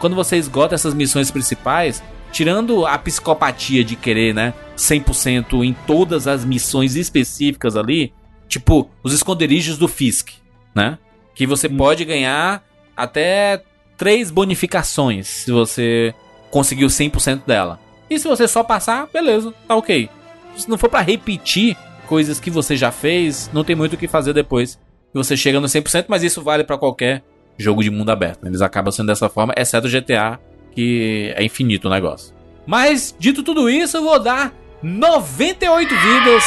quando você esgota essas missões principais, tirando a psicopatia de querer, né, 100% em todas as missões específicas ali, tipo os esconderijos do Fisk, né? Que você hum. pode ganhar até três bonificações se você conseguiu 100% dela. E se você só passar, beleza, tá ok. Se não for para repetir coisas que você já fez, não tem muito o que fazer depois. E você chega no 100%, mas isso vale para qualquer jogo de mundo aberto. Né? Eles acabam sendo dessa forma, exceto o GTA, que é infinito o negócio. Mas, dito tudo isso, eu vou dar 98 vidas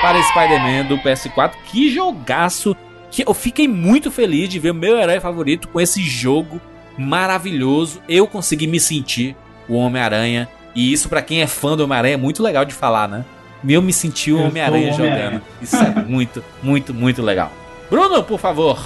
para Spider-Man do PS4. Que jogaço! Que eu fiquei muito feliz de ver o meu herói favorito com esse jogo maravilhoso. Eu consegui me sentir o Homem-Aranha. E isso, para quem é fã do Homem-Aranha, é muito legal de falar, né? Eu me senti o Homem-Aranha Homem jogando. Isso é muito, muito, muito legal. Bruno, por favor.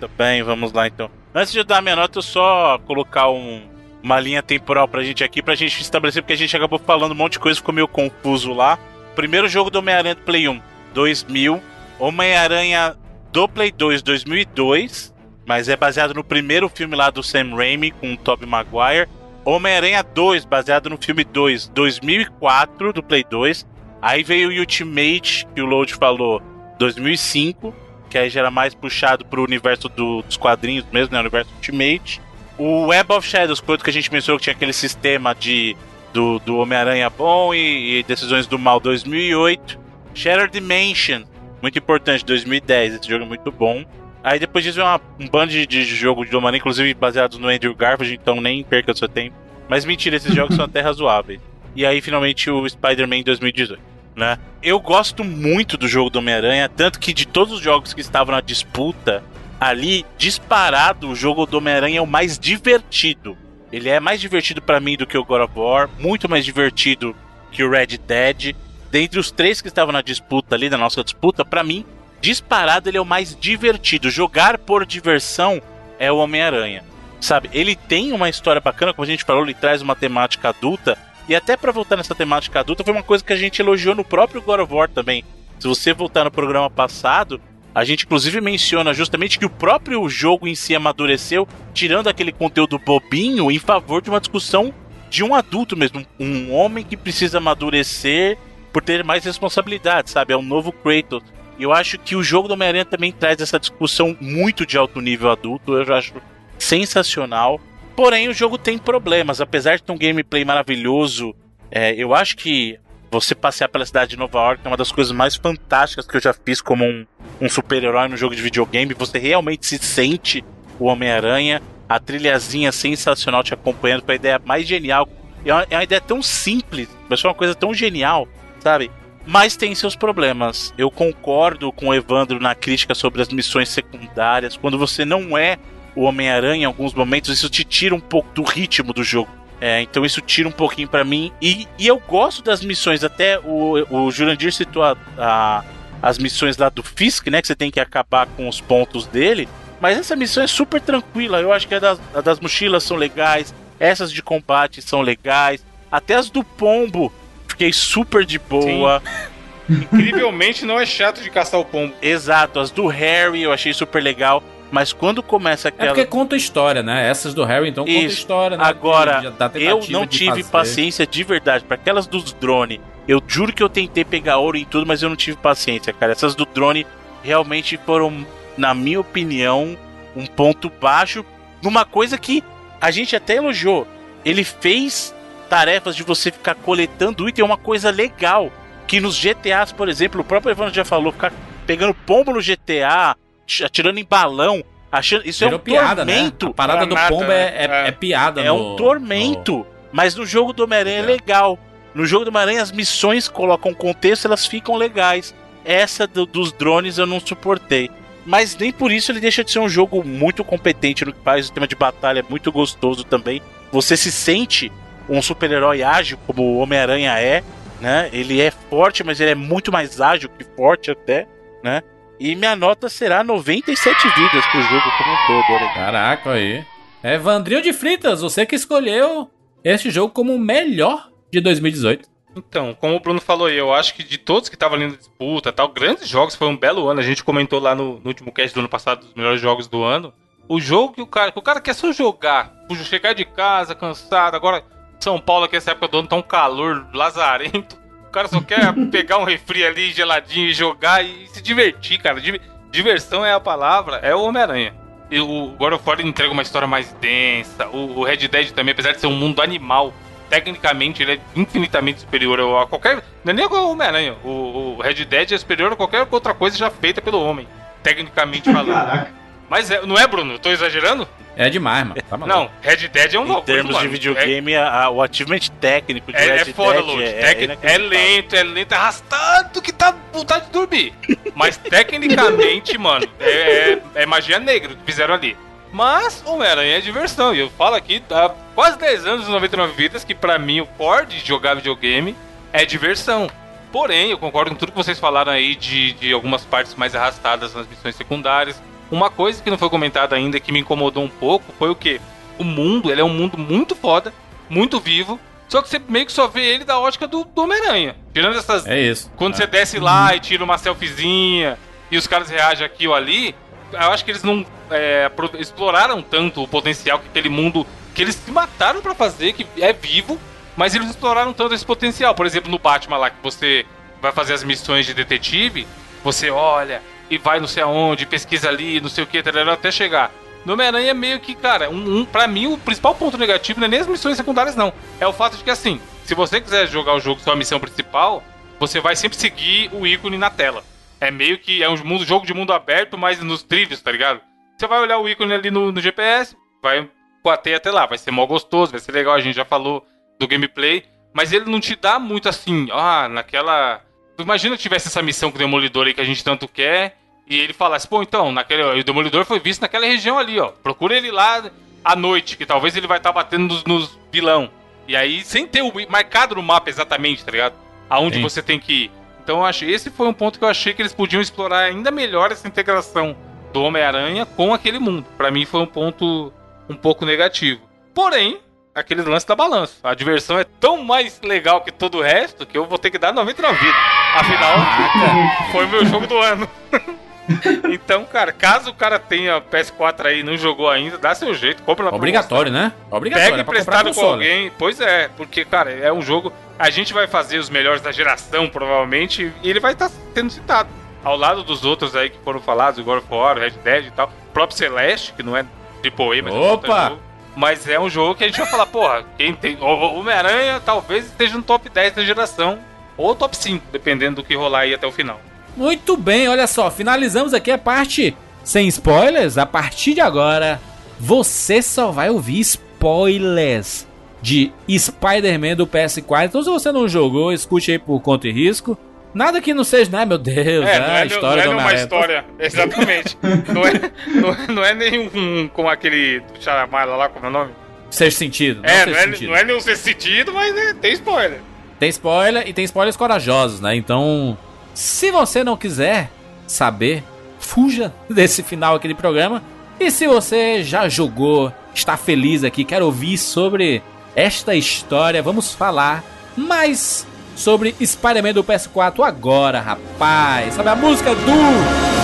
Muito bem, vamos lá então. Antes de dar minha nota, eu só colocar um, uma linha temporal pra gente aqui, pra gente estabelecer, porque a gente acabou falando um monte de coisa, ficou meio confuso lá. Primeiro jogo do Homem-Aranha do Play 1, 2000. Homem-Aranha do Play 2, 2002 mas é baseado no primeiro filme lá do Sam Raimi com o Tobey Maguire. Homem-Aranha 2, baseado no filme 2, 2004, do Play 2. Aí veio o Ultimate, que o Load falou, 2005, que aí já era mais puxado pro universo do, dos quadrinhos mesmo, né? O universo Ultimate. O Web of Shadows, coisa que a gente mencionou que tinha aquele sistema de do, do Homem-Aranha bom e, e, Decisões do Mal 2008. Shattered Dimension, muito importante, 2010, esse jogo é muito bom. Aí depois disso veio uma, um bando de, de jogo de Homem-Aranha, inclusive baseados no Andrew Garfield, então nem perca o seu tempo. Mas mentira, esses jogos são até razoáveis. E aí finalmente o Spider-Man 2018. Né? Eu gosto muito do jogo do Homem-Aranha, tanto que de todos os jogos que estavam na disputa, ali, disparado, o jogo do Homem-Aranha é o mais divertido. Ele é mais divertido para mim do que o God of War, muito mais divertido que o Red Dead. Dentre os três que estavam na disputa ali, na nossa disputa, para mim, disparado ele é o mais divertido. Jogar por diversão é o Homem-Aranha. Sabe, ele tem uma história bacana, como a gente falou, ele traz uma temática adulta. E até para voltar nessa temática adulta, foi uma coisa que a gente elogiou no próprio God of War também. Se você voltar no programa passado, a gente inclusive menciona justamente que o próprio jogo em si amadureceu, tirando aquele conteúdo bobinho em favor de uma discussão de um adulto mesmo, um homem que precisa amadurecer por ter mais responsabilidade, sabe? É um novo Kratos. E eu acho que o jogo do Homem-Aranha também traz essa discussão muito de alto nível adulto. Eu acho sensacional. Porém, o jogo tem problemas. Apesar de ter um gameplay maravilhoso, é, eu acho que você passear pela cidade de Nova York é uma das coisas mais fantásticas que eu já fiz como um, um super-herói no jogo de videogame. Você realmente se sente o Homem-Aranha. A trilhazinha sensacional te acompanhando com a ideia mais genial. É uma, é uma ideia tão simples, mas foi uma coisa tão genial, sabe? mas tem seus problemas. Eu concordo com o Evandro na crítica sobre as missões secundárias. Quando você não é o Homem-Aranha em alguns momentos, isso te tira um pouco do ritmo do jogo. É, então isso tira um pouquinho para mim. E, e, eu gosto das missões, até o, o Jurandir citou a, a, as missões lá do Fisk, né? Que você tem que acabar com os pontos dele. Mas essa missão é super tranquila. Eu acho que a das, a das mochilas são legais, essas de combate são legais, até as do pombo fiquei super de boa. [laughs] Incrivelmente não é chato de caçar o pombo. Exato, as do Harry eu achei super legal. Mas quando começa É aquela. porque conta história, né? Essas do Harry, então conta Isso. história, né? Agora, eu não tive fazer. paciência de verdade. Para aquelas dos drone, eu juro que eu tentei pegar ouro em tudo, mas eu não tive paciência, cara. Essas do drone realmente foram, na minha opinião, um ponto baixo numa coisa que a gente até elogiou. Ele fez tarefas de você ficar coletando item, é uma coisa legal. Que nos GTAs, por exemplo, o próprio Evandro já falou, ficar pegando pombo no GTA, atirando em balão, achando. Isso Virou é um piada, né? tormento. A parada do Granada, pombo é, é, é. é piada É no- um tormento. Mas no jogo do Homem-Aranha é É. legal. No jogo do Homem-Aranha as missões colocam contexto, elas ficam legais. Essa do- dos drones eu não suportei. Mas nem por isso ele deixa de ser um jogo muito competente no que faz. O tema de batalha é muito gostoso também. Você se sente um super-herói ágil, como o Homem-Aranha é, né? Ele é forte, mas ele é muito mais ágil que forte até, né? E minha nota será 97 vidas pro jogo como um todo, olha aí. Caraca, aí. Evandrinho de Fritas, você que escolheu este jogo como o melhor de 2018. Então, como o Bruno falou aí, eu acho que de todos que estavam ali na disputa tal, grandes jogos, foi um belo ano. A gente comentou lá no, no último cast do ano passado dos melhores jogos do ano. O jogo que o cara, que o cara quer só jogar, chegar de casa cansado, agora São Paulo aqui essa época do ano tá um calor lazarento. O cara só quer [laughs] pegar um refri ali geladinho e jogar e se divertir, cara. Div- Diversão é a palavra, é o Homem-Aranha. E o God of War entrega uma história mais densa. O, o Red Dead também, apesar de ser um mundo animal, tecnicamente ele é infinitamente superior a qualquer. Não é nem ao Homem-Aranha. O, o Red Dead é superior a qualquer outra coisa já feita pelo homem, tecnicamente [laughs] falando. Caraca. Mas é- não é, Bruno? Eu tô exagerando? É demais, mano. Tá. Não, Red Dead é um Em louco, termos mano. de videogame, a- a- o achievement técnico de É, é, Red é foda, Dead é, Tec- é, inacreditável. lento, é lento, é arrastado que tá vontade de dormir. Mas tecnicamente, [laughs] mano, é, é- é magia negra que fizeram ali. Mas Homem-Aranha é diversão. E eu falo aqui há quase 10 anos, 99 vidas, que pra mim o core de jogar videogame é diversão. Porém, eu concordo com tudo que vocês falaram aí de, de algumas partes mais arrastadas nas missões secundárias. Uma coisa que não foi comentada ainda que me incomodou um pouco foi o que? O mundo, ele é um mundo muito foda, muito vivo, só que você meio que só vê ele da ótica do, do Homem-Aranha. Tirando essas. É isso. Quando É. você desce lá e tira uma selfiezinha e os caras reagem aqui ou ali, eu acho que eles não é, exploraram tanto o potencial que aquele mundo que eles se mataram pra fazer, que é vivo, mas eles exploraram tanto esse potencial. Por exemplo, no Batman lá, que você vai fazer as missões de detetive, você olha e vai não sei aonde, pesquisa ali, não sei o que, até chegar. No Homem-Aranha é meio que, cara, um, um, pra mim o principal ponto negativo não é nem as missões secundárias, não. É o fato de que, assim, se você quiser jogar o jogo só a missão principal, você vai sempre seguir o ícone na tela. É meio que é um mundo, jogo de mundo aberto, mas nos trilhos, tá ligado? Você vai olhar o ícone ali no, no GPS, vai bater até lá, vai ser mó gostoso, vai ser legal, a gente já falou do gameplay, mas ele não te dá muito assim, ah, naquela. Imagina que tivesse essa missão com o Demolidor aí que a gente tanto quer, e ele falasse, pô, então, naquele, o Demolidor foi visto naquela região ali, ó. Procura ele lá à noite, que talvez ele vai estar batendo nos, nos vilão. E aí, sem ter o marcado no mapa exatamente, tá ligado? Aonde Sim. você tem que ir. Então eu achei, esse foi um ponto que eu achei que eles podiam explorar ainda melhor essa integração do Homem-Aranha com aquele mundo. Pra mim foi um ponto um pouco negativo. Porém, aquele lance da balança. A diversão é tão mais legal que todo o resto que eu vou ter que dar 99 vidas. Afinal, [laughs] foi o meu jogo do ano. [laughs] então, cara, caso o cara tenha PS4 aí e não jogou ainda, dá seu jeito, compra na Obrigatório, né? Obrigatório. Pega é emprestado com alguém. Pois é, porque, cara, é um jogo. A gente vai fazer os melhores da geração, provavelmente, e ele vai estar sendo citado. Ao lado dos outros aí que foram falados, o God of War, Red Dead e tal. O próprio Celeste, que não é Triple A, mas é um Opa! jogo. Mas é um jogo que a gente vai falar, porra, quem tem. Homem-Aranha talvez esteja no top 10 da geração. Ou top 5, dependendo do que rolar aí até o final. Muito bem, olha só, finalizamos aqui a parte sem spoilers. A partir de agora, você só vai ouvir spoilers de Spider-Man do PS4. Então, se você não jogou, escute aí por conta e risco. Nada que não seja, né, meu Deus, É, não é, a história não do é uma história. Exatamente. [laughs] não, é, não, é- não é nenhum um, com aquele Charamala lá, como é o nome? Seja sentido. É, seja não é, sentido. não é nenhum ser sentido, mas né, tem spoiler. Tem spoiler e tem spoilers corajosos, né? Então, se você não quiser saber, fuja [laughs] desse final aqui de programa. E se você já jogou, está feliz aqui, quer ouvir sobre esta história, vamos falar mais sobre Spider-Man do PS4 agora, rapaz. Sabe a música do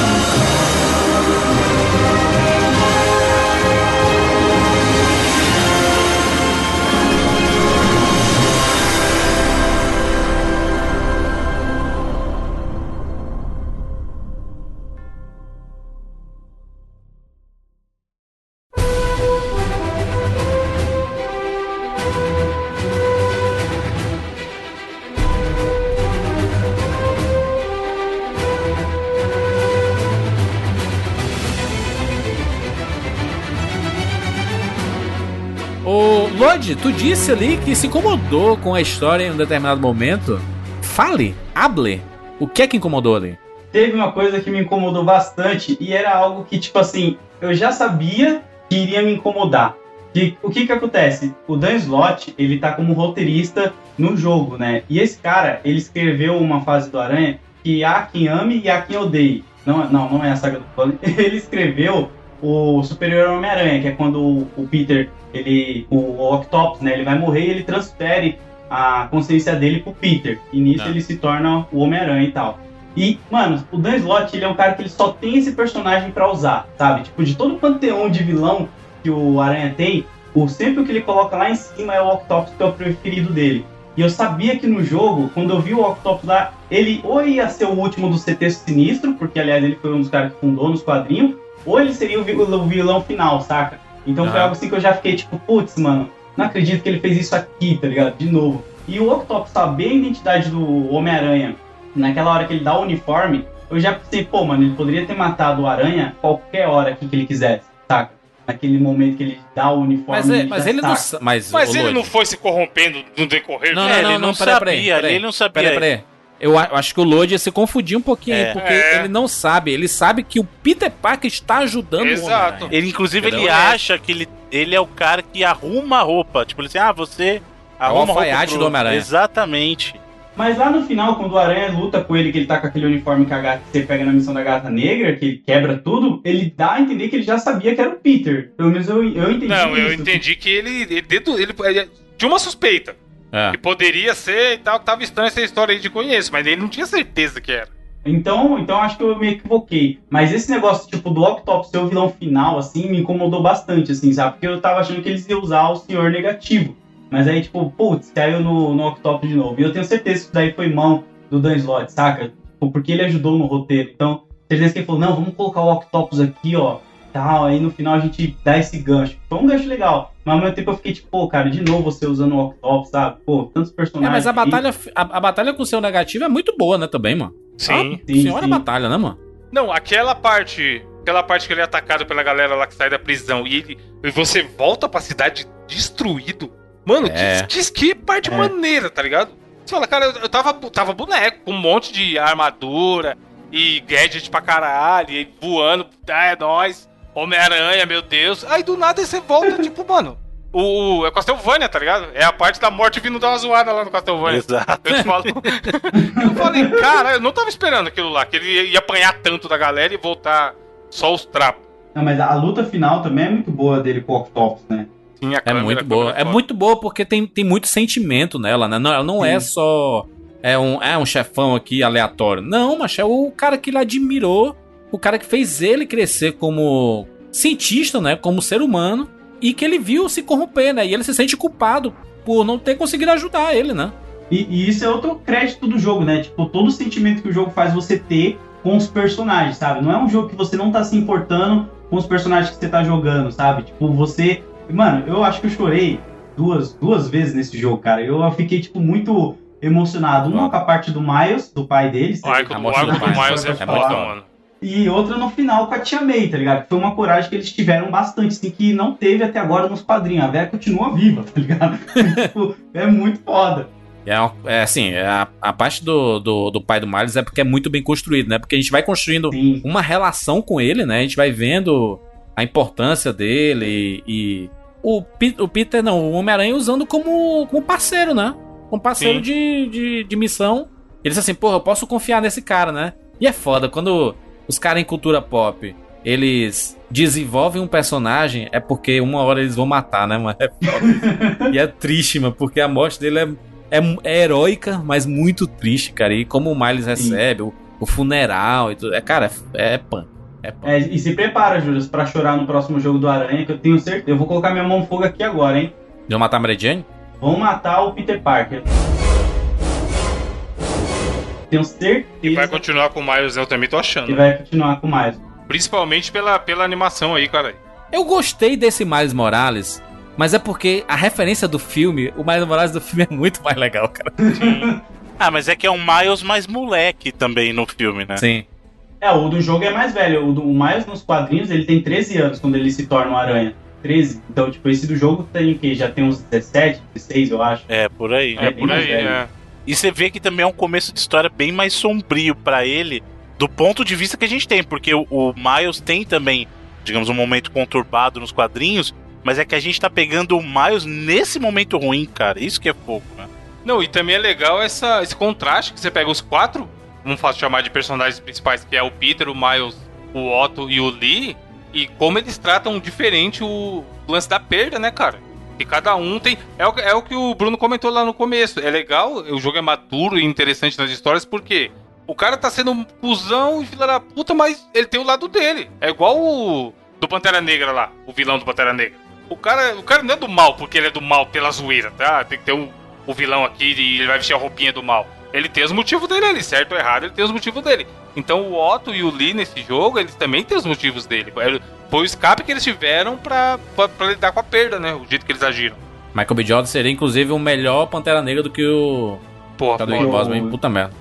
Lodi, tu disse ali que se incomodou com a história em um determinado momento. Fale, hable. O que é que incomodou ali? Teve uma coisa que me incomodou bastante e era algo que, tipo assim, eu já sabia que iria me incomodar. Que, o que que acontece? O Dan Slott, ele tá como roteirista no jogo, né? E esse cara, ele escreveu uma fase do Aranha que há quem ame e há quem odeie. Não, não, não é a saga do plano. [laughs] Ele escreveu o Superior Homem-Aranha, que é quando o, Peter, ele, o, Octopus, né? Ele vai morrer e ele transfere a consciência dele pro Peter. E nisso Ah. ele se torna o Homem-Aranha e tal. E, mano, o Dan Slott, ele é um cara que ele só tem esse personagem pra usar, sabe? Tipo, de todo o panteão de vilão que o Aranha tem, o sempre o que ele coloca lá em cima é o Octopus, que é o preferido dele. E eu sabia que no jogo, quando eu vi o Octopus lá, ele ou ia ser o último do CT Sinistro, porque aliás ele foi um dos caras que fundou nos quadrinhos, ou ele seria o vi- o vilão final, saca? Então foi Aham. algo assim que eu já fiquei tipo, putz, mano, não acredito que ele fez isso aqui, tá ligado? De novo. E o Octopus saber a identidade do Homem-Aranha naquela hora que ele dá o uniforme, eu já pensei, pô, mano, ele poderia ter matado o Aranha qualquer hora aqui que ele quisesse, saca? Naquele momento que ele dá o uniforme. Mas, é- ele mas ele não. saca. sa- Mas, Mas ele Lodi, não foi se corrompendo no decorrer Não, do não, É, não, ele não, não peraí, sabia, peraí. ele não sabia. Peraí, peraí. Eu eu acho que o Lodi se confundiu um pouquinho aí, É. porque É. ele não sabe. Ele sabe que o Peter Parker está ajudando Exato. o Homem-Aranha. Ele, inclusive, Entendeu? ele acha que ele, ele é o cara que arruma a roupa. Tipo, ele assim, ah, você arruma a roupa alfaiate do Homem-Aranha. Exatamente. Mas lá no final, quando o Aranha luta com ele, que ele tá com aquele uniforme que a gata, você pega na missão da gata negra, que ele quebra tudo, ele dá a entender que ele já sabia que era o Peter. Pelo menos eu, eu entendi Não, eu isso. entendi que ele, ele, ele- ele tinha uma suspeita. É. Que poderia ser e tal, que tava estranha essa história aí de conheço, mas ele não tinha certeza que era. Então, então acho que eu me equivoquei. Mas esse negócio, tipo, do Octopus ser o vilão final, assim, me incomodou bastante, assim, sabe? Porque eu tava achando que eles iam usar o Senhor Negativo. Mas aí, tipo, putz, caiu no, no Octopus de novo. E eu tenho certeza que isso daí foi mão do Dan Slott, saca? Tipo, porque ele ajudou no roteiro. Então, certeza que ele falou, não, vamos colocar o Octopus aqui, ó. Tal, aí no final a gente dá esse gancho. Foi um gancho legal. Mas ao mesmo tempo eu fiquei tipo, pô, cara, de novo você usando o Octopus, sabe? Pô, tantos É, personagens. mas a batalha, a, a batalha com o seu negativo é muito boa, né, também, mano. Sim. Ah, Sim, senhora sim. batalha, né, mano? Não, aquela parte. Aquela parte que ele é atacado pela galera lá que sai da prisão e ele. E você volta pra cidade destruído. Mano, É. que, que, que parte É. maneira, tá ligado? Você fala, cara, eu, eu tava, tava boneco, com um monte de armadura e gadget pra caralho, e voando, ah, é nóis, Homem-Aranha, meu Deus. Aí do nada você volta, [laughs] tipo, mano. O, o- é Castlevania, tá ligado? É a parte da morte vindo dar uma zoada lá no Castlevania. Exato. Eu te falo. [laughs] eu falei, cara, eu não tava esperando aquilo lá, que ele ia- ia apanhar tanto da galera e voltar só os trapos. Não, mas a luta final também é muito boa dele com o Octopus, né? Sim, a É câmera, muito a boa. É foda. muito boa porque tem, tem muito sentimento nela, né? Não, ela não é Sim. só. É um, é um chefão aqui aleatório. Não, mas é o cara que ele admirou, o cara que fez ele crescer como cientista, né? Como ser humano, e que ele viu se corromper, né? E ele se sente culpado por não ter conseguido ajudar ele, né? E, e isso é outro crédito do jogo, né? Tipo, todo o sentimento que o jogo faz você ter com os personagens, sabe? Não é um jogo que você não tá se importando com os personagens que você tá jogando, sabe? Tipo, você. Mano, eu acho que eu chorei duas, duas vezes nesse jogo, cara. Eu fiquei, tipo, muito emocionado. Uma com a parte do Miles, do pai dele. O arco, do, Miles é foda, mano. E outra no final com a Tia May, tá ligado? Foi uma coragem que eles tiveram bastante, assim, que não teve até agora nos quadrinhos. A Vera continua viva, tá ligado? [laughs] tipo, é muito foda. É, é assim, é a, a parte do, do, do pai do Miles é porque é muito bem construído, né? Porque a gente vai construindo Sim. uma relação com ele, né? A gente vai vendo a importância dele e, e o, o Peter, não, o Homem-Aranha usando como, como parceiro, né? Como parceiro de, de, de missão. Ele disse assim, porra, eu posso confiar nesse cara, né? E é foda, quando os caras em cultura pop eles desenvolvem um personagem, é porque uma hora eles vão matar, né, mano? É e é triste, mano, porque a morte dele é, é, é heróica, mas muito triste, cara. E como o Miles recebe, o, o funeral e tudo. É, cara, é, é pan. É. É, e se prepara, Júlio, pra chorar no próximo jogo do Aranha, que eu tenho certeza. Eu vou colocar minha mão no fogo aqui agora, hein? Vão matar a Mary Jane? Vão matar o Peter Parker. Tenho certeza. E vai continuar com o Miles, eu também tô achando. Que vai continuar com o Miles. Principalmente pela, pela animação aí, cara. Eu gostei desse Miles Morales, mas é porque a referência do filme, o Miles Morales do filme [laughs] é muito mais legal, cara. Ah, mas é que é um Miles mais moleque também no filme, né? Sim. É, o do jogo é mais velho. O, do, o Miles nos quadrinhos, ele tem 13 anos quando ele se torna um aranha. 13. Então, tipo, esse do jogo tem que já tem uns 17, 16, eu acho. É, por aí. É, por aí, é. E você vê que também é um começo de história bem mais sombrio para ele, do ponto de vista que a gente tem, porque o, o, Miles tem também, digamos, um momento conturbado nos quadrinhos, mas é que a gente tá pegando o Miles nesse momento ruim, cara. Isso que é pouco, né? Não, e também é legal essa, esse contraste que você pega os quatro, vamos chamar de personagens principais, que é o Peter, o Miles, o Otto e o Lee, e como eles tratam diferente o lance da perda, né, cara? Que cada um tem. É o, é o que o Bruno comentou lá no começo. É legal, o jogo é maduro e interessante nas histórias, porque o cara tá sendo um cuzão e filha da puta, mas ele tem o lado dele. É igual o do Pantera Negra lá, o vilão do Pantera Negra. O cara, o cara não é do mal porque ele é do mal pela zoeira, tá? Tem que ter o, o vilão aqui e ele vai vestir a roupinha do mal. Ele tem os motivos dele ali, certo ou errado, ele tem os motivos dele. Então o Otto e o Lee nesse jogo, eles também têm os motivos dele. Foi o escape que eles tiveram pra, pra, pra lidar com a perda, né? O jeito que eles agiram. Michael B. Jordan seria inclusive um melhor Pantera Negra do que o. Porra, Chadwick Boseman, puta merda.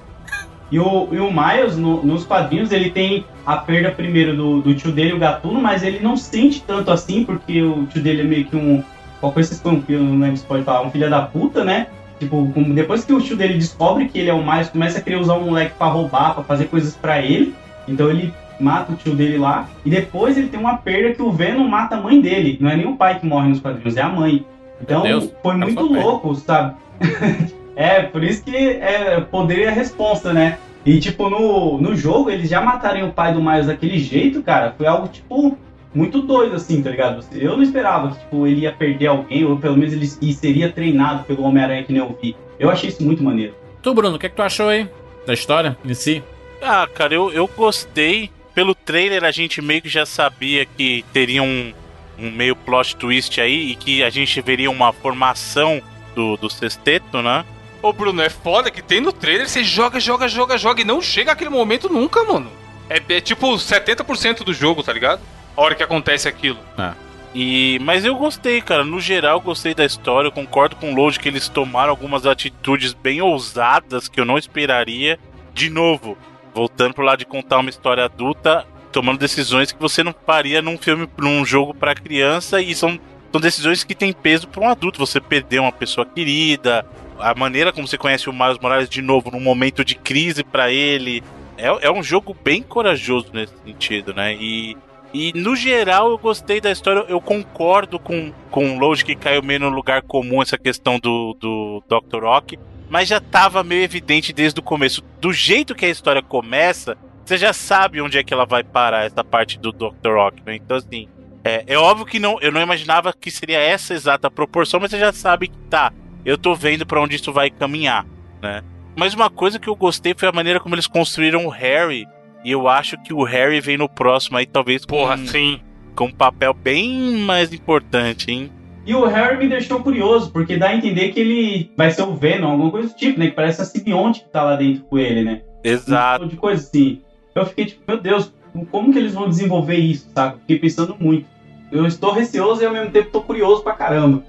E o, e o Miles, no, nos quadrinhos, ele tem a perda primeiro do, do tio dele, o Gatuno, mas ele não sente tanto assim, porque o tio dele é meio que um. Qual coisa vocês põem, eu não lembro se pode falar, um filho da puta, né? Tipo, depois que o tio dele descobre que ele é o Miles, começa a querer usar o moleque pra roubar, pra fazer coisas para ele. Então ele mata o tio dele lá. E depois ele tem uma perda que o Venom mata a mãe dele. Não é nem o pai que morre nos quadrinhos, é a mãe. Então Deus, foi muito louco, sabe? [laughs] é, por isso que é poder e a resposta, né? E tipo, no, no jogo, eles já matarem o pai do Miles daquele jeito, cara. Foi algo, tipo, muito doido, assim, tá ligado? Eu não esperava que tipo, ele ia perder alguém, ou pelo menos ele seria treinado pelo Homem-Aranha que nem eu vi. Eu achei isso muito maneiro. Tu, Bruno, o que, é que tu achou aí da história em si? Ah, cara, eu, eu gostei. Pelo trailer a gente meio que já sabia que teria um, um meio plot twist aí e que a gente veria uma formação do, do sexteto, né? Ô, Bruno, é foda que tem no trailer, você joga, joga, joga, joga e não chega aquele momento nunca, mano. É, é tipo 70% do jogo, tá ligado? A hora que acontece aquilo. É. E, mas eu gostei, cara. No geral, gostei da história. Eu concordo com o Load que eles tomaram algumas atitudes bem ousadas que eu não esperaria. De novo, voltando pro lado de contar uma história adulta, tomando decisões que você não faria num filme, num jogo para criança e são, são decisões que têm peso para um adulto. Você perder uma pessoa querida, a maneira como você conhece o Miles Morales de novo num momento de crise para ele. É, é um jogo bem corajoso nesse sentido, né? E, e no geral eu gostei da história. Eu concordo com, com o Load que caiu meio no lugar comum essa questão do, do Dr. Rock mas já estava meio evidente desde o começo. Do jeito que a história começa, você já sabe onde é que ela vai parar, essa parte do Dr. Rock, né? Então, assim, é, é, óbvio que não, eu não imaginava que seria essa exata proporção, mas você já sabe que tá, eu tô vendo para onde isso vai caminhar, né? Mas uma coisa que eu gostei foi a maneira como eles construíram o Harry, e eu acho que o Harry vem no próximo aí, talvez com, Porra, sim. com um papel bem mais importante, hein? E o Harry me deixou curioso, porque dá a entender que ele vai ser o Venom, alguma coisa do tipo, né? Que parece a simbionte que tá lá dentro com ele, né? Exato. Um de coisa assim. Eu fiquei tipo, meu Deus, como que eles vão desenvolver isso, sabe? Fiquei pensando muito. Eu estou receoso e ao mesmo tempo tô curioso pra caramba.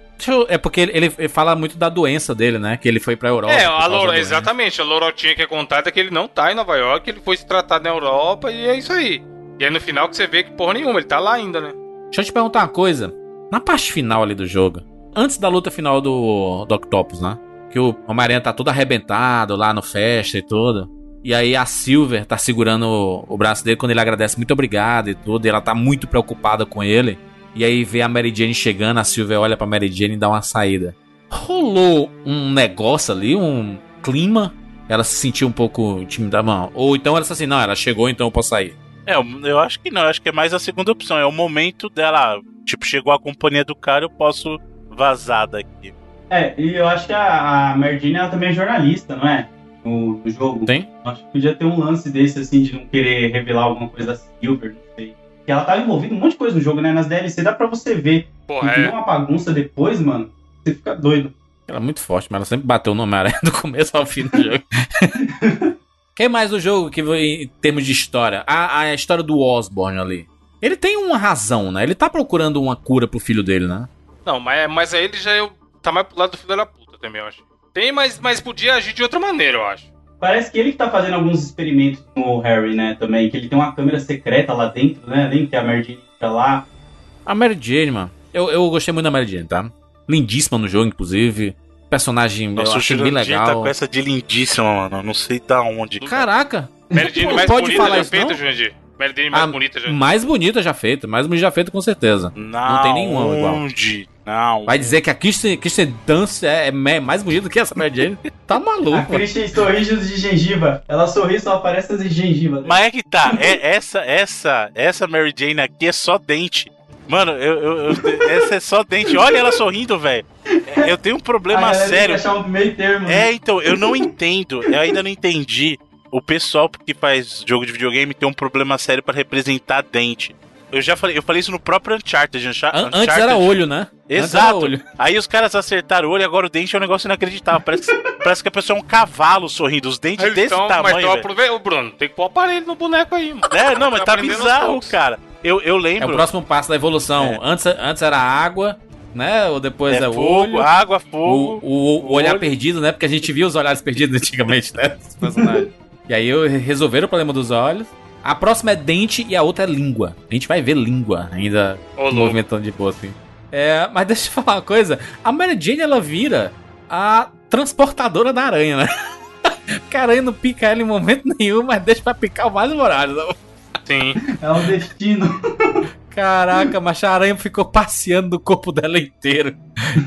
É porque ele, ele fala muito da doença dele, né? Que ele foi pra Europa. É, a Loro, exatamente. A Lorotinha que é contada é que ele não tá em Nova York, ele foi se tratar na Europa e é isso aí. E aí no final que você vê que porra nenhuma, ele tá lá ainda, né? Deixa eu te perguntar uma coisa na parte final ali do jogo, antes da luta final do, do Octopus, né? Que o Homem-Aranha tá todo arrebentado lá no festa e tudo. E aí a Silver tá segurando o, o, braço dele quando ele agradece muito obrigado e tudo. E ela tá muito preocupada com ele. E aí vê a Mary Jane chegando, a Silver olha pra Mary Jane e dá uma saída. Rolou um negócio ali, um clima. Ela se sentiu um pouco intimidada. Ou então ela disse assim, não, ela chegou, então eu posso sair. É, eu, eu acho que não, eu acho que é mais a segunda opção. É o momento dela, tipo, chegou a companhia do cara, eu posso vazar daqui. É, e eu acho que a, a Mary Jane, ela também é jornalista, não é? No, no jogo. Tem? Acho que podia ter um lance desse, assim, de não querer revelar alguma coisa da Silver, não sei. Que ela tava envolvida em um monte de coisa no jogo, né? Nas DLC dá pra você ver. Porra, e é. uma bagunça depois, mano. Você fica doido. Ela é muito forte, mas ela sempre bateu no Homem-Aranha [laughs] do começo ao fim do jogo. [laughs] Quem mais do jogo que em termos de história? A, a história do Osborn ali. Ele tem uma razão, né? Ele tá procurando uma cura pro filho dele, né? Não, mas, mas aí ele já é, o- tá mais pro lado do filho da puta também, eu acho. Tem, mas, mas podia agir de outra maneira, eu acho. Parece que ele que tá fazendo alguns experimentos com o Harry, né? Também. Que ele tem uma câmera secreta lá dentro, né? Lembra que a Mary Jane fica lá. A Mary Jane, mano. Eu, eu gostei muito da Mary Jane, tá? Lindíssima no jogo, inclusive. Personagem, Nossa, eu o achei bem tá legal. com essa de lindíssima, mano. Não sei da onde. Caraca! Mary Jane mais pode bonita falar já isso, feita? Jurandir. Mary Jane mais A bonita já. mais bonita já feita, mais bonita já feita com certeza. Não, tem nenhuma igual. Onde? Não. Vai dizer que a Kirsten, Kirsten Dunst é, é mais bonita que essa Mary Jane? [laughs] Tá A maluco. Christian sorri de gengiva. Ela sorri só aparece as gengivas. Mas é que tá, é, essa, essa, essa Mary Jane aqui é só dente. Mano, eu, eu- eu- essa é só dente. Olha ela sorrindo, velho. Eu tenho um A problema que sério. achar um meio termo. né? É, então, eu não entendo. Eu ainda não entendi. O pessoal que faz jogo de videogame tem um problema sério pra representar dente. Eu já falei, eu falei isso no próprio Uncharted. Uncharted antes era olho, né? Exato. olho. Aí os caras acertaram o olho, agora o dente é um negócio inacreditável. Parece, parece que a pessoa é um cavalo sorrindo. Os dentes Aí, desse então, mas tamanho. então velho. aproveita, Ô, Bruno, tem que pôr o aparelho no boneco aí, mano. É, não, mas tá aos bizarro, cara. Eu, eu É lembro. o próximo passo da evolução. Antes, antes era água, né? Ou depois é, é o fogo, olho. água, O, fogo. o, o olhar olho. perdido, né? Porque a gente via os olhares perdidos [laughs] antigamente, né? Dos personagens. [laughs] e aí eu- resolveram o problema dos olhos. A próxima é dente e a outra é língua. A gente vai ver língua ainda movimentando de boa, assim. É, mas [laughs] deixa eu falar uma coisa. A Mary Jane, ela vira a transportadora da aranha, né? Porque a aranha não pica ela em momento nenhum, mas deixa pra picar o mais Morales. né? Sim. É um destino. Caraca, mas a aranha ficou passeando no corpo dela inteiro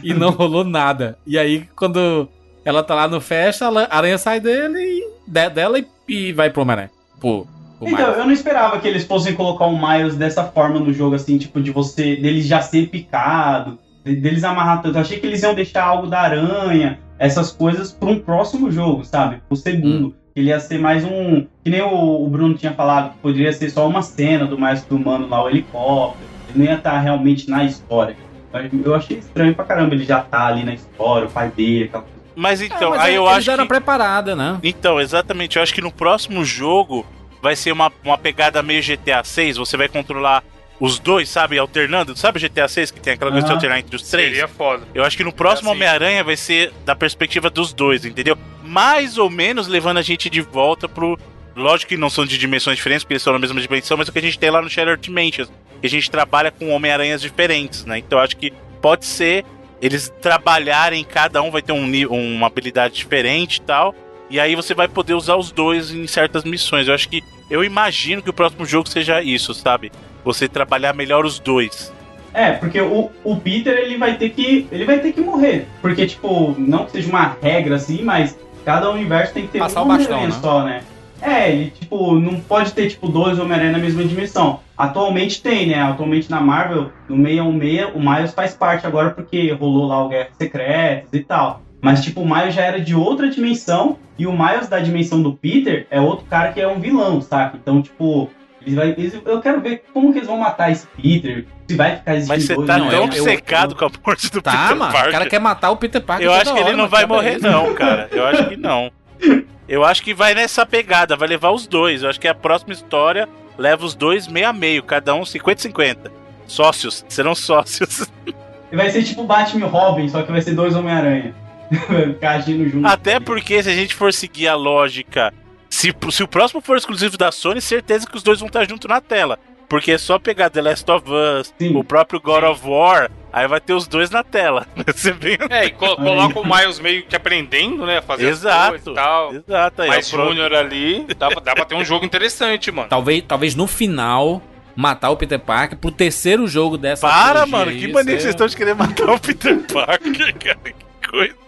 e não rolou nada. E aí, quando ela tá lá no festa, a aranha sai dele e, de- dela e, e vai pro Homem-Aranha. Pro, pro Então, Miles. eu não esperava que eles fossem colocar o Miles dessa forma no jogo, assim, tipo, de você, dele já ser picado, de- deles amarrar tanto. Eu achei que eles iam deixar algo da aranha, essas coisas, pra um próximo jogo, sabe? O segundo. Ele ia ser mais um. Que nem o, o Bruno tinha falado, que poderia ser só uma cena do Miles filmando lá o helicóptero. Ele não ia estar realmente na história. Mas Eu achei estranho pra caramba ele já tá ali na história, o pai dele, aquela coisa. Mas então, mas aí é- eu acho deram que. preparada, né? Então, exatamente. Eu acho que no próximo jogo vai ser uma, uma pegada meio GTA 6. Você vai controlar os dois, sabe? Alternando. Sabe GTA 6 que tem aquela coisa de Aham. alternar entre os três? Seria foda. Eu acho que no próximo É assim. Homem-Aranha vai ser da perspectiva dos dois, entendeu? Mais ou menos levando a gente de volta pro. Lógico que não são de dimensões diferentes, porque eles são na mesma dimensão, mas o que a gente tem lá no Shattered Dimensions. Que a gente trabalha com Homem-Aranhas diferentes, né? Então eu acho que pode ser eles trabalharem, cada um vai ter um, uma habilidade diferente e tal. E aí você vai poder usar os dois em certas missões. Eu acho que. Eu imagino que o próximo jogo seja isso, sabe? Você trabalhar melhor os dois. É, porque o, o Peter ele vai ter que. ele vai ter que morrer. Porque, tipo, não que seja uma regra assim, mas cada universo tem que ter Passar um Homem-Aranha né? só, né? É, ele, tipo, não pode ter, tipo, dois Homem-Aranha na mesma dimensão. Atualmente tem, né? Atualmente na Marvel, no 616, o Miles faz parte agora porque rolou lá o Guerra Secretas e tal. Mas, tipo, o Miles já era de outra dimensão e o Miles da dimensão do Peter é outro cara que é um vilão, saca? Então, tipo, eles vai, eles- eu quero ver como que eles vão matar esse Peter, se vai ficar existindo Mas você dois tá Homem-Aranha. tão eu- obcecado com a morte do Tá, Peter mano. O Parker. cara quer matar o Peter Parker. Eu acho que ele hora, não mas vai morrer, não, cara. Eu acho que não. Eu acho que vai nessa pegada, vai levar os dois. Eu acho que a próxima história leva os dois meio a meio, cada um 50-50. Sócios, serão sócios. Vai ser tipo Batman e Robin, só que vai ser dois Homem-Aranha. Vai [laughs] ficar agindo junto. Até porque se a gente for seguir a lógica, se, se o próximo for exclusivo da Sony, certeza que os dois vão estar junto na tela. Porque é só pegar The Last of Us, Sim. o próprio God of War, aí vai ter os dois na tela. [laughs] Ser bem... É, e co- [laughs] coloca o Miles meio que aprendendo, né? a Fazer as Exato. coisas e tal. Exato, aí. Mais é Júnior ali, dá, pra- dá pra ter um jogo interessante, mano. Talvez, talvez no final matar o Peter Parker pro terceiro jogo dessa Para, mano, que maneiro que vocês estão de querer matar o Peter Parker, [laughs] cara. Que coisa.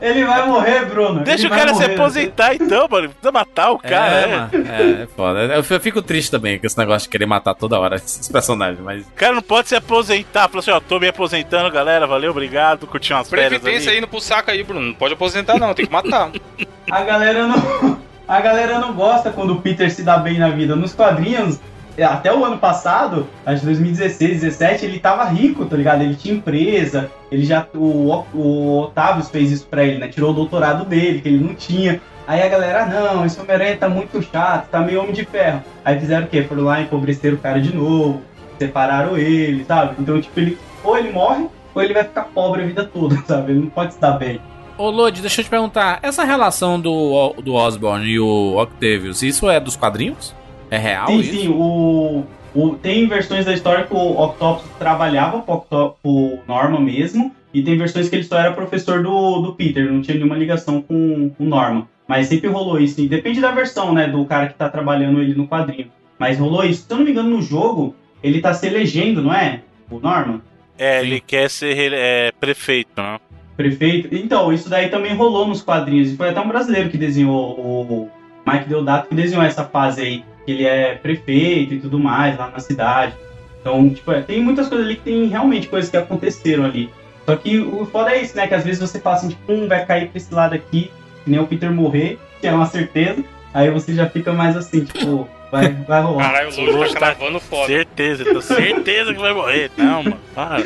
Ele vai morrer, Bruno. Deixa ele o cara se morrer. aposentar então, mano. Precisa matar o cara, é, é. mano, é, é foda. Eu fico triste também com esse negócio de querer matar toda hora esses personagens, mas. O cara não pode se aposentar. Falou assim, ó, tô me aposentando, galera. Valeu, obrigado. Curti umas férias Previdência ali. indo pro saco aí, Bruno. Não pode aposentar, não. Tem que matar. [laughs] A galera não. A galera não gosta quando o Peter se dá bem na vida. Nos quadrinhos, até o ano passado, acho que 2016, 17, ele tava rico, tá ligado? Ele tinha empresa, ele já. O, o Otávio fez isso pra ele, né? Tirou o doutorado dele, que ele não tinha. Aí a galera, ah, não, esse Homem-Aranha tá muito chato, tá meio homem de ferro. Aí fizeram o quê? Foram lá, empobreceram o cara de novo, separaram ele, sabe? Então, tipo, ele ou ele morre, ou ele vai ficar pobre a vida toda, [laughs] sabe? Ele não pode se dar bem. Ô, Lodi, deixa eu te perguntar, essa relação do, do Osborn e o Octavius, isso é dos quadrinhos? É real Sim, isso? sim, o, o- tem versões da história que o Octopus trabalhava pro, pro Norman mesmo, e tem versões que ele só era professor do, do Peter, não tinha nenhuma ligação com o Norman. Mas sempre rolou isso, e depende da versão, né, do cara que tá trabalhando ele no quadrinho. Mas rolou isso. Se eu não me engano, no jogo, ele tá se elegendo, não é? O Norman? É, ele quer ser é, prefeito, né? Prefeito. Então, isso daí também rolou nos quadrinhos. E foi até um brasileiro que desenhou, o Mike Deodato, que desenhou essa fase aí. Que ele é prefeito e tudo mais, lá na cidade. Então, tipo, é, tem muitas coisas ali que tem realmente coisas que aconteceram ali. Só que o foda é isso, né? Que às vezes você fala assim, tipo, um vai cair pra esse lado aqui, que nem o Peter morrer, que é uma certeza. Aí você já fica mais assim, tipo, vai, vai rolar. Caralho, o Lúcio tá cravando foda. Certeza, tô certeza que vai morrer. Não, mano, para.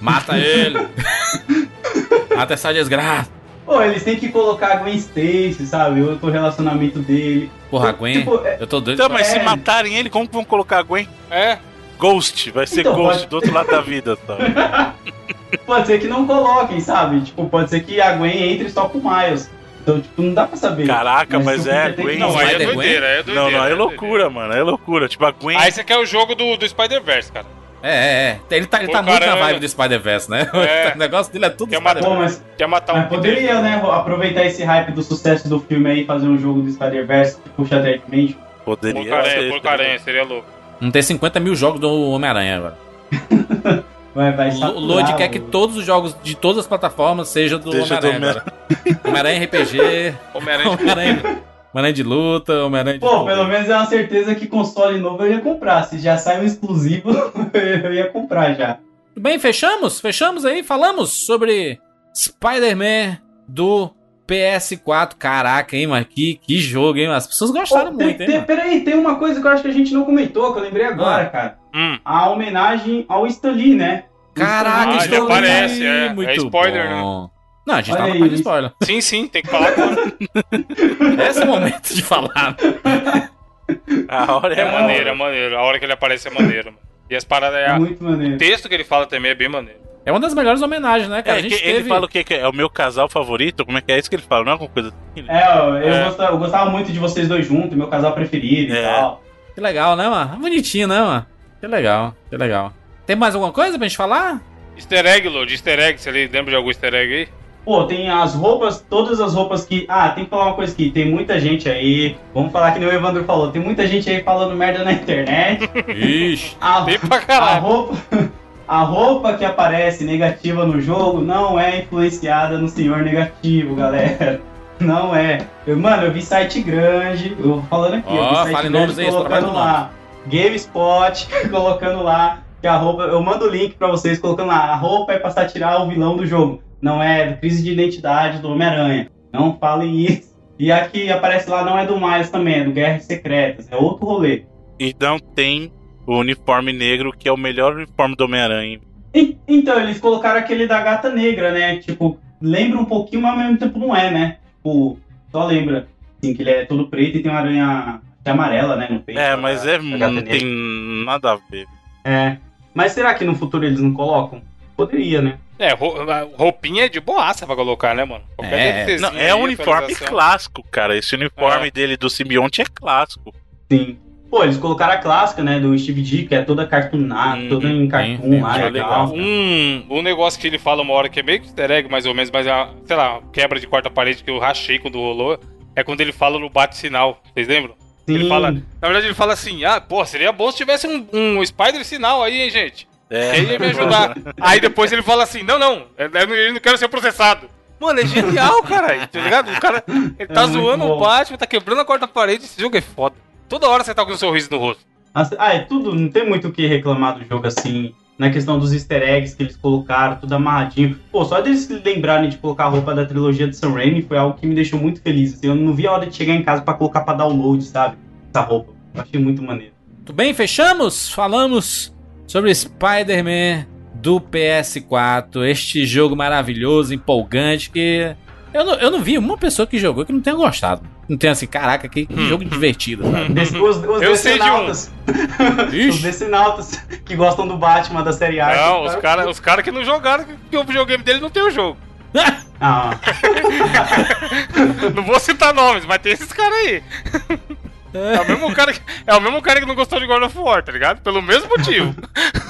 Mata ele! [laughs] Mata essa desgraça! Pô, eles têm que colocar a Gwen Stacy, sabe? O relacionamento dele. Porra, Gwen, Tipo, é- eu tô doido Então, mas se É. matarem ele, como que vão colocar a Gwen? É. Ghost, vai ser Então, Ghost pode- do outro lado da vida. Tá? [laughs] Pode ser que não coloquem, sabe? Tipo, pode ser que a Gwen entre só com o Miles. Então, tipo, não dá pra saber. Caraca, mas o é, Gwen- Não, aí é doideira, aí é doideira. Não, não, é doideira. loucura, mano. É loucura. Tipo, a Gwen. Aí você quer o jogo do, do Spider-Verse, cara. É, é, é. Ele tá, ele tá muito na vibe do Spider-Verse, né? [laughs] É. O negócio dele é tudo Quer matar, Pô, mas, quer matar um mas poderia, né? Aproveitar esse hype do sucesso do filme aí e fazer um jogo do Spider-Verse, tipo Shattered Dimension. Poderia Porcaria, ser. porcaria, seria louco. Não tem 50 mil jogos do Homem-Aranha agora. [laughs] Vai, vai O Lodi quer que todos os jogos de todas as plataformas sejam do Homem-Aranha. Homem-Aranha RPG, Homem-Aranha. Homem-Aranha de luta, Homem-Aranha de... Pô, pelo menos é uma certeza que console novo eu ia comprar. Se já sai um exclusivo, [laughs] eu ia comprar já. Bem, fechamos? Fechamos aí? Falamos sobre Spider-Man do PS4. Caraca, hein, mano? Que, que jogo, hein? As pessoas gostaram Pô, tem- muito, hein, tem- mano? Peraí, tem uma coisa que eu acho que a gente não comentou, que eu lembrei agora, Ah. cara. Hum. A homenagem ao Stan Lee, né? Caraca, Ah, Lee- aparece, é. muito É spoiler, né? Não, a gente Olha tá na parte de spoiler. Sim, sim, tem que falar agora. [laughs] Esse é o momento de falar. A hora é, É a maneiro, é maneiro. A hora que ele aparece é maneiro, mano. E as paradas é. É a- muito maneiro. O texto que ele fala também é bem maneiro. É uma das melhores homenagens, né, cara? É, a gente que ele teve... fala o que que é? O meu casal favorito? Como é que é isso que ele fala? Não é alguma coisa assim? É, eu, É. Gostava, eu gostava muito de vocês dois juntos, meu casal preferido e É. tal. Que legal, né, mano? Bonitinho, né, mano? Que legal, que legal. Tem mais alguma coisa pra gente falar? Easter egg, Lord, easter egg, você lembra de algum easter egg aí? Pô, tem as roupas, todas as roupas que. Ah, tem que falar uma coisa aqui. Tem muita gente aí. Vamos falar que nem o Evandro falou. Tem muita gente aí falando merda na internet. Ixi. A, Tem pra a caralho. roupa. A roupa que aparece negativa no jogo não é influenciada no senhor negativo, galera. Não é. Eu, mano, eu vi site grande, eu falando aqui, eu Ó, vi site fale grande nomes aí, colocando fale lá. GameSpot, [laughs] colocando lá que a roupa. Eu mando o link pra vocês colocando lá. A roupa é pra satirar o vilão do jogo. Não é crise de identidade do Homem-Aranha. Não falem isso. E a que aparece lá não é do Miles também, é do Guerras Secretas. É outro rolê. E não tem o uniforme negro, que é o melhor uniforme do Homem-Aranha. Então, eles colocaram aquele da gata negra, né? Tipo, lembra um pouquinho, mas ao mesmo tempo não é, né? Tipo, só lembra. Assim, que ele é todo preto e tem uma aranha amarela, né? No peito. É, mas é, não negra. tem nada a ver. É. Mas será que no futuro eles não colocam? Poderia, né? É, roupinha é de boaça pra colocar, né, mano? Qualquer É. Não, é aí, um uniforme clássico, cara. Esse uniforme É. dele do simbionte é clássico. Sim. Pô, eles colocaram a clássica, né? Do Steve D, que é toda cartoonada, Hum, toda em cartoon sim, lá, é legal. legal. Um, um negócio que ele fala uma hora que é meio que easter egg, mais ou menos, mas é, uma, sei lá, quebra de quarta parede que eu rachei quando rolou, é quando ele fala no bate-sinal. Vocês lembram? Ele Sim. fala. Na verdade, ele fala assim: ah, pô, seria bom se tivesse um, um Spider sinal aí, hein, gente? É. Aí ia me ajudar. aí depois ele fala assim: não, não, eu não- eu não quero ser processado. Mano, é genial, caralho. Tá ligado? O cara ele tá É zoando o Batman, tá quebrando a quarta parede. Esse jogo é foda. Toda hora você tá com um sorriso no rosto. Ah, é tudo, não tem muito o que reclamar do jogo assim. Na questão dos easter eggs que eles colocaram, tudo amarradinho. Pô, só deles se lembrarem de colocar a roupa da trilogia de Sam Raimi foi algo que me deixou muito feliz. Assim, eu não vi a hora de chegar em casa pra colocar pra download, sabe? Essa roupa. Eu achei muito maneiro. Tudo bem, fechamos? Falamos sobre Spider-Man do PS4, este jogo maravilhoso, empolgante, que eu não, eu não vi uma pessoa que jogou que não tenha gostado. Não tenha assim, caraca, que, que jogo divertido, sabe? Desse- os os Eu sei de um. os decenautas [laughs] que gostam do Batman da série A. Não, os caras os cara que não jogaram, que o videogame dele não tem o jogo. Ah, [laughs] Não vou citar nomes, mas tem esses caras aí. [laughs] É o, mesmo cara que, é o mesmo cara que não gostou de God of War, tá ligado? Pelo mesmo motivo.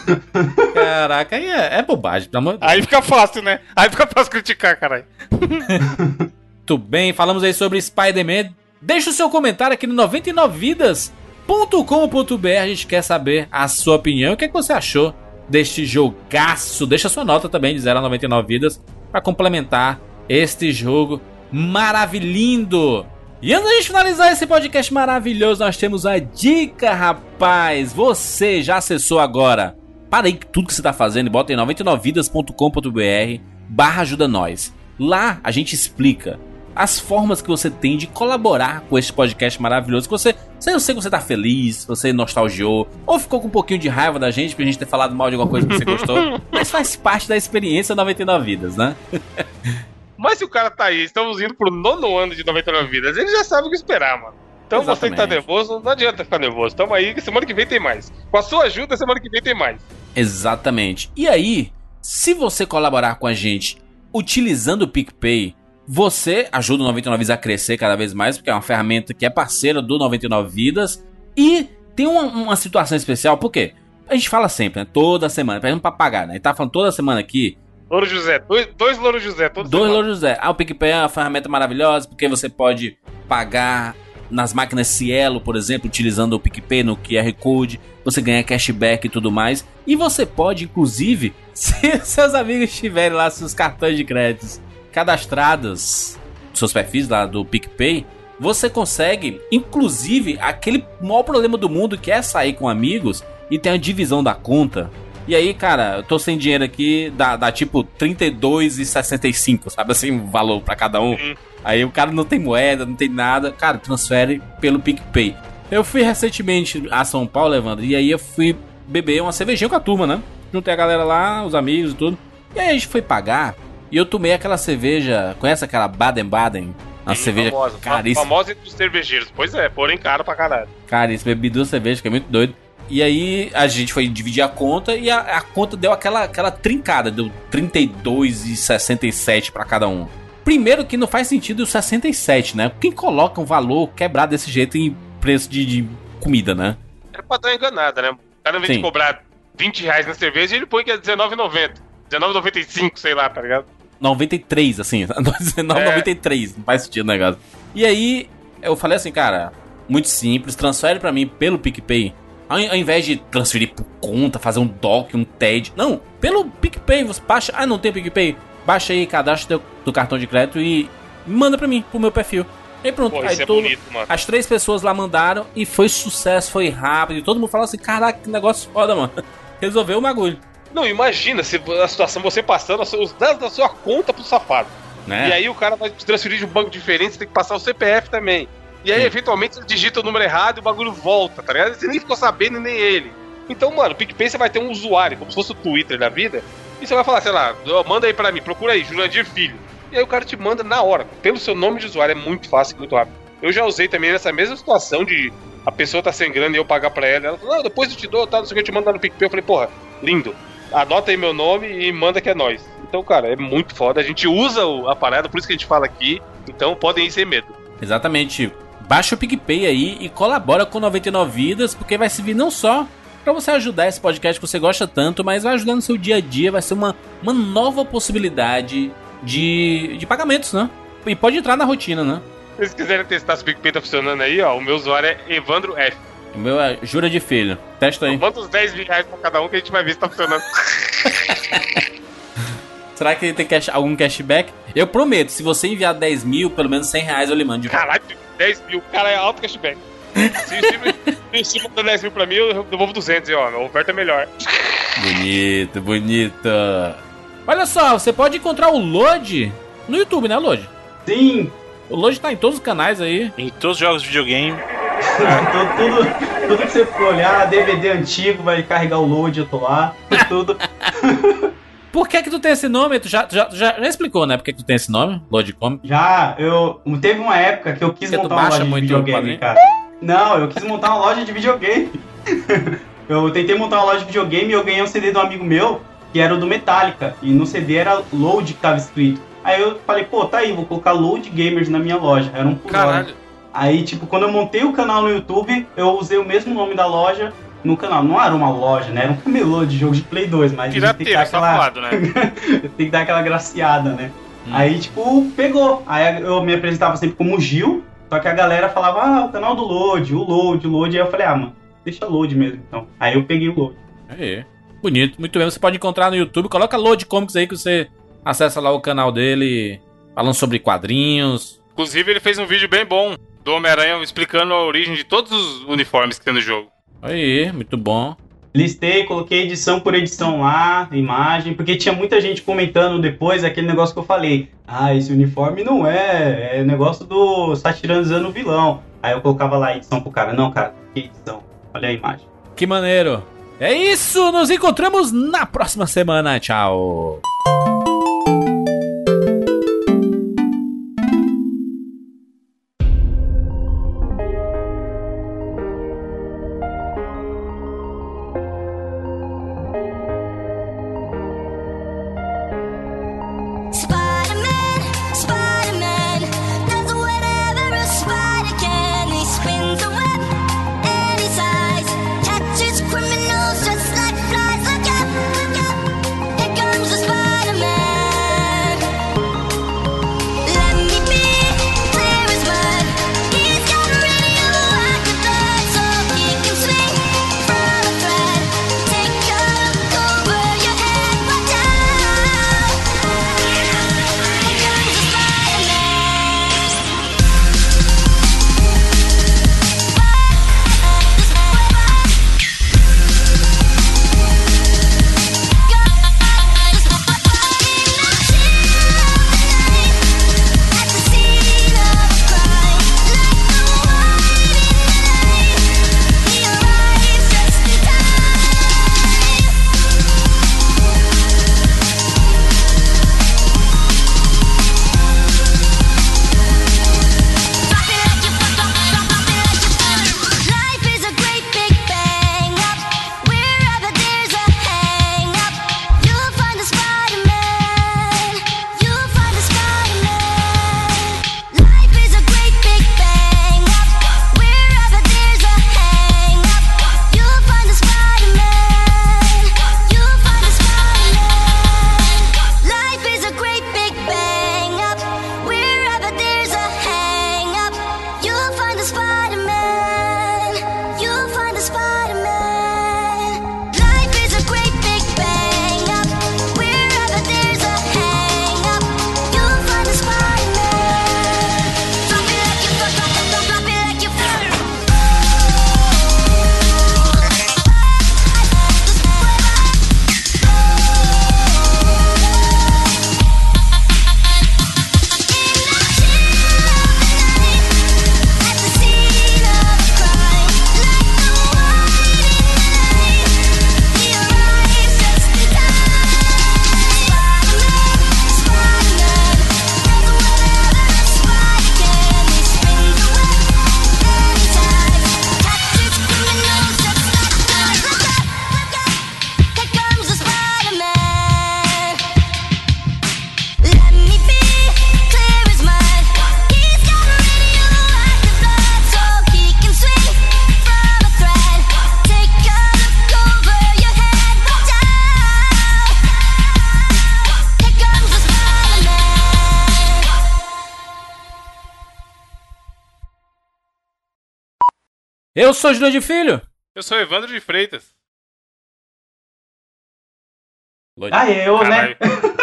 [laughs] Caraca, aí é, é bobagem, pelo amor. Aí fica fácil, né? Aí fica fácil criticar, caralho. [laughs] Muito bem, falamos aí sobre Spider-Man. Deixa o seu comentário aqui no 99vidas.com.br. A gente quer saber a sua opinião. O que, é que você achou deste jogaço? Deixa sua nota também de 0 a 99 vidas para complementar este jogo maravilhindo. E antes da gente finalizar esse podcast maravilhoso, nós temos a dica, rapaz. Você já acessou agora? Para aí tudo que você está fazendo e bota em 99vidas.com.br barra ajuda nós. Lá a gente explica as formas que você tem de colaborar com este podcast maravilhoso. Que você, eu sei que você tá feliz, você nostalgiou, ou ficou com um pouquinho de raiva da gente pra gente ter falado mal de alguma coisa que você gostou. [laughs] mas faz parte da experiência 99 vidas, né? Mas se o cara tá aí, estamos indo pro nono ano de 99 vidas, ele já sabe o que esperar, mano. Então você que tá Exatamente. nervoso, não adianta ficar nervoso. Tamo aí, que semana que vem tem mais. Com a sua ajuda, semana que vem tem mais. Exatamente. E aí, se você colaborar com a gente utilizando o PicPay, você ajuda o 99 Vidas a crescer cada vez mais, porque é uma ferramenta que é parceira do 99 Vidas. E tem uma, uma situação especial, por quê? A gente fala sempre, né? Toda semana, pedindo pra pagar, né? A gente tá falando toda semana aqui. Louro José, dois, dois Louro José, todos Dois Louro José. Ah, o PicPay é uma ferramenta maravilhosa, porque você pode pagar nas máquinas Cielo, por exemplo, utilizando o PicPay no QR Code. Você ganha cashback e tudo mais. E você pode, inclusive, [laughs] se seus amigos tiverem lá seus cartões de créditos cadastrados, seus perfis lá do PicPay, você consegue, inclusive, aquele maior problema do mundo que é sair com amigos e ter a divisão da conta. E aí, cara, eu tô sem dinheiro aqui, dá, dá tipo 32,65, sabe assim, o valor pra cada um. Aí o cara não tem moeda, não tem nada, cara, transfere pelo PicPay. Eu fui recentemente a São Paulo, Evandro, e aí eu fui beber uma cervejinha com a turma, né? Juntei a galera lá, os amigos e tudo. E aí a gente foi pagar, e eu tomei aquela cerveja, conhece aquela Baden-Baden? Uma cerveja famosa, caríssima. famosa entre os cervejeiros. Pois é, porém caro pra caralho. Cara, isso bebi duas cervejas, que é muito doido. E aí a gente foi dividir a conta e a, a conta deu aquela, aquela trincada, deu 32,67 pra cada um. Primeiro que não faz sentido o 67, né? Quem coloca um valor quebrado desse jeito em preço de, de comida, né? Era pra dar uma enganada, né? Ao invés Sim. de cobrar 20 reais na cerveja, ele põe que é R$19,90. R$19,95, sei lá, tá ligado? 93, assim, [laughs] 19,93, não faz sentido o negócio. E aí eu falei assim, cara, muito simples, transfere pra mim pelo PicPay. Ao, ao invés de transferir por conta, fazer um doc, um TED. Não, pelo PicPay, você baixa. Ah, não tem PicPay? Baixa aí, cadastra teu, do cartão de crédito e manda pra mim, pro meu perfil. Aí pronto, Pô, aí é todo- bonito, as três pessoas lá mandaram e foi sucesso, foi rápido. E todo mundo falou assim: caraca, que negócio foda, mano. [laughs] Resolveu o bagulho. Não, imagina se a situação você passando os dados da sua conta pro safado. Né? E aí o cara vai te transferir de um banco diferente, você tem que passar o CPF também. E aí, eventualmente, ele digita o número errado e o bagulho volta, tá ligado? Você nem ficou sabendo, nem ele. Então, mano, o PicPay você vai ter um usuário, como se fosse o Twitter da vida, e você vai falar, sei lá, manda aí pra mim, procura aí, Jurandir Filho. E aí o cara te manda na hora, pelo seu nome de usuário, é muito fácil, muito rápido. Eu já usei também nessa mesma situação de a pessoa tá sem grana e eu pagar pra ela. Ela falou, não, depois eu te dou, tá, não sei o que, eu te mando lá no PicPay. Eu falei, porra, lindo. Anota aí meu nome e manda que é nós. Então, cara, é muito foda. A gente usa a parada, por isso que a gente fala aqui. Então podem ir sem medo. Exatamente. Baixa o PicPay aí e colabora com 99 Vidas, porque vai servir não só pra você ajudar esse podcast que você gosta tanto, mas vai ajudar no seu dia a dia, vai ser uma, uma nova possibilidade de, de pagamentos, né? E pode entrar na rotina, né? Se vocês quiserem testar se o PicPay tá funcionando aí, ó, o meu usuário é Evandro F. O meu é Jura de Filho. Testa aí. Manda uns 10 mil reais pra cada um que a gente vai ver se tá funcionando. [laughs] Será que ele tem cash, algum cashback? Eu prometo, se você enviar 10 mil, pelo menos 100 reais eu lhe mando de volta. Caralho, 10 mil, cara, é alto cashback. Se o Steam mandar 10 mil pra mim, eu devolvo 200 e ó, a oferta é melhor. Bonito, bonito. Olha só, você pode encontrar o Load no YouTube, né, Load? Sim. O Load tá em todos os canais aí. Em todos os jogos de videogame. tudo, tudo, tudo que você for olhar, DVD antigo, vai carregar o load, eu tô lá. Tudo. [laughs] Por que que tu tem esse nome? Tu já, tu já, tu já, já explicou, né? Por que que tu tem esse nome? Load Comic? Já, eu. Teve uma época que eu quis Porque montar uma loja de videogame, cara. Não, eu quis montar uma loja de videogame. [laughs] eu tentei montar uma loja de videogame e eu ganhei um CD de um amigo meu, que era o do Metallica. E no CD era Load que tava escrito. Aí eu falei, pô, tá aí, vou colocar Load Gamers na minha loja. Era um por hora. Caralho. Aí, tipo, quando eu montei o canal no YouTube, eu usei o mesmo nome da loja no canal. Não era uma loja, né? Era um camelô de jogo de Play 2, mas gente tem que dar Pirateiro, aquela, safado, né? [laughs] tem que dar aquela graciada, né? Aí, tipo, pegou. Aí eu me apresentava sempre como Gil, só que a galera falava, ah, o canal do Load, o Load, o Load. Aí eu falei, ah, mano, deixa Load mesmo, então. Aí eu peguei o Load. Aí. Bonito, muito bem. Você pode encontrar no YouTube. Coloca Load Comics aí que você acessa lá o canal dele falando sobre quadrinhos. Inclusive, ele fez um vídeo bem bom do Homem-Aranha explicando a origem de todos os uniformes que tem no jogo. Aí, muito bom. Listei, coloquei edição por edição lá, imagem, porque tinha muita gente comentando depois aquele negócio que eu falei. Ah, esse uniforme não é, é negócio do satiranizando o vilão. Aí eu colocava lá a edição pro cara. Não, cara, que edição? Olha a imagem. Que maneiro. É isso, nos encontramos na próxima semana. Tchau. Eu sou Júlio de Filho. Eu sou Evandro de Freitas. Ah, eu, né? Caralho. [laughs]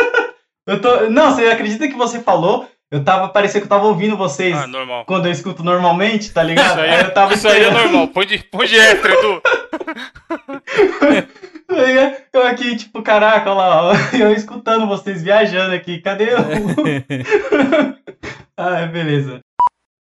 Eu tô. Não, você acredita que você falou? Eu tava. Parecia que eu tava ouvindo vocês Ah, normal. quando eu escuto normalmente, tá ligado? Isso aí, Aí eu tava isso aí é normal. Põe de, põe de extra, Edu. [laughs] Eu aqui, tipo, caraca, olha lá, ó, [laughs] eu escutando vocês viajando aqui, cadê o. ah, beleza.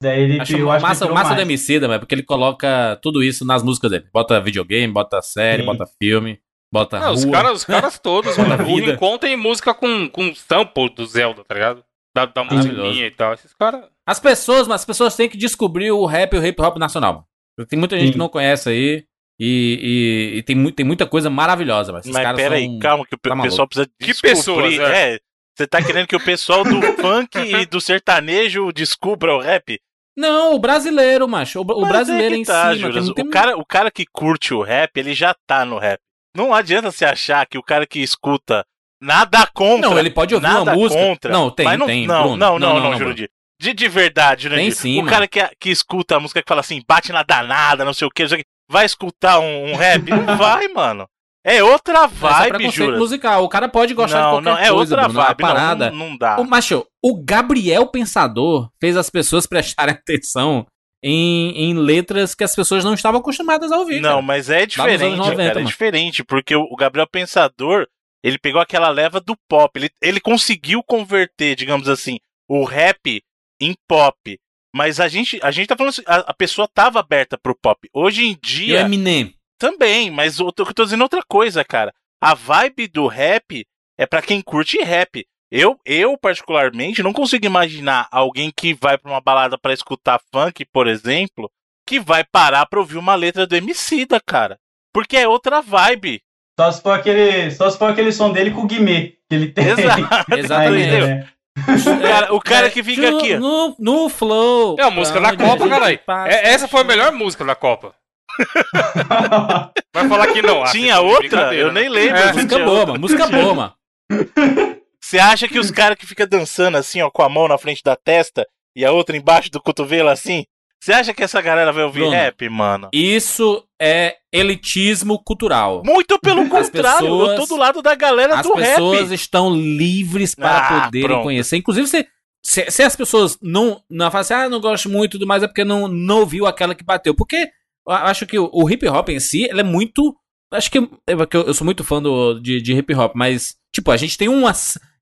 Daí ele Acho eu acho que massa, virou massa do mais. Emicida, mas porque ele coloca tudo isso nas músicas dele. Bota videogame, bota série, Sim. bota filme, bota Não, os rua. caras, os caras todos, [laughs] mano. O. Rincon tem música com, com sample do Zelda, tá ligado? Da, da musiquinha e tal. Esses caras. As pessoas, mas as pessoas têm que descobrir o rap e o hip hop nacional. mano. Tem muita gente Sim. que não conhece aí. E, e- e tem, mu- tem muita coisa maravilhosa, mas esses Mas caras pera são... aí, calma, que o tá pessoal precisa Que descobrir. pessoas, é. Você tá querendo que o pessoal do [laughs] funk e do sertanejo descubra o rap? Não, o brasileiro, macho. O, Mas brasileiro é que em tá, si. mano, Juras, tem- o, cara, o cara que curte o rap, ele já tá no rap. Não adianta você achar que o cara que escuta nada contra. Não, ele pode ouvir nada uma música. Contra, Não, tem, não, tem, Não, Bruno. não, não, Não, não, Jurandir. De, de verdade, Jurandir. Tem sim, O cara que, que escuta a música que fala assim, bate na danada, não sei o que, vai escutar um, um rap? Não [laughs] vai, mano. É outra é vibe, preconceito Juras. musical. O cara pode gostar Não, de qualquer não, é coisa, outra Bruno, a vibe, não, parada. não, não dá. O, macho, o Gabriel Pensador fez as pessoas prestarem [laughs] atenção em, em letras que as pessoas não estavam acostumadas a ouvir. Não, cara. mas é diferente, anos 90, cara, é diferente, porque o Gabriel Pensador, ele pegou aquela leva do pop, ele, ele conseguiu converter, digamos assim, o rap em pop. Mas a gente, a gente tá falando assim, a, a pessoa tava aberta pro pop. Hoje em E o dia, Eminem. também, mas eu tô, eu tô dizendo outra coisa, cara. A vibe do rap é pra quem curte rap. Eu, eu, particularmente, não consigo imaginar alguém que vai pra uma balada pra escutar funk, por exemplo, que vai parar pra ouvir uma letra do Emicida, cara. Porque é outra vibe. Só se for aquele, só se for aquele som dele com o Guimê, que ele tem. Exato. [laughs] Exatamente. Aí, né? O cara, o cara que fica no, aqui, ó. No, no flow. É a música da Copa, caralho. É, essa foi a melhor música da Copa. [laughs] Vai falar que não. Tinha outra? Eu né? nem lembro. É. Música boa, mano. Música boa, mano. [laughs] Você acha que os [laughs] caras que ficam dançando assim, ó, com a mão na frente da testa e a outra embaixo do cotovelo assim? Você acha que essa galera vai ouvir Bruno. rap, mano? Isso é elitismo cultural. Muito pelo As contrário, eu pessoas- tô do lado da galera As do pessoas rap. estão livres para Ah, poderem pronto. conhecer. Inclusive, se, se, se as pessoas não, não falam assim, ah, não gosto muito e tudo mais, é porque não, não ouviu aquela que bateu. Porque eu acho que o, o hip hop em si, ele é muito. Acho que, é eu, eu sou muito fã do, de, de hip hop, mas, tipo, a gente tem uma.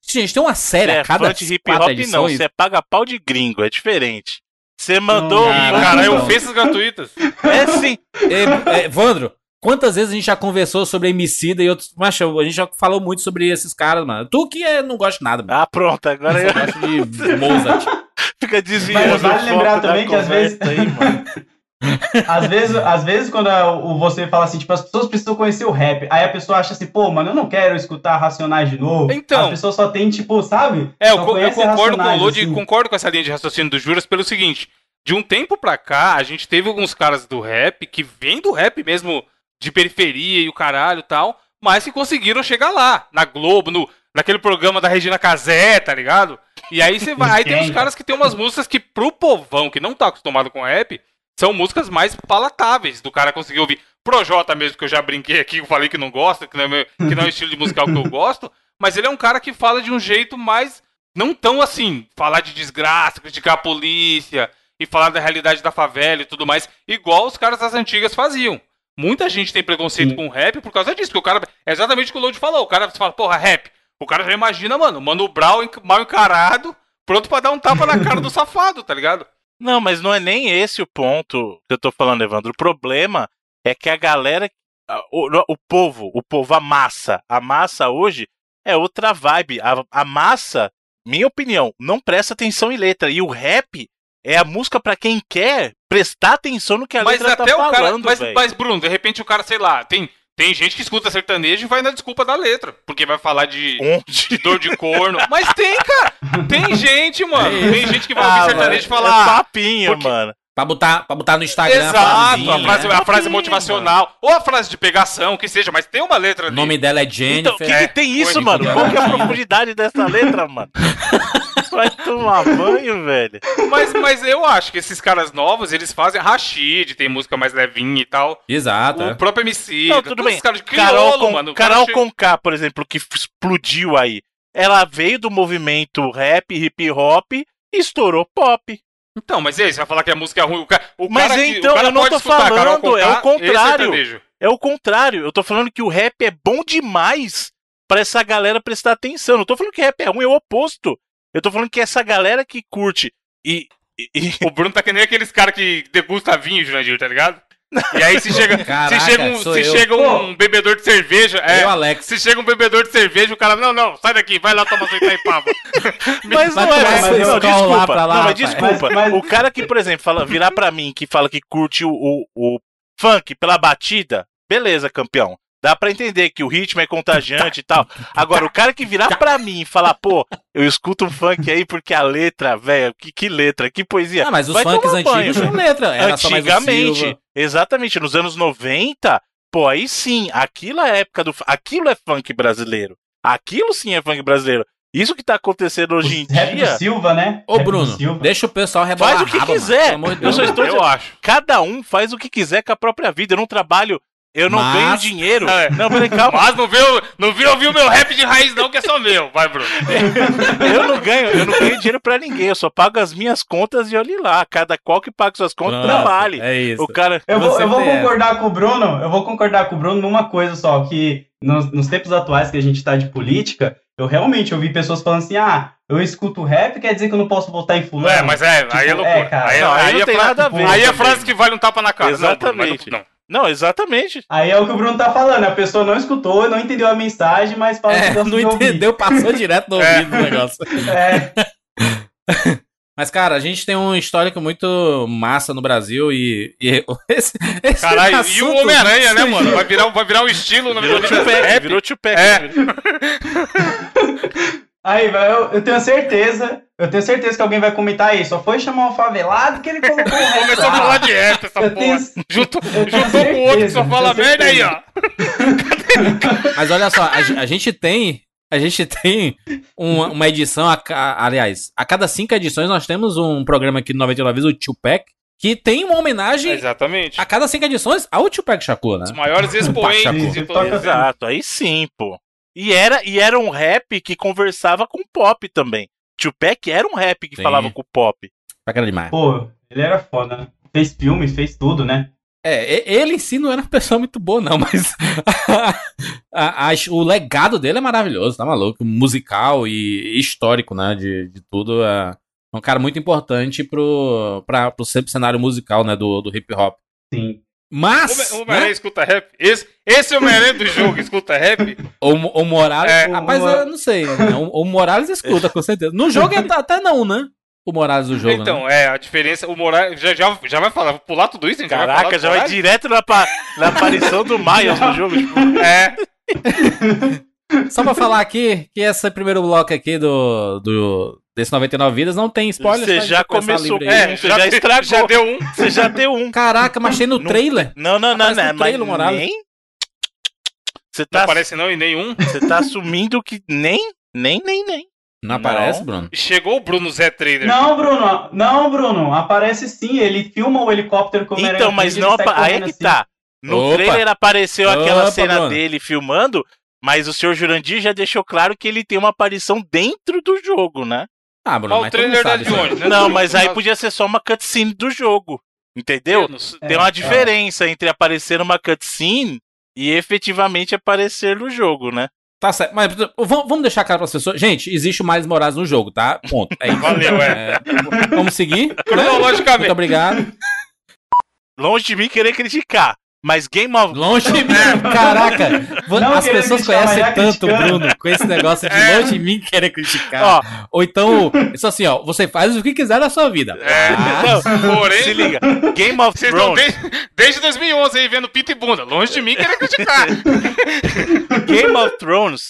Gente tem uma série Você a é cada de hip hop, não. edições. Você é paga pau de gringo, é diferente. Você mandou. Não, Ih, Caralho, não. ofensas gratuitas. É sim. [laughs] É, é, Vandro, quantas vezes a gente já conversou sobre Emicida e outros. Macho, a gente já falou muito sobre esses caras, mano. Tu que é, não gosta de nada, mano. Ah, pronto, agora Eu eu gosto de Mozart. [laughs] fica desviando. Mas vale lembrar também que às vezes- Aí, mano. [laughs] Às vezes, às vezes quando a- o- você fala assim, tipo, as pessoas precisam conhecer o rap, aí a pessoa acha assim, pô, mano, eu não quero escutar Racionais de novo. Então. As pessoas só tem, tipo, sabe? É, eu, eu concordo com o Lodi, assim. concordo com essa linha de raciocínio do Juras pelo seguinte: de um tempo pra cá, a gente teve alguns caras do rap que vêm do rap mesmo de periferia e o caralho e tal, mas que conseguiram chegar lá, na Globo, no, naquele programa da Regina Casé, tá ligado? E aí você vai. Aí tem uns caras que tem umas músicas que, pro povão que não tá acostumado com rap, são músicas mais palatáveis do cara conseguir ouvir. Projota mesmo, que eu já brinquei aqui, eu falei que não gosta, que não é, meu- que não é o estilo de musical que eu [laughs] gosto, mas ele é um cara que fala de um jeito mais. Não tão assim, falar de desgraça, criticar a polícia e falar da realidade da favela e tudo mais, igual os caras das antigas faziam. Muita gente tem preconceito Sim. com rap por causa disso, porque o cara. É exatamente o que o Load falou. O cara fala, porra, rap. O cara já imagina, mano, Mano Brown mal encarado, pronto pra dar um tapa na cara do [laughs] safado, tá ligado? Não, mas não é nem esse o ponto que eu tô falando, Evandro. O problema é que a galera, o, o povo, o povo, a massa, a massa hoje é outra vibe. A, a massa, minha opinião, não presta atenção em letra. E o rap é a música pra quem quer prestar atenção no que a Mas letra até tá o cara. falando, Mas, velho. mas, Bruno, de repente o cara, sei lá, tem, tem gente que escuta sertanejo e vai na desculpa da letra. Porque vai falar de, de dor de corno. Mas tem, cara! Tem [laughs] gente, mano. Tem gente que vai ouvir Ah, sertanejo e mano, falar. É papinho, porque- mano. Pra botar, pra botar no Instagram Exato, a frasezinha, frase, né? a frase motivacional, ou a frase de pegação, que seja, mas tem uma letra O ali. nome dela é Então, Jennifer. o que, que tem isso, Corno, mano? então, Qual que é a profundidade dessa letra, mano? [laughs] Vai tomar banho, velho. Mas, mas eu acho que esses caras novos, eles fazem Rashid, tem música mais levinha e tal. Exato, O é. próprio MC, Não, todos tudo bem. esses caras de Carol, com, mano. o Carol chega- Conká, por exemplo, que explodiu aí. ela veio do movimento rap, hip hop e estourou pop. Então, mas e aí, você vai falar que a música é ruim? O cara, o Mas cara que, então, o cara eu não tô falando, é o Conká, contrário. sertanejo. É o contrário. Eu tô falando que o rap é bom demais pra essa galera prestar atenção. Não tô falando que rap é ruim, é o oposto. Eu tô falando que essa galera que curte e. e- e- O Bruno tá que nem aqueles caras que degusta vinho, Jurandir, tá ligado? [laughs] E aí se chega, Caraca, se chega, um, se chega um bebedor de cerveja, é, Eu, Alex. se chega um bebedor de cerveja, o cara, não, não, sai daqui, vai lá tomar sua Itaipava. [laughs] Mas não é, mas, sua não, desculpa. lá não, mas desculpa. Mas- mas- O cara que, por exemplo, fala, virar pra mim que fala que curte o, o, o funk pela batida, beleza, campeão. Dá pra entender que o ritmo é contagiante e tal. Agora, o cara que virar pra mim e falar, pô, eu escuto um funk aí porque a letra, velho, que, que letra, que poesia. Ah, mas os Vai funks antigos tinham letra. Era só mais o Antigamente, exatamente, nos anos 90, pô, aí sim, aquilo é época do. Aquilo é funk brasileiro. Aquilo sim é funk brasileiro. Isso que tá acontecendo hoje em Rap dia. Silva, né? Ô, Bruno, Silva. deixa o pessoal rebolar Faz o que raba, mano. quiser. Pelo amor de Eu só estou eu acho. Cada um faz o que quiser com a própria vida. Eu não trabalho, eu não Mas- ganho dinheiro. É. Não, peraí, calma. Mas não viu, não viu ouvir o meu rap de raiz não, que é só meu. Vai, Bruno. [laughs] Eu não ganho, eu não ganho dinheiro pra ninguém. Eu só pago as minhas contas e olhe lá. Cada qual que paga suas contas Pronto, trabalhe. É isso. O cara. Eu vou, eu vou concordar com o Bruno, eu vou concordar com o Bruno numa coisa só, que nos, nos tempos atuais que a gente tá de política, eu realmente ouvi pessoas falando assim, ah, eu escuto rap, quer dizer que eu não posso votar em fulano. É, mas é, aí é Tipo, loucura. é, cara. aí, é- Não, aí aí não é tem fra- nada a ver Aí é também. frase que vale um tapa na cara. Não, Bruno, mas Exatamente. não. Não, exatamente. Aí é o que o Bruno tá falando, a pessoa não escutou, não entendeu a mensagem, mas fala É, que não de ouvir. entendeu, passou direto no [laughs] É. ouvido o negócio. É, [laughs] Mas, cara, a gente tem um histórico muito massa no Brasil e. e [laughs] esse, esse Caralho, e o assunto- Homem-Aranha, né, mano? Vai virar, vai virar um estilo na Virou Tupac, rap. virou Tupac. É. [laughs] aí vai, eu, eu tenho certeza, eu tenho certeza que alguém vai comentar aí, só foi chamar um favelado que ele colocou [laughs] Começou a falar de rap, essa Eu porra. tenho- Juntou, com o outro que só fala merda aí, ó. Mas olha só, a, a gente tem. A gente [laughs] tem uma, uma edição, a, ca- aliás, a cada cinco edições nós temos um programa aqui no 99 vezes, o Tupac, que tem uma homenagem Exatamente. a cada cinco edições ao Tupac Shakur, né? Os maiores expoentes de todos. Exato, aí sim, pô. E era, e era um rap que conversava com pop também. Tupac era um rap que Sim. falava com pop. Pra cara demais. Pô, ele era foda, né? Fez filme, fez tudo, né? É, ele em si não era uma pessoa muito boa, não, [laughs] mas a- a- o legado dele é maravilhoso, tá maluco? Musical e histórico, né? De, de tudo. É um cara muito importante pro, pra, pro cenário musical, né? Do, do hip hop. Sim. Mas. O Homem-Aranha né, escuta rap? Esse, esse Homem-Aranha do jogo escuta rap? o, o Morales. É. rapaz, O- eu não sei. né, O, o Morales escuta, com certeza. No jogo até não, né? O Morales do jogo. então, né? é, a diferença. O Moraes. Já, já, já vai falar, vou pular tudo isso, a gente já vai Caraca, já vai Moraes? direto na, pa- na aparição do Miles no [laughs] jogo. tipo, É, [laughs] Só pra falar aqui que esse primeiro bloco aqui do, do desse 99 Vidas não tem spoiler. Você já começou aí. um, você já, estragou. já deu um. Você já deu um. Caraca, mas achei no Não- trailer. Não, não, não, Aparece não. Mas trailer, Morales. nem. Você Não tá, aparece não em nenhum. você tá assumindo que nem, nem, nem, nem. Não aparece, Não. Bruno? Chegou o Bruno Zé Trader. Não, Bruno, não, Bruno, aparece sim, ele filma o helicóptero com Então, mas não. Aí é que assim. tá. No Opa. trailer apareceu aquela Opa, cena Bruno. dele filmando, mas o senhor Jurandir já deixou claro que ele tem uma aparição dentro do jogo, né? Ah, Bruno, Mas mas o trailer da de aí. onde? né? Não, mas aí podia ser só uma cutscene do jogo. Entendeu? Sei. Tem uma É, diferença entre aparecer numa cutscene e efetivamente aparecer no jogo, né? Tá certo. Mas vamos, deixar claro pras pessoas. Gente, existe o Miles Morales no jogo, tá? Ponto. É isso. Valeu, é. É, vamos seguir? né? Cronologicamente. Muito obrigado. Longe de mim querer criticar, mas Game of Longe de mim. Caraca, Não as pessoas conhecem já tanto o. Bruno com esse negócio de É. longe de mim querer criticar. Ó, Ou então, isso assim, ó, você faz o que quiser da sua vida. É, Ah, não, Porém- se liga. Game of Vocês estão Thrones. desde, desde 2011 aí vendo pita e bunda. Longe de mim querer criticar. Game of Thrones,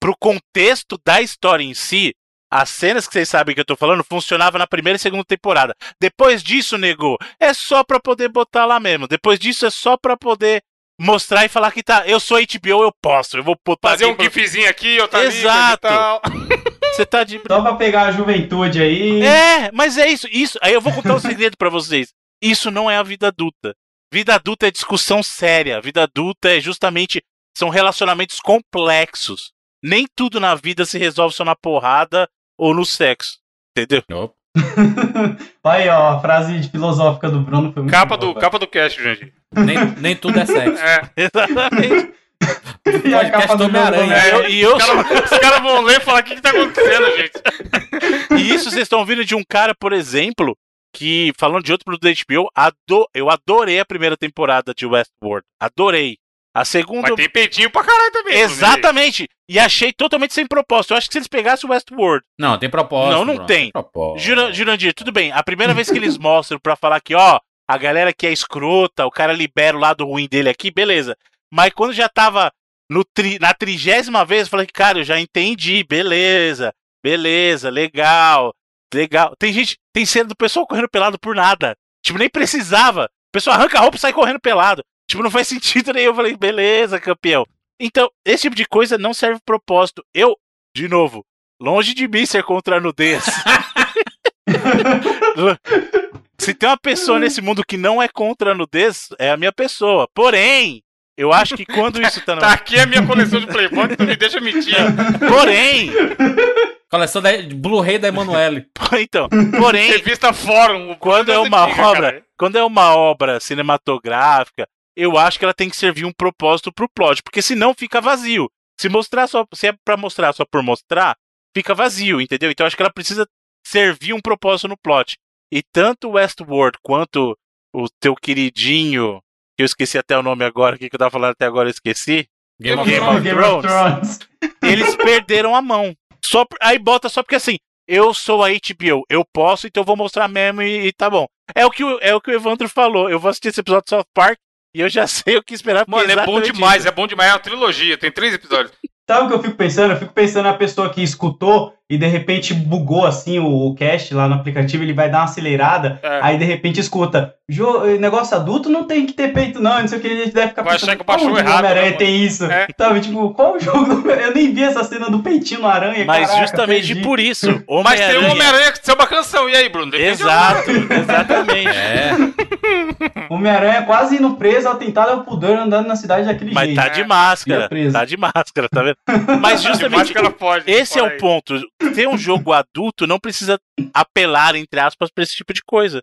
pro contexto da história em si, as cenas que vocês sabem que eu tô falando funcionava na primeira e segunda temporada. Depois disso, nego, é só pra poder botar lá mesmo. Depois disso é só pra poder mostrar e falar que tá, eu sou HBO, eu posso, eu vou botar Fazer um aqui pra- gifzinho aqui, outra ali, coisa e Exato. tal. [laughs] Você tá de Só pra pegar a juventude aí. É, mas é isso, isso. Aí eu vou contar um segredo pra vocês. Isso não é a vida adulta. Vida adulta é discussão séria. Vida adulta é justamente são relacionamentos complexos. nem tudo na vida se resolve só na porrada ou no sexo. Entendeu? [laughs] Aí, ó, a frase de filosófica do Bruno foi muito Capa boa, do, capa do cast, gente. Nem, nem tudo é sexo. É. [laughs] Exatamente. [laughs] E a capa do Homem-Aranha. Eu- e eu Os caras cara vão ler e falar o que, que tá acontecendo, gente. E isso vocês estão ouvindo de um cara, por exemplo, que, falando de outro produto da HBO, ado- eu adorei a primeira temporada de Westworld. Adorei. A segunda. Mas tem peitinho pra caralho também. Exatamente! E achei totalmente sem propósito. Eu acho que se eles pegassem o Westworld. Não, tem propósito. não, não Bruno, tem. Jura- Jurandir, tudo bem. A primeira vez que eles [laughs] mostram pra falar que, ó, a galera que é escrota, o cara libera o lado ruim dele aqui, beleza. Mas quando já tava no tri- na trigésima vez, eu falei, cara, eu já entendi, beleza, beleza, legal, legal. Tem gente, tem cena do pessoal correndo pelado por nada. Tipo, nem precisava. O pessoal arranca a roupa e sai correndo pelado. Tipo, não faz sentido [laughs] nenhum. Eu falei, beleza, campeão. Então, esse tipo de coisa não serve propósito. Eu, de novo, longe de mim ser contra a nudez. [laughs] Se tem uma pessoa nesse mundo que não é contra a nudez, é a minha pessoa. Porém, eu acho que quando isso tá na. Tá aqui a minha coleção de Playboy, tu me deixa mentir. Porém, Coleção da Blu-ray da Emanuele. [laughs] então, porém, Revista Fórum. quando é uma antiga, obra, cara. quando é uma obra cinematográfica, eu acho que ela tem que servir um propósito pro plot, porque senão fica vazio. Se mostrar só, se é pra mostrar só por mostrar, fica vazio, entendeu? Então eu acho que ela precisa servir um propósito no plot. E tanto Westworld quanto o teu queridinho, que eu esqueci até o nome agora, o que que eu tava falando até agora eu esqueci. Game of Game Thrones. of Game of Thrones. Thrones. Eles [laughs] perderam a mão. Só por- aí bota só porque assim, eu sou a HBO, eu posso, então eu vou mostrar mesmo e, e tá bom. É o que o, é o que o Evandro falou. Eu vou assistir esse episódio de South Park e eu já [laughs] sei o que esperar. Mano, é bom demais, isso. é bom demais. É uma trilogia, tem três episódios. Sabe o que eu fico pensando? Eu fico pensando na pessoa que escutou e de repente bugou assim o, o cast lá no aplicativo, ele vai dar uma acelerada, É. aí de repente escuta, "Jo- negócio adulto não tem que ter peito não, não sei o que, a gente deve ficar Vai achar que baixou o errado, Homem-Aranha né, tem isso? É. Sabe, tipo, qual o jogo do... Eu nem vi essa cena do peitinho no aranha, Mas caraca, justamente perdi. por isso, [laughs] Mas tem um Homem-Aranha- Homem-Aranha que tem uma canção. E aí, Bruno? Defende Exato, [laughs] exatamente. É. [laughs] Homem-Aranha quase indo preso, atentado ao pudor, andando na cidade daquele Mas jeito. tá de máscara, tá de máscara, tá vendo? Mas justamente máscara pode. esse é o ponto. Ter um jogo adulto não precisa apelar, entre aspas, pra esse tipo de coisa.